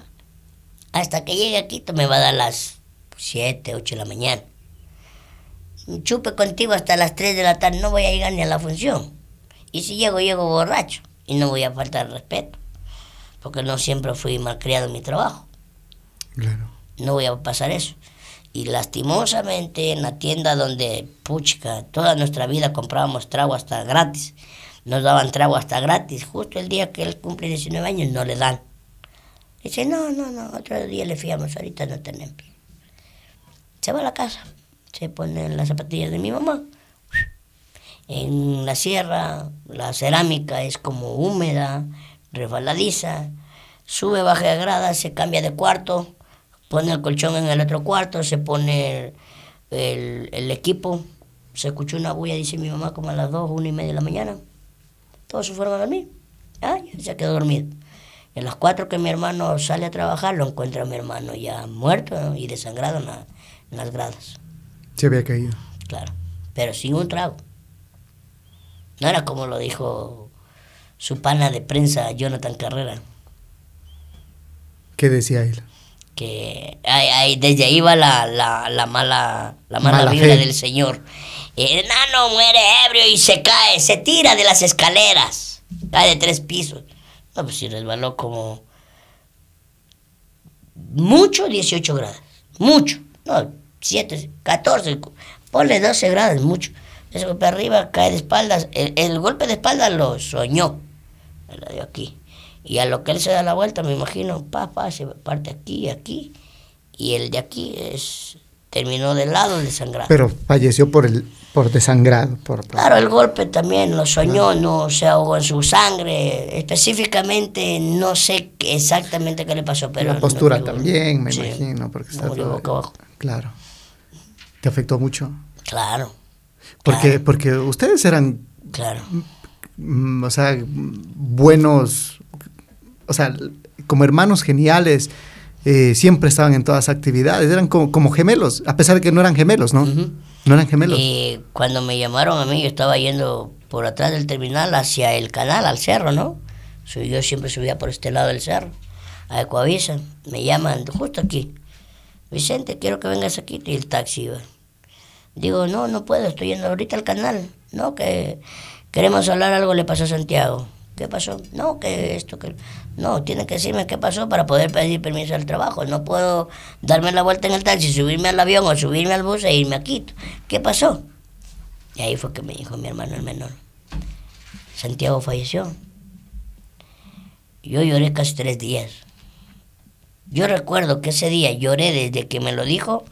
Hasta que llegue a Quito me va a dar las 7, 8 de la mañana. Chupe contigo hasta las 3 de la tarde, no voy a llegar ni a la función. Y si llego, llego borracho. Y no voy a faltar respeto. Porque no siempre fui malcriado en mi trabajo. Claro. No voy a pasar eso. Y lastimosamente en la tienda donde, puchica, toda nuestra vida comprábamos trago hasta gratis. Nos daban trago hasta gratis. Justo el día que él cumple 19 años no le dan. Dice, no, no, no, otro día le fiamos, ahorita no tenemos. Se va a la casa, se pone en las zapatillas de mi mamá. En la sierra, la cerámica es como húmeda, resbaladiza. Sube, baja de grada, se cambia de cuarto, pone el colchón en el otro cuarto, se pone el, el equipo. Se escuchó una bulla, dice mi mamá, como a las dos, una y media de la mañana. Todos se fueron a dormir. Ah, ya se quedó dormido. En las cuatro que mi hermano sale a trabajar, lo encuentra mi hermano ya muerto ¿no? y desangrado en, la- en las gradas. Se había caído. Claro. Pero sin un trago. No era como lo dijo su pana de prensa, Jonathan Carrera, ¿Qué decía él? Que ay, ay, desde ahí va la, la, la mala, la mala, Mala vibra del señor. El enano muere ebrio y se cae, se tira de las escaleras, cae de tres pisos. No, pues si resbaló como mucho 18 grados, mucho, no, 7, 14, ponle 12 grados, mucho. Ese golpe arriba cae de espaldas, el, el golpe de espalda lo soñó, me la dio aquí. Y a lo que él se da la vuelta, me imagino, pa, pa, se parte aquí y aquí, y el de aquí es terminó del lado desangrado. Pero falleció por el por desangrado. Por, por- Claro, el golpe también lo soñó, no se ahogó en su sangre. Específicamente no sé exactamente qué le pasó, pero... la postura no- también, me sí, imagino. Porque está todo- boca abajo. Claro. ¿Te afectó mucho? Claro, Porque, Claro. porque ustedes eran, claro. mm, o sea, buenos, o sea, como hermanos geniales, eh, siempre estaban en todas las actividades, eran como, como gemelos, a pesar de que no eran gemelos, ¿no? No eran gemelos. Y cuando me llamaron a mí, yo estaba yendo por atrás del terminal hacia el canal, al cerro, ¿no? Yo siempre subía por este lado del cerro, a Ecoavisa. Me llaman justo aquí. Vicente, quiero que vengas aquí. Y el taxi iba. Digo, no, no puedo, estoy yendo ahorita al canal. No, que queremos hablar, algo le pasó a Santiago. ¿Qué pasó? No, que esto, que... No, tiene que decirme qué pasó para poder pedir permiso al trabajo. No puedo darme la vuelta en el taxi, subirme al avión o subirme al bus e irme a Quito. ¿Qué pasó? Y ahí fue que me dijo mi hermano el menor. Santiago falleció. Yo lloré casi tres días. Yo recuerdo que ese día lloré desde que me lo dijo.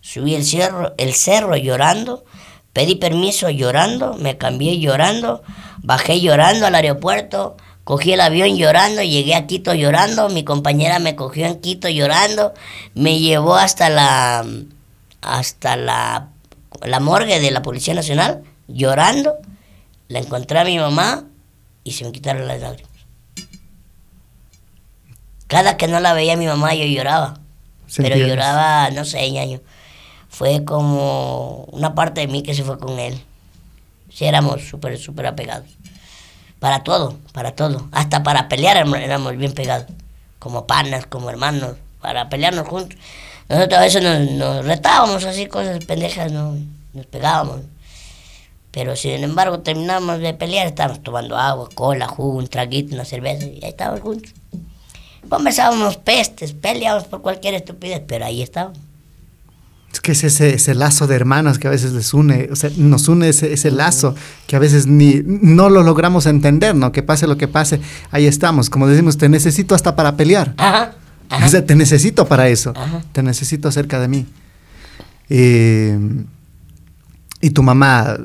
Subí el cerro, el cerro llorando. Pedí permiso llorando. Me cambié llorando. Bajé llorando al aeropuerto. Cogí el avión llorando. Llegué a Quito llorando. Mi compañera me cogió en Quito llorando. Me llevó hasta la hasta la, la morgue de la Policía Nacional llorando. La encontré a mi mamá y se me quitaron las lágrimas. Cada que no la veía mi mamá yo lloraba. Pero lloraba, no sé, ñaño. Fue como una parte de mí que se fue con él. Sí, éramos súper, súper apegados. Para todo, para todo. Hasta para pelear éramos- bien pegados. Como panas, como hermanos. Para pelearnos juntos. Nosotros a veces nos, nos retábamos así, cosas pendejas, ¿no? Nos pegábamos. Pero sin embargo terminamos de pelear, estábamos tomando agua, cola, jugo, un traguito, una cerveza, y ahí estábamos juntos. Conversábamos pestes, peleábamos por cualquier estupidez, pero ahí estábamos. Es que es ese, ese lazo de hermanos que a veces les une, o sea, nos une ese, ese lazo que a veces ni no lo logramos entender, ¿no? Que pase lo que pase, ahí estamos. Como decimos, te necesito hasta para pelear. Ajá, ajá. O sea, te necesito para eso. Ajá. Te necesito cerca de mí. Eh, ¿Y tu mamá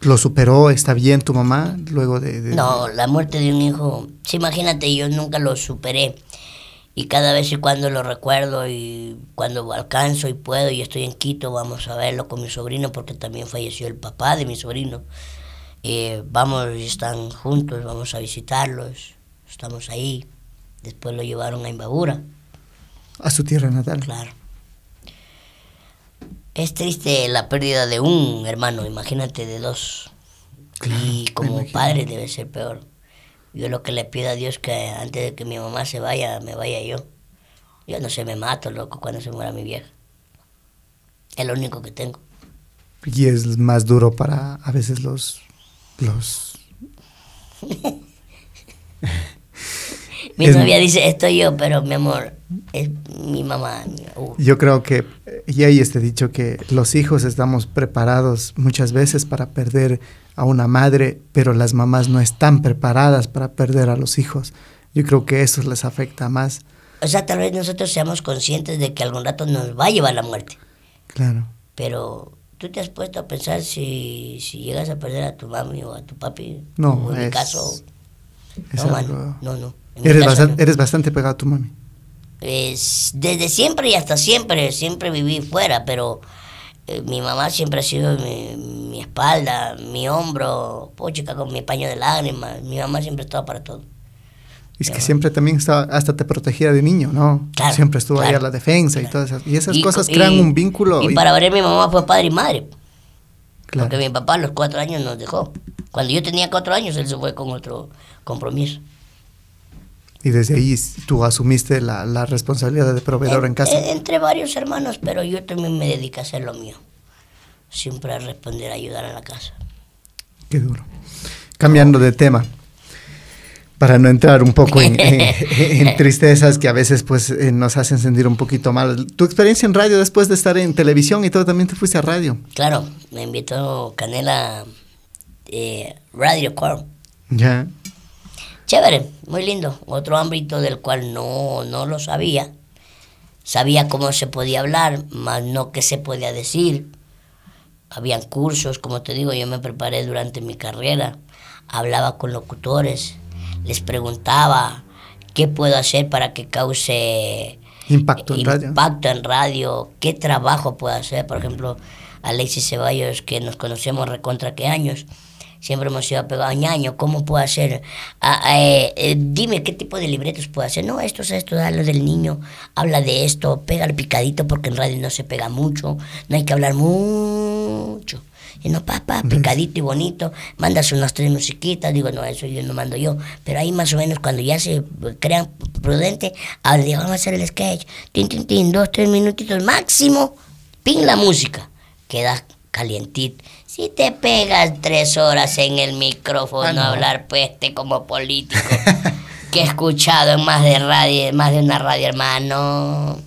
lo superó? ¿Está bien tu mamá luego de...? de- No, la muerte de un hijo, sí, imagínate, yo nunca lo superé. Y cada vez y cuando lo recuerdo y cuando alcanzo y puedo y estoy en Quito, vamos a verlo con mi sobrino porque también falleció el papá de mi sobrino. Eh, vamos y están juntos, vamos a visitarlos, estamos ahí. Después lo llevaron a Imbabura, A su tierra natal. claro. Es triste la pérdida de un hermano, imagínate de dos. y como padre debe ser peor. Yo lo que le pido a Dios que antes de que mi mamá se vaya, me vaya yo. Yo no sé, me mato, loco, cuando se muera mi vieja. Es lo único que tengo. Y es más duro para a veces los... los Mi Es- novia dice, estoy yo, pero mi amor, es mi mamá. mi-. Yo creo que, y hay este dicho que los hijos estamos preparados muchas veces para perder a una madre, pero las mamás no están preparadas para perder a los hijos. Yo creo que eso les afecta más. O sea, tal vez nosotros seamos conscientes de que algún rato nos va a llevar la muerte. Claro. Pero tú te has puesto a pensar si, si llegas a perder a tu mami o a tu papi. No, en mi caso, es no, algo- no, no. En Eres, caso, bastan- no. eres bastante pegado a tu mami. Es- desde siempre y hasta siempre, siempre viví fuera, pero eh, mi mamá siempre ha sido mi, mi espalda, mi hombro, pochica con mi paño de lágrimas. Mi mamá siempre ha estado para todo. Es que siempre también estaba, hasta te protegía de niño, ¿no? Claro, siempre estuvo ahí claro, a la defensa y claro. todas esas. Y esas Y- cosas y- crean un vínculo. Y y- para ver mi mamá fue padre y madre. claro. Porque mi papá a los cuatro años nos dejó. Cuando yo tenía cuatro años, él se fue con otro compromiso. Y desde ahí tú asumiste la, la responsabilidad de proveedor en casa. Entre varios hermanos, pero yo también me dedico a hacer lo mío. Siempre a responder, a ayudar a la casa. Qué duro. Cambiando de tema, para no entrar un poco en, en- en tristezas que a veces pues eh, nos hacen sentir un poquito mal. Tu experiencia en radio después de estar en televisión y todo, también te fuiste a radio. Claro, me invitó Canela eh, Radio Corp. Ya. Chévere, muy lindo. Otro ámbito del cual no, no lo sabía. Sabía cómo se podía hablar, más no qué se podía decir. Habían cursos, como te digo, yo me preparé durante mi carrera. Hablaba con locutores, les preguntaba qué puedo hacer para que cause Impacto en radio. en radio, qué trabajo puedo hacer. Por ejemplo, Alexis Ceballos, que nos conocemos recontra qué años, siempre hemos sido apegados ñaño, ¿cómo puedo hacer? Ah, eh, eh, dime qué tipo de libretos puedo hacer. No, esto es esto, habla del niño, habla de esto, pega el picadito porque en radio no se pega mucho, no hay que hablar mucho. Y no, papá, picadito y bonito, mandas unas tres musiquitas, digo, no, eso yo no mando yo, pero ahí más o menos cuando ya se crean prudente, ahora digo, vamos a hacer el sketch, tin, tin, tin, dos, tres minutitos máximo, pin la música, queda calientito. Si te pegas tres horas en el micrófono Ah, no. a hablar peste como político, que he escuchado en más de radio, más de una radio, hermano.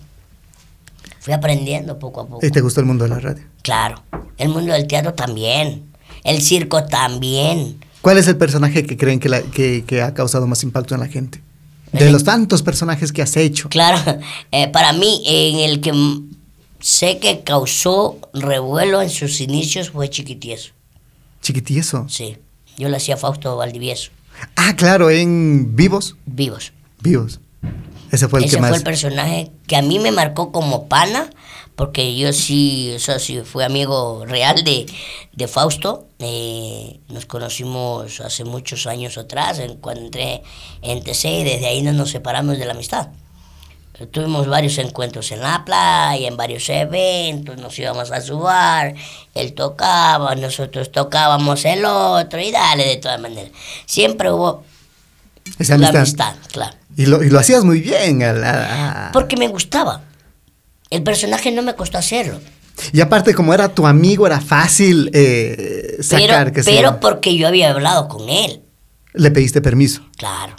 Fui aprendiendo poco a poco. ¿Y te gustó el mundo de la radio? Claro, el mundo del teatro también, el circo también. ¿Cuál es el personaje que creen que, la- que, que ha causado más impacto en la gente? De los tantos personajes que has hecho. Claro, eh, para mí, en el que sé que causó revuelo en sus inicios fue Chiquitieso. Chiquitieso. Sí, yo le hacía Fausto Valdivieso, Ah, claro, en Vivos. vivos. Vivos. Ese fue el Ese que más. fue el personaje que a mí me marcó como pana, porque yo sí, o sea, sí fui amigo real de, de Fausto. Eh, nos conocimos hace muchos años atrás, en, cuando entré en TC, y desde ahí no nos separamos de la amistad. Tuvimos varios encuentros en la playa, en varios eventos, nos íbamos a su bar, él tocaba, nosotros tocábamos el otro, y dale, de todas maneras. Siempre hubo Esa la amistad. claro. Y lo, y lo hacías muy bien. a la- Porque me gustaba. El personaje no me costó hacerlo. Y aparte, como era tu amigo, era fácil eh, sacar Pero, que pero porque yo había hablado con él. le pediste permiso. Claro.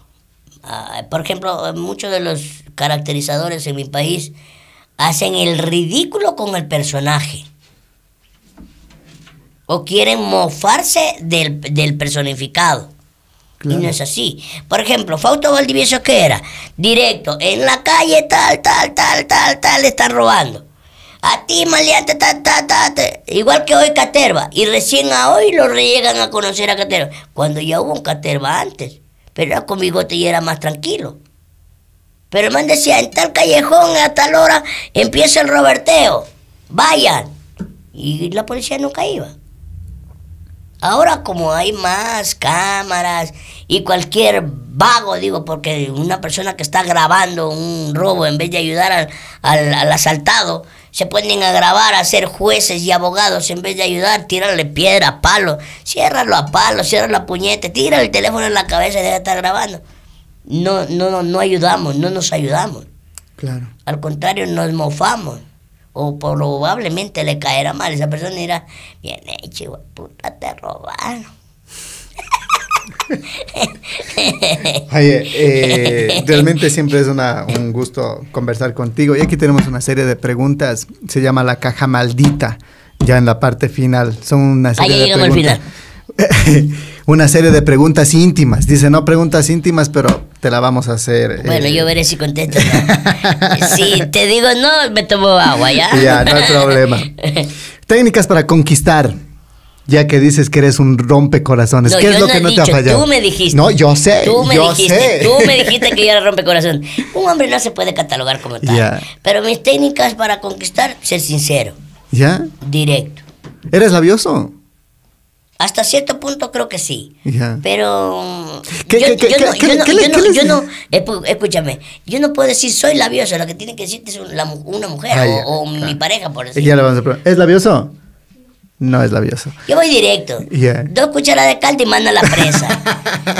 Ah, por ejemplo, muchos de los caracterizadores en mi país hacen el ridículo con el personaje. O quieren mofarse del, del personificado. Claro. Y no es así. Por ejemplo, Fausto Valdivieso, ¿qué era? Directo, en la calle tal, tal, tal, tal, tal, le están robando. A ti, maleante, tal, tal, tal, tal. Igual que hoy Caterva. Y recién a hoy lo llegan a conocer a Caterva. Cuando ya hubo un Caterva antes. Pero con bigote y era más tranquilo. Pero el man decía, en tal callejón a tal hora empieza el roberteo. Vayan. Y la policía nunca iba. Ahora como hay más cámaras y cualquier vago, digo, porque una persona que está grabando un robo en vez de ayudar al asaltado, Se ponen a grabar, a ser jueces y abogados en vez de ayudar, tírale piedra, palo, ciérralo a palo, ciérralo a puñete, tira el teléfono en la cabeza y deja de estar grabando. No, no, no, no ayudamos, no nos ayudamos. Claro. Al contrario, nos mofamos. O probablemente le caerá mal. Esa persona dirá, bien hecho, puta, te robaron. Oye, eh, realmente siempre es una- un gusto conversar contigo. Y aquí tenemos una serie de preguntas. Se llama la caja maldita. Ya en la parte final. Son una serie Ahí de llegamos al preguntas. una serie de preguntas íntimas. Dice, no preguntas íntimas, pero te la vamos a hacer. Bueno, eh, yo veré si contesto. ¿no? si te digo no, me tomo agua, ¿ya? Ya, no hay problema. Técnicas para conquistar. Ya que dices que eres un rompecorazones. No, ¿Qué es lo no que no te ha fallado? Tú me dijiste. No, yo sé. Tú me yo dijiste. sé. Tú me dijiste que yo era rompecorazón. Un hombre no se puede catalogar como tal. Pero mis técnicas para conquistar, ser sincero, ¿Ya? directo. ¿Eres labioso? Hasta cierto punto creo que sí. Pero. ¿Qué- yo, no, escúchame, yo no puedo decir soy labioso, lo que tiene que decirte es una mujer Ah, o, mi pareja, por Y decir. ya le vamos a preguntar. ¿Es labioso? No es labioso. Yo voy directo. Dos cucharadas de caldo y manda la presa.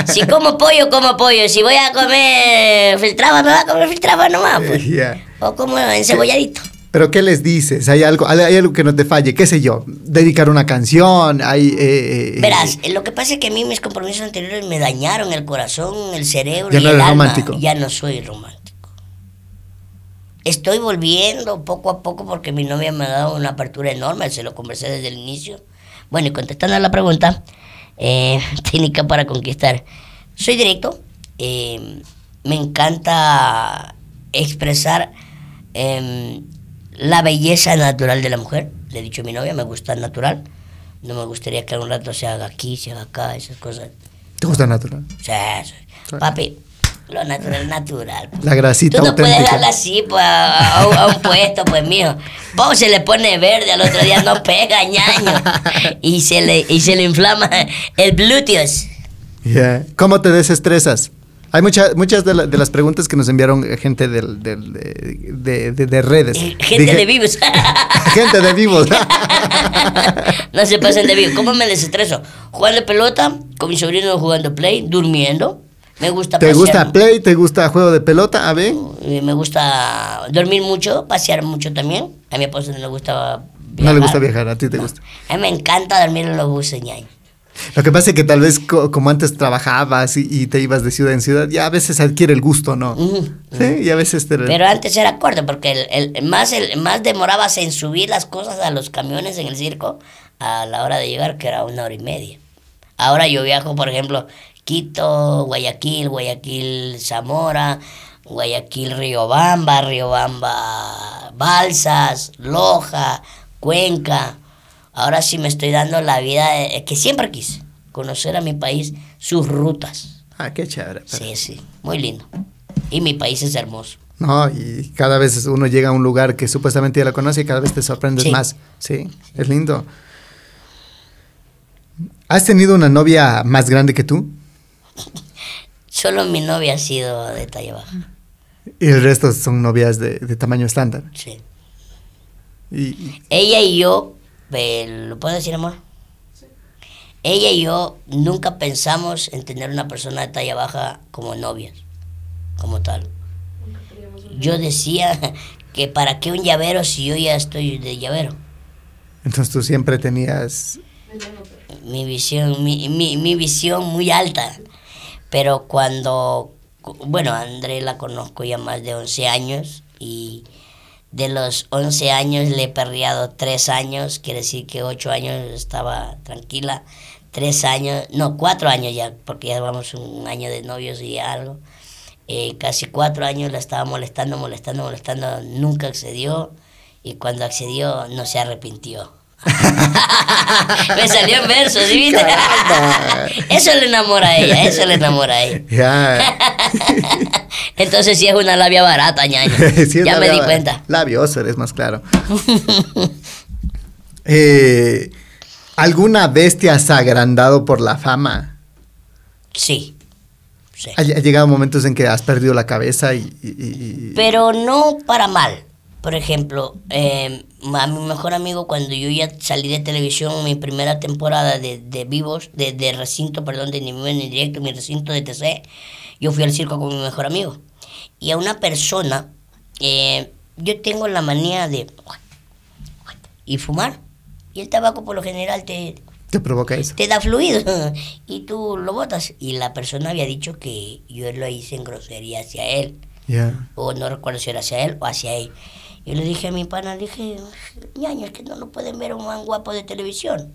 si como pollo, como pollo. Si voy a comer filtraba, me va a comer filtraba nomás. Pues. Ya. O como encebolladito. ¿Pero qué les dices? ¿Hay algo, hay algo que no te falle? ¿Qué sé yo? ¿Dedicar una canción? ¿Hay, eh, eh, Verás, eh, lo que pasa es que a mí mis compromisos anteriores me dañaron el corazón, el cerebro Ya y no el eres alma. romántico. Ya no soy romántico. Estoy volviendo poco a poco porque mi novia me ha dado una apertura enorme, se lo conversé desde el inicio. Bueno, y contestando a la pregunta, eh, técnica para conquistar. Soy directo, eh, me encanta expresar em, la belleza natural de la mujer. Le he dicho a mi novia, me gusta el natural. No me gustaría que algún rato se haga aquí, se haga acá, esas cosas. ¿Te gusta natural? O sea, eso- papi, lo natural, natural. La grasita Tú no puedes auténtica. darle así pues, a, a un- puesto, pues mío. Pau se le pone verde, al otro día no pega, ñaño. Y se le, y se le inflama el glúteos. Ya. ¿Cómo te desestresas? Hay muchas muchas de, la- de las preguntas que nos enviaron eh, gente de, de- de- de redes. Eh, Gente Dije- de vivos. gente de vivos. no se pasen de vivo. ¿Cómo me desestreso? Jugando pelota, con mi sobrino jugando play, durmiendo. Me gusta ¿Te pasear. gusta play? ¿Te gusta juego de pelota? A ver. Me gusta dormir mucho, pasear mucho también. A mi esposo no le gusta No le gusta viajar, a ti te gusta. A mí me encanta dormir en los buses, ñaño. Lo que pasa es que tal vez co- como antes trabajabas y, y te ibas de ciudad en ciudad, ya a veces adquiere el gusto, ¿no? Ujú. Sí, y a veces te... Pero antes era corto porque el, el- más, el, más demorabas en subir las cosas a los camiones en el circo a la hora de llegar, que era una hora y media. Ahora yo viajo, por ejemplo, Quito, Guayaquil, Guayaquil, Zamora, Guayaquil, Riobamba, Riobamba, Balsas, Loja, Cuenca. Ahora sí me estoy dando la vida de- que siempre quise, conocer a mi país, sus rutas. Ah, qué chévere. pero- Sí, sí, muy lindo. Y mi país es hermoso. No, y cada vez uno llega a un lugar que supuestamente ya lo conoce y cada vez te sorprendes Sí. más. Sí, es lindo. ¿Has tenido una novia más grande que tú? Solo mi novia ha sido de talla baja. Y el resto son novias de, de tamaño estándar. Sí. Y, y- Ella y yo, ¿lo puedo decir, amor? Ella y yo nunca pensamos en tener una persona de talla baja como novias, como tal. Yo decía que para qué un llavero si yo ya estoy de llavero. entonces tú siempre tenías... mi visión, mi, mi, mi visión muy alta. Pero cuando, bueno, André la conozco ya más de 11 años y de los 11 años le he perreado 3 años, quiere decir que 8 años estaba tranquila, 3 años, no, 4 años ya, porque ya vamos un año de novios y algo. Eh, casi 4 años la estaba molestando, molestando, molestando, nunca accedió y cuando accedió no se arrepintió. Me salió en verso, ¿sí viste? Caramba. Eso le enamora a ella, eso le enamora a ella. Ya. Entonces sí es una labia barata, ñaño. Sí, ya me di cuenta. Labioso, eres más claro. Eh, ¿Alguna vez te has agrandado por la fama? Sí, sí. Ha, ha llegado momentos en que has perdido la cabeza y... y- y- Pero no para mal. Por ejemplo, eh, a mi mejor amigo cuando yo ya salí de televisión, mi primera temporada de, de vivos, de, de recinto, perdón, de ni vivo ni directo, mi recinto de TC, yo fui al circo con mi mejor amigo. Y a una persona, eh, yo tengo la manía de... y fumar. Y el tabaco por lo general te, Te provoca eso. te da fluido y tú lo botas. Y la persona había dicho que yo lo hice en grosería hacia él Ya. o no recuerdo si era hacia él o hacia él. Yo le dije a mi pana, le dije, ñaño, es que no lo pueden ver un man guapo de televisión.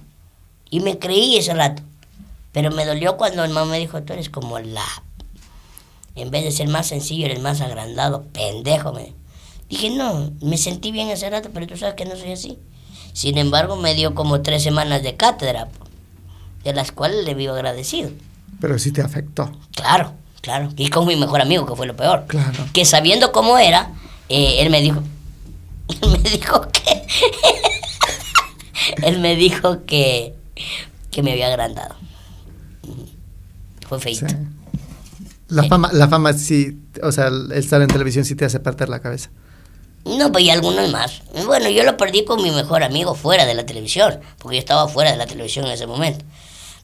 Y me creí ese rato. Pero me dolió cuando el man me dijo, tú eres como la... En vez de ser más sencillo, eres más agrandado, pendejo. Me... Dije, no, me sentí bien ese rato, pero tú sabes que no soy así. Sin embargo, me dio como tres semanas de cátedra, de las cuales le vivo agradecido. Pero sí te afectó. Claro, claro. Y con mi mejor amigo, que fue lo peor. Claro. Que sabiendo cómo era, eh, él me dijo. Él me dijo que. él me dijo que. que me había agrandado. Fue feito. Sí. La fama, la fama sí, o sea, el estar en televisión sí te hace perder la cabeza. No, pues y algunos más. Bueno, yo lo perdí con mi mejor amigo fuera de la televisión, porque yo estaba fuera de la televisión en ese momento.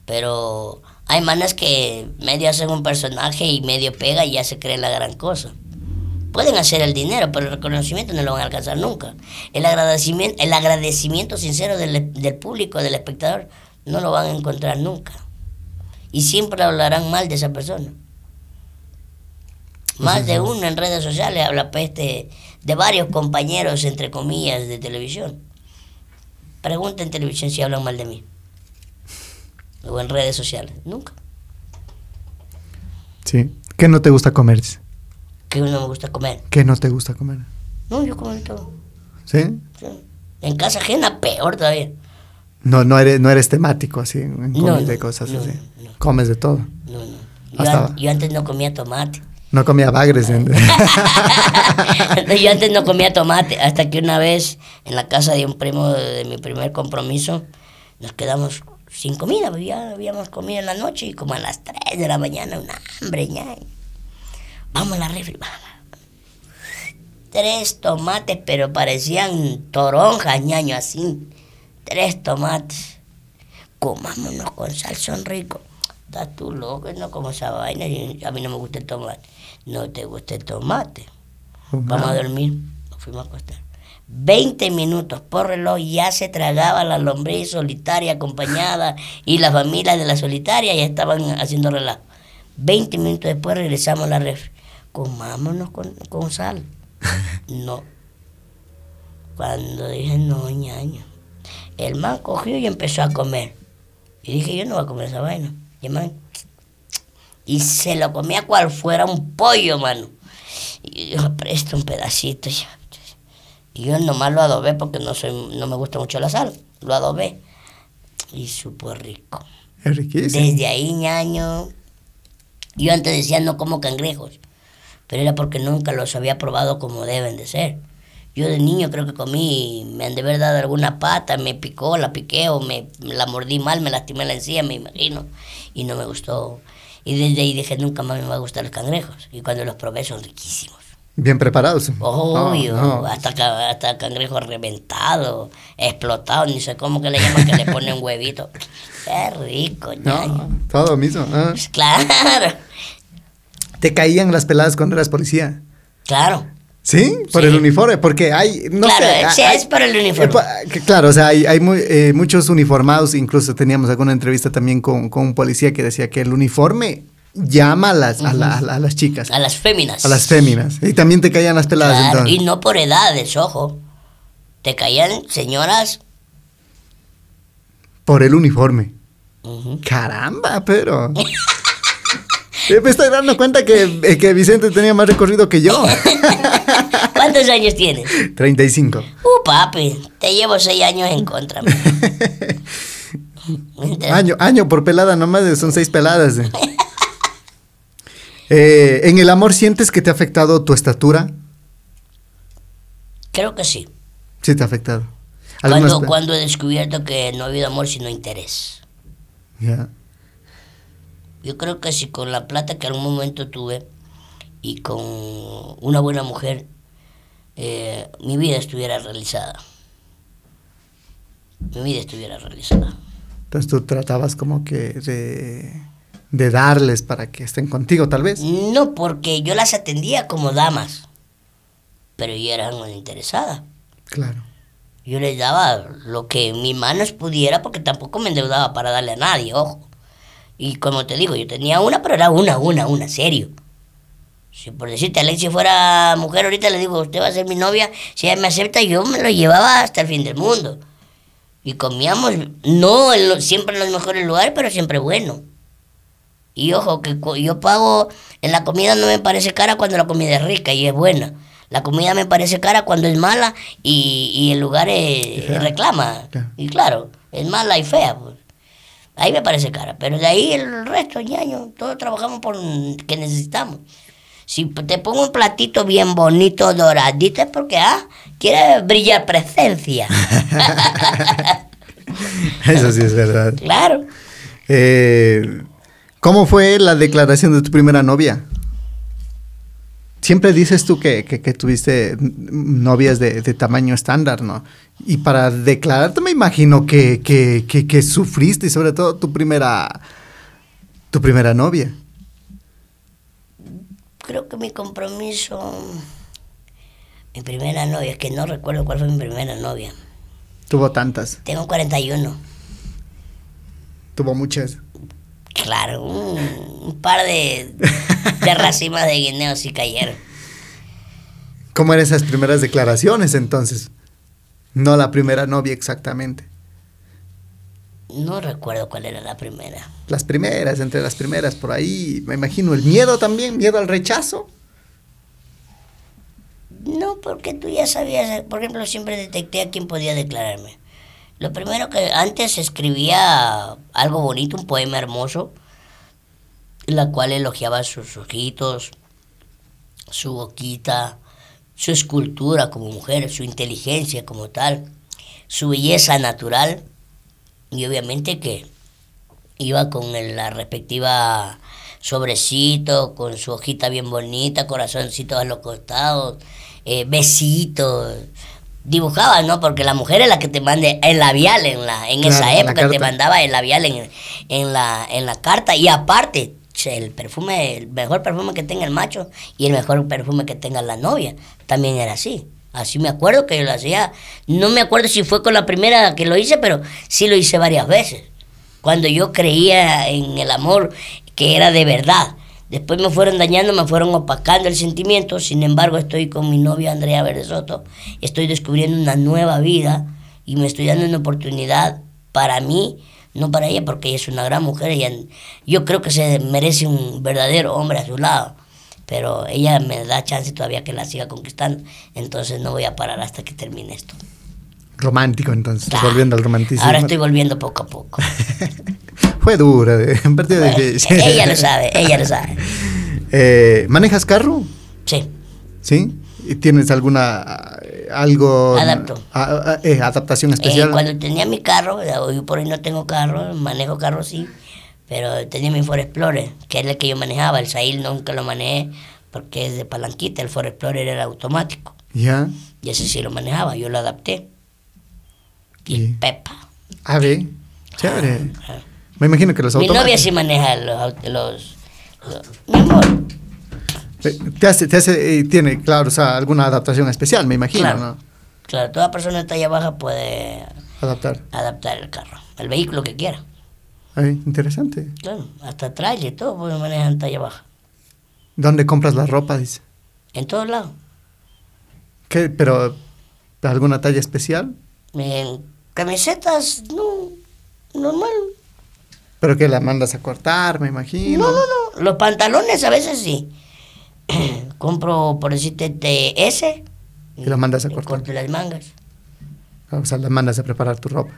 Pero hay manas que medio hacen un personaje y medio pega y ya se creen la gran cosa. Pueden hacer el dinero, pero el reconocimiento no lo van a alcanzar nunca. El agradecimiento, el agradecimiento sincero del, del público, del espectador, no lo van a encontrar nunca. Y siempre hablarán mal de esa persona. Más de uno en redes sociales habla peste de varios compañeros, entre comillas, de televisión. Pregunta en televisión si hablan mal de mí. O en redes sociales. Nunca. Sí. ¿Qué no te gusta comer? Que no me gusta comer. ¿Qué no te gusta comer? No, yo como de todo. ¿Sí? Sí. En casa ajena, peor todavía. No, no eres, no eres temático así, en No, comer no, de cosas no, así. no. Comes de todo. No, no. Yo, Hasta- an- yo antes no comía tomate. No comía bagres. en- yo antes no comía tomate. Hasta que una vez en la casa de un primo de mi primer compromiso nos quedamos sin comida. pues Ya habíamos comido en la noche y como a las 3 de la mañana, un hambre, ña. Vamos a la refri, vamos. Tres tomates, pero parecían toronjas, ñaño, así. Tres tomates. Comámonos con sal, son ricos. Estás tú loco, no como esa vaina. A mí no me gusta el tomate. No te gusta el tomate. Vamos a dormir. Nos fuimos a acostar. 20 minutos por reloj ya se tragaba la lombriz solitaria acompañada y la familia de la solitaria ya estaban haciendo relajo. 20 minutos después regresamos a la refri. Comámonos con, con sal. No. Cuando dije no, ñaño. El man cogió y empezó a comer. Y dije, yo no voy a comer esa vaina. Y el man, y se lo comía cual fuera un pollo, mano. Y yo presto un pedacito. Y yo, y yo nomás lo adobé porque no, soy, no me gusta mucho la sal. Lo adobé. Y supo rico. Es riquísimo. Desde ahí, ñaño. Yo antes decía no como cangrejos, pero era porque nunca los había probado como deben de ser. Yo de niño creo que comí, me han de haber dado alguna pata, me picó, la piqué o me la mordí mal, me lastimé la encía, me imagino, y no me gustó. Y desde ahí dije, nunca más me va a gustar los cangrejos. Y cuando los probé son riquísimos. Bien preparados. Obvio, no. hasta, hasta cangrejo reventado, explotado, ni sé cómo que le llaman, que le ponen huevito. Qué rico. No, todo mismo. ah. Pues claro, Te caían las peladas cuando eras policía. claro. ¿Sí? Por Sí. el uniforme, porque hay, no Claro, sé. sí, es por el uniforme. eh, claro, o sea, hay, hay muy- eh, muchos uniformados, incluso teníamos alguna entrevista también con, con un policía que decía que el uniforme llama a las, a, la- a la- a las chicas, A las féminas. a las féminas. Y también te caían las peladas Claro, entonces. y no por edades, ojo. Te caían señoras. Por el uniforme. Caramba, pero... Me estoy dando cuenta que, eh, que Vicente tenía más recorrido que yo. ¿Cuántos años tienes? 35. Uh, papi, te llevo seis años en contra. Año, año por pelada nomás, son seis peladas. eh. Eh, ¿En el amor sientes que te ha afectado tu estatura? Creo que sí. Sí te ha afectado. Cuando he descubierto que no ha habido amor sino interés. Ya. Yo creo que si con la plata que algún momento tuve y con una buena mujer eh, mi vida estuviera realizada. Mi vida estuviera realizada. Entonces tú tratabas como que de, de darles para que estén contigo, tal vez. No, porque yo las atendía como damas, pero ellas eran una interesada. Claro. Yo les daba lo que mis manos pudiera, porque tampoco me endeudaba para darle a nadie, ojo. Y como te digo, yo tenía una, pero era una, una, una, serio. Si por decirte, Alexia fuera mujer, ahorita le digo, usted va a ser mi novia, si ella me acepta, yo me lo llevaba hasta el fin del mundo. Y comíamos, no en lo- siempre en los mejores lugares, pero siempre bueno. Y ojo, que yo pago, en la comida no me parece cara cuando la comida es rica y es buena. La comida me parece cara cuando es mala y, y el lugar es- reclama. Y claro, es mala y fea. Pues. Ahí me parece cara. Pero de ahí el resto, ñaño, todos trabajamos por que necesitamos. Si te pongo un platito bien bonito, doradito, es porque, ah, quiere brillar presencia. Eso sí es verdad. claro. Eh, ¿Cómo fue la declaración de tu primera novia? Siempre dices tú que, que- que tuviste novias de, de tamaño estándar, ¿no? Y para declararte me imagino que, que- sufriste y sobre todo tu primera, tu primera novia. creo que mi compromiso, mi primera novia, es que no recuerdo cuál fue mi primera novia. Tuvo tantas, Tengo 41. tuvo muchas. Claro, un, par de, de racimas de guineos sí cayeron. ¿Cómo eran esas primeras declaraciones entonces? No la primera novia exactamente. No recuerdo cuál era la primera. Las primeras, entre las primeras, por ahí, me imagino el miedo también, miedo al rechazo. No, porque tú ya sabías, por ejemplo, siempre detecté a quién podía declararme. Lo primero que antes escribía algo bonito, un poema hermoso, en la cual elogiaba sus ojitos, su boquita, su escultura como mujer, su inteligencia como tal, su belleza natural y obviamente que iba con la respectiva sobrecito, con su hojita bien bonita, corazoncitos a los costados, eh, besitos. Dibujaba, ¿no? Porque la mujer es la que te mande el labial en la en Claro, esa época te mandaba el labial en, en la en la carta y aparte el perfume el mejor perfume que tenga el macho y el mejor perfume que tenga la novia también era así así me acuerdo que yo lo hacía no me acuerdo si fue con la primera que lo hice pero sí lo hice varias veces cuando yo creía en el amor que era de verdad. Después me fueron dañando, me fueron opacando el sentimiento. Sin embargo, estoy con mi novia Andrea Verde Soto. Estoy descubriendo una nueva vida y me estoy dando una oportunidad para mí, no para ella, porque ella es una gran mujer. Ella, yo creo que se merece un verdadero hombre a su lado. Pero ella me da chance todavía que la siga conquistando. Entonces no voy a parar hasta que termine esto. Romántico entonces, Ah, volviendo al romanticismo. Ahora estoy volviendo poco a poco. Fue dura, en partida Bueno, difícil. ella lo sabe, ella lo sabe. Eh, ¿Manejas carro? Sí. ¿Sí? ¿Y tienes alguna eh, algo Adapto. a- a- eh, adaptación Eh, especial? cuando tenía mi carro, eh, hoy por hoy no tengo carro, manejo carro sí, pero tenía mi Ford Explorer, que es el que yo manejaba. El Sail nunca lo manejé porque es de palanquita, el Ford Explorer era automático. Ya. Y ese sí lo manejaba, yo lo adapté. Y Pepa. A ver, chévere. Ah, Me imagino que los Mi novia sí maneja los, los, los- Mi amor, Eh, Te hace, te hace, eh, tiene, claro, o sea, alguna adaptación especial, me imagino, Claro. ¿no? claro, toda persona de talla baja puede Adaptar. adaptar el carro, el vehículo que quiera. Ay, interesante. Claro, hasta trailer, todo puede manejar en talla baja. ¿Dónde compras la ropa? Dice. En todos lados. ¿Qué? ¿Pero alguna talla especial? En camisetas, no, normal. ¿Pero que la mandas a cortar, me imagino? No, no, no. Los pantalones a veces sí. Compro, por decirte, de S. Y la mandas a cortar. corto las mangas. O sea, la mandas a preparar tu ropa.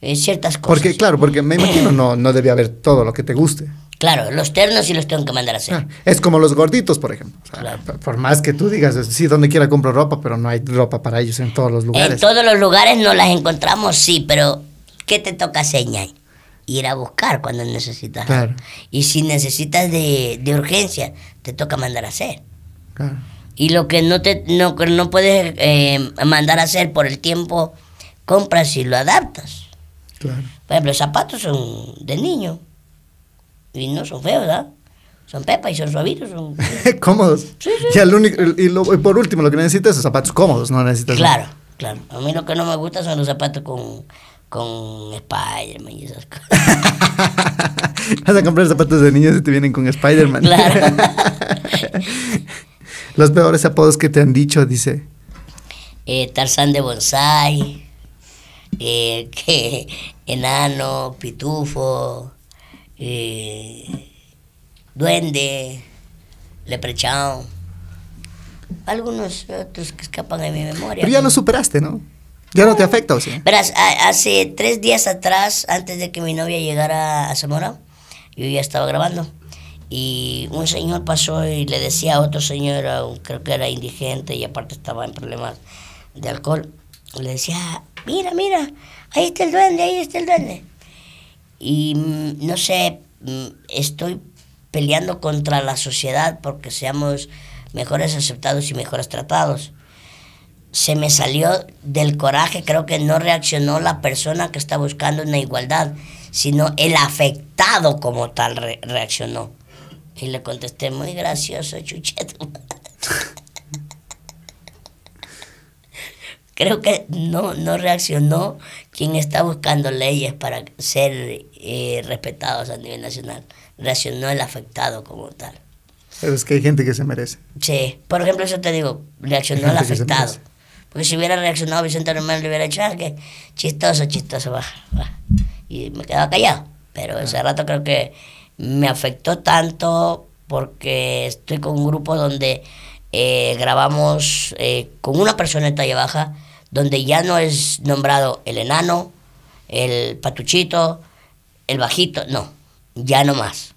Eh, ciertas cosas. Porque, claro, porque me imagino no, no debe haber todo lo que te guste. Claro, los ternos sí los tengo que mandar a hacer. Ah, Es como los gorditos, por ejemplo. O sea, Claro. por- más que tú digas, sí, donde quiera compro ropa, pero no hay ropa para ellos en todos los en lugares. todos los lugares no las encontramos, sí, pero ¿qué te toca señal? Ir a buscar cuando necesitas. Claro. Y si necesitas de, de urgencia, te toca mandar a hacer. Claro. Y lo que no te no, no puedes eh, mandar a hacer por el tiempo, compras y lo adaptas. Claro. Por ejemplo, los zapatos son de niño. Y no son feos, ¿verdad? Son pepa y son suavitos. Son... cómodos. Y, al único, y, lo- y por último, lo que necesitas es zapatos cómodos, no necesitas. Claro, claro. A mí lo que no me gusta son los zapatos con, con Spider-Man y esas cosas. Vas a comprar zapatos de niños y te vienen con Spider-Man. Claro. Los peores apodos que te han dicho, dice. eh, Tarzán de bonsai, eh, que, enano, pitufo, eh, duende, leprechaun, algunos otros que escapan de mi memoria. Pero ya lo superaste, ¿no? Ya no te afecta, ¿o sí? Verás, hace tres días atrás, antes de que mi novia llegara a Zamora, yo ya estaba grabando. Y un señor pasó y le decía a otro señor, creo que era indigente y aparte estaba en problemas de alcohol, le decía, mira, mira, ahí está el duende, ahí está el duende. Y mm, no sé, mm, estoy peleando contra la sociedad porque seamos mejores aceptados y mejores tratados se me salió del coraje, creo que no reaccionó la persona que está buscando una igualdad, sino el afectado como tal re- reaccionó. Y le contesté, muy gracioso, chucheto. creo que no, no reaccionó quien está buscando leyes para ser eh, respetados a nivel nacional. Reaccionó el afectado como tal. Pero es que hay gente que se merece. Sí, por ejemplo, eso te digo, reaccionó se afectado. Porque si hubiera reaccionado Vicente Romero, le hubiera dicho, ah, que chistoso, chistoso, va, va. Y me quedaba callado. Pero ese rato creo que me afectó tanto porque estoy con un grupo donde eh, grabamos eh, con una persona de talla baja, donde ya no es nombrado el enano, el patuchito, el bajito, no, ya no más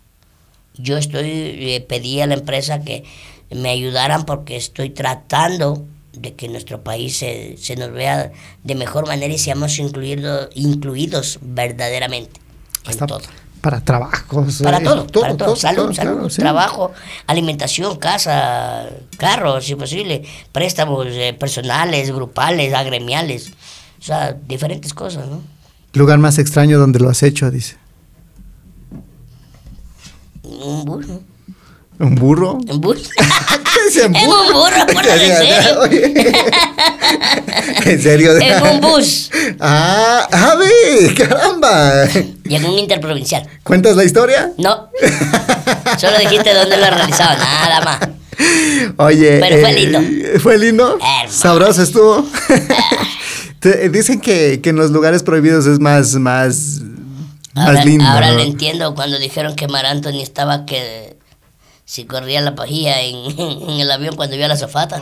yo estoy eh, pedí a la empresa que me ayudaran porque estoy tratando de que nuestro país se, se nos vea de mejor manera y seamos incluido, incluidos verdaderamente en Hasta todo. Para trabajos. Para eh, todo, para todo, salud, todo, salud, claro, sí. trabajo, alimentación, casa, carros, si posible, préstamos eh, personales, grupales, agremiales, o sea, diferentes cosas, ¿no? Lugar más extraño donde lo has hecho, dice. Un bus, ¿no? ¿Un burro? Un bus. ¿Qué es en En un burro, en serio. ¿En serio? En un bus. Ah, a ver, caramba. Y en un interprovincial. ¿Cuentas la historia? No. Solo dijiste dónde lo realizaba, nada más. Oye. Pero fue eh, lindo. ¿Fue lindo? Sabroso estuvo. Te- dicen que, que en los lugares prohibidos es más, más, Ahora, más lindo. ahora ¿no? lo entiendo cuando dijeron que Mar Anthony estaba que si corría la pajilla en, en el avión cuando vio a la zafata.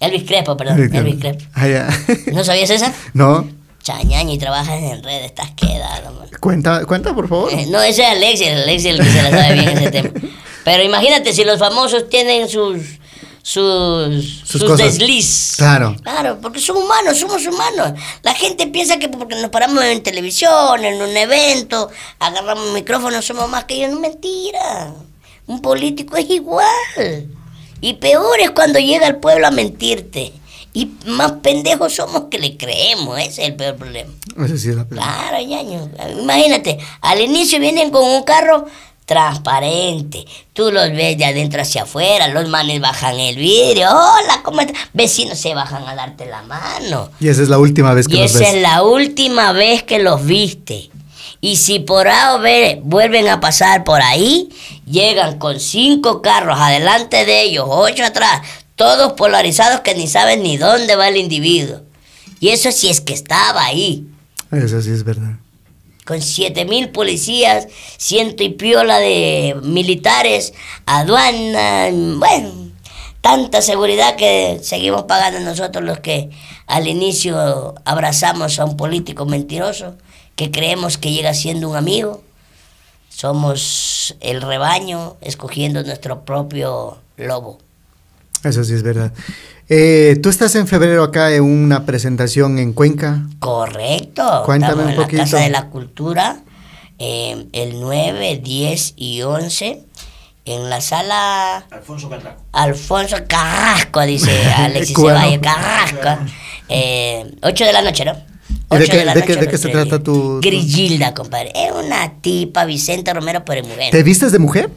Elvis Crespo, perdón. Elvis Crespo. Ah, ya. ¿No sabías esa? No. Chañaño y trabajas en redes, estás quedado, man. Cuenta, cuenta, por favor. Eh, No, ese es Alexis, Alexis es el que se la sabe bien ese tema. Pero imagínate si los famosos tienen sus sus, Sus desliz. Claro. Claro, porque son humanos, somos humanos. La gente piensa que porque nos paramos en televisión, en un evento, agarramos un micrófono, somos más que ellos. No, mentira. Un político es igual. Y peor es cuando llega al pueblo a mentirte. Y más pendejos somos que le creemos. Ese es el peor problema. Eso sí es la plena. Claro, ñaño. Imagínate, al inicio vienen con un carro transparente. Tú los ves de adentro hacia afuera, los manes bajan el vidrio. Hola, ¿cómo estás? Vecinos se bajan a darte la mano. Y esa es la última vez que Y los esa ves. es la última vez que los viste. Y si por A o B vuelven a pasar por ahí, llegan con cinco carros adelante de ellos, ocho atrás, todos polarizados que ni saben ni dónde va el individuo. Y eso si es que estaba ahí Eso sí es verdad. con siete mil policías, ciento y piola de militares, aduana, bueno, tanta seguridad que seguimos pagando nosotros los que al inicio abrazamos a un político mentiroso, que creemos que llega siendo un amigo. Somos el rebaño escogiendo nuestro propio lobo. Eso sí es verdad. Eh, Tú estás en febrero acá en una presentación en Cuenca. Correcto. Cuéntame Estamos un en la poquito. Casa de la Cultura, eh, el 9, 10 y 11. en la sala Alfonso Catraco. Alfonso Carrasco, dice Alexis. Ceballos, Carrasco. Eh, 8 de la noche, ¿no? ¿Y de Ocho qué- la de qué- noche, de qué se trata tu- tu- Grillilda, compadre. Es una tipa, Vicente Romero, pero es mujer. ¿Te vistes de mujer?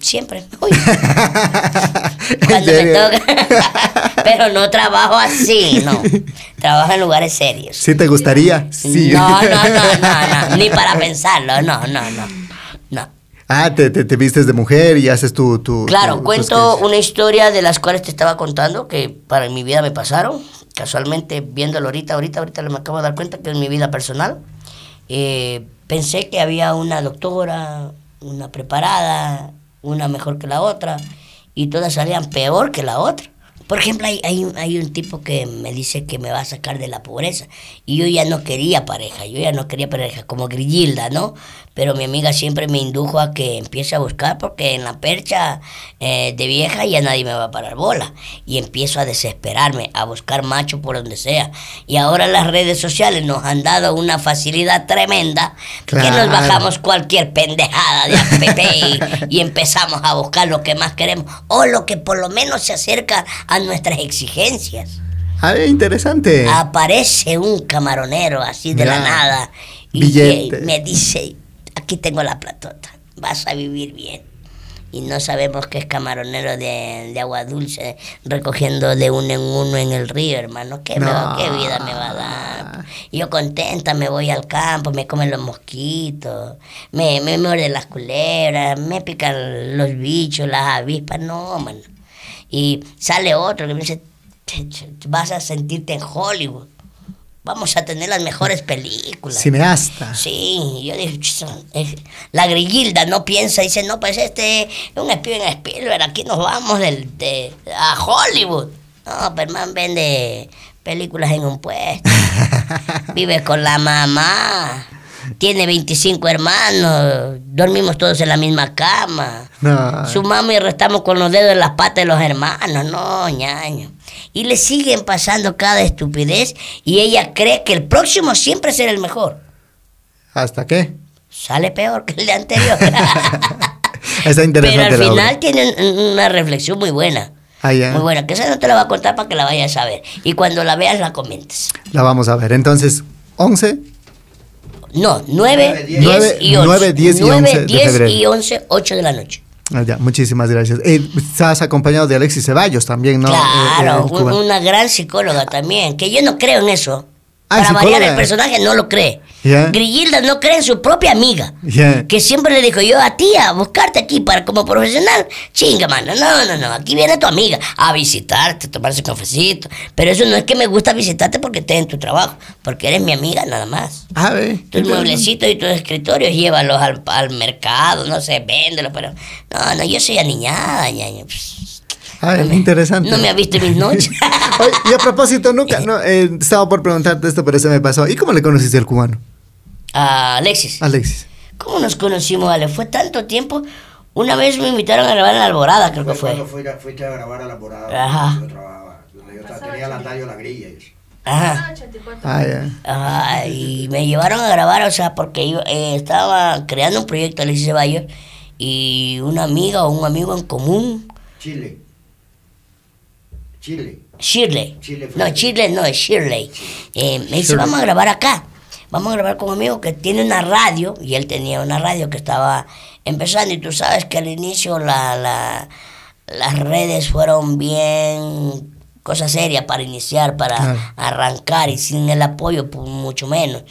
Siempre. Uy, ¿En cuando me serio? toca. pero no trabajo así, no. Trabajo en lugares serios. ¿Sí te gustaría? Sí. No, no, no, no, no. Ni para pensarlo, no, no, no. No. Ah, te, te, te vistes de mujer y haces tu... tu Claro, tu- cuento una historia de las cuales te estaba contando que para mi vida me pasaron. Casualmente, viéndolo ahorita, ahorita, ahorita me acabo de dar cuenta que en mi vida personal. eh, pensé que había una doctora, una preparada, una mejor que la otra, y todas salían peor que la otra. Por ejemplo, hay, hay, hay un tipo que me dice que me va a sacar de la pobreza. Y yo ya no quería pareja, yo ya no quería pareja, como Grillilda, ¿no? Pero mi amiga siempre me indujo a que empiece a buscar porque en la percha eh, de vieja ya nadie me va a parar bola. Y empiezo a desesperarme, a buscar macho por donde sea. Y ahora las redes sociales nos han dado una facilidad tremenda que nos Claro. bajamos cualquier pendejada de app y, y empezamos a buscar lo que más queremos o lo que por lo menos se acerca a nuestras exigencias. Ah, interesante. Aparece un camaronero así de la nada y que me dice, aquí tengo la platota, vas a vivir bien. Y no sabemos que es camaronero de, de agua dulce, recogiendo de uno en uno en el río, hermano. ¿Qué, me va- No. qué vida me va a dar? Yo contenta me voy al campo, me comen los mosquitos, me, me muerden las culebras, me pican los bichos, las avispas, no, mano. Y sale otro que me dice, "Te- te- vas a sentirte en Hollywood. Vamos a tener las mejores películas. Cineasta. Sí, yo dije, "Ch, eh, la grillilda no piensa, dice, no, pues este es un Steven Spielberg, aquí nos vamos del, de, a Hollywood. No, pero man vende películas en un puesto, vive con la mamá, tiene 25 hermanos, dormimos todos en la misma cama. No. Sumamos y restamos con los dedos en las patas de los hermanos, no, ñaño. Y le siguen pasando cada estupidez y ella cree que el próximo siempre será el mejor. ¿Hasta qué? Sale peor que el de anterior. Está interesante Pero al final tiene un- una reflexión muy buena. Ah, ya. Muy buena, que esa no te la voy a contar para que la vayas a ver. Y cuando la veas la comentes. La vamos a ver. Entonces, 11. No, 9, 10 Nueve- y 11. nueve, diez y 9, once de 10 febrero. y 11, 8 de la noche. Ah, ya, muchísimas gracias. Eh, estás acompañado de Alexis Ceballos también, ¿no? Claro, Eh, eh, una gran psicóloga también, que yo no creo en eso. Ah, Para variar el personaje no lo cree. Ya. Grillilda no cree en su propia amiga. Que siempre le dijo, yo a ti, a buscarte aquí para como profesional, chinga, mano, no, no, no, aquí viene tu amiga a visitarte, a tomarse cafecito. Pero eso no es que me gusta visitarte porque estés en tu trabajo, porque eres mi amiga nada más. A ver. Tus mueblecitos y tus escritorios llévalos al, al mercado, no sé, véndelos, pero... No, no, yo soy aniñada, ñaño. Pss, Ah, me- interesante. No me ha visto en mis noches. Oye, y a propósito, nunca, no, eh, estaba por preguntarte esto, pero se me pasó. ¿Y cómo le conociste al cubano? a Alexis. Alexis. ¿Cómo nos conocimos, Ale? Fue tanto tiempo. Una vez me invitaron a grabar en la Alborada, creo que fue. cuando fuiste, fuiste a grabar a la morada Ajá. donde yo trabajaba. Yo tenía la radio La Grilla y eso. Ajá. Ah, ya. Ajá, y me llevaron a grabar, o sea, porque yo eh, estaba creando un proyecto, Alexis Ceballos, y una amiga o un amigo en común, Chile. Chile. Shirley. Fue. No, Shirley no, es Shirley. Eh, me dice, Shirley. vamos a grabar acá. Vamos a grabar con un amigo que tiene una radio, y él tenía una radio que estaba empezando, y tú sabes que al inicio la, la- las redes fueron bien cosa seria para iniciar, para Claro. arrancar, y sin el apoyo, pues, mucho menos.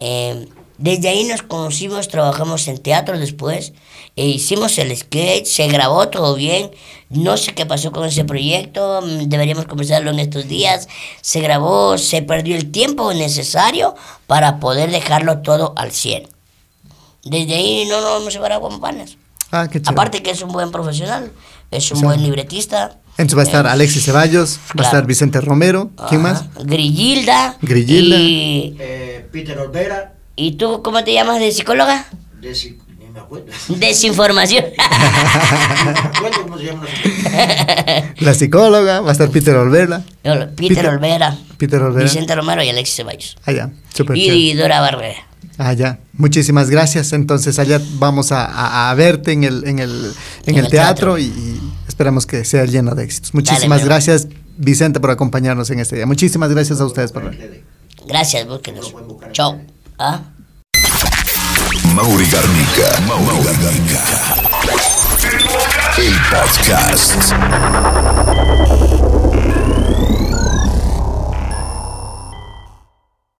Eh, desde ahí nos conocimos, trabajamos en teatro después, e hicimos el sketch, se grabó todo bien. No sé qué pasó con ese proyecto, mm, deberíamos comenzarlo en estos días. Se grabó, se perdió el tiempo necesario para poder dejarlo todo al 100. Desde ahí no nos hemos separado como panas. Ah, qué chévere. Aparte que es un buen profesional, es un Sí. buen libretista. Entonces va a estar Eh, Alexis Ceballos, va a claro. estar Vicente Romero. ¿Quién más? ajá, Grillilda. Grillilda. Y, Eh, Peter Olvera. ¿Y tú cómo te llamas de psicóloga? De, acuerdo. Desinformación. La- La psicóloga, va a estar Peter Olvera. Peter, Peter- Olvera, Peter Olvera. Vicente Romero y Alexis Ceballos. Ah, ya, súper Y, chévere. Dora Barrera. Ah, ya. Muchísimas gracias. Entonces allá vamos a, a- a verte en el, en el, en En el el teatro, teatro. Y, y esperamos que sea lleno de éxitos. Muchísimas amor. gracias, Vicente, por acompañarnos en este día. Muchísimas gracias a ustedes por venir. Gracias, búsquenos. Chao. Ah? Mauri Garnica. Mauri Garnica. El podcast.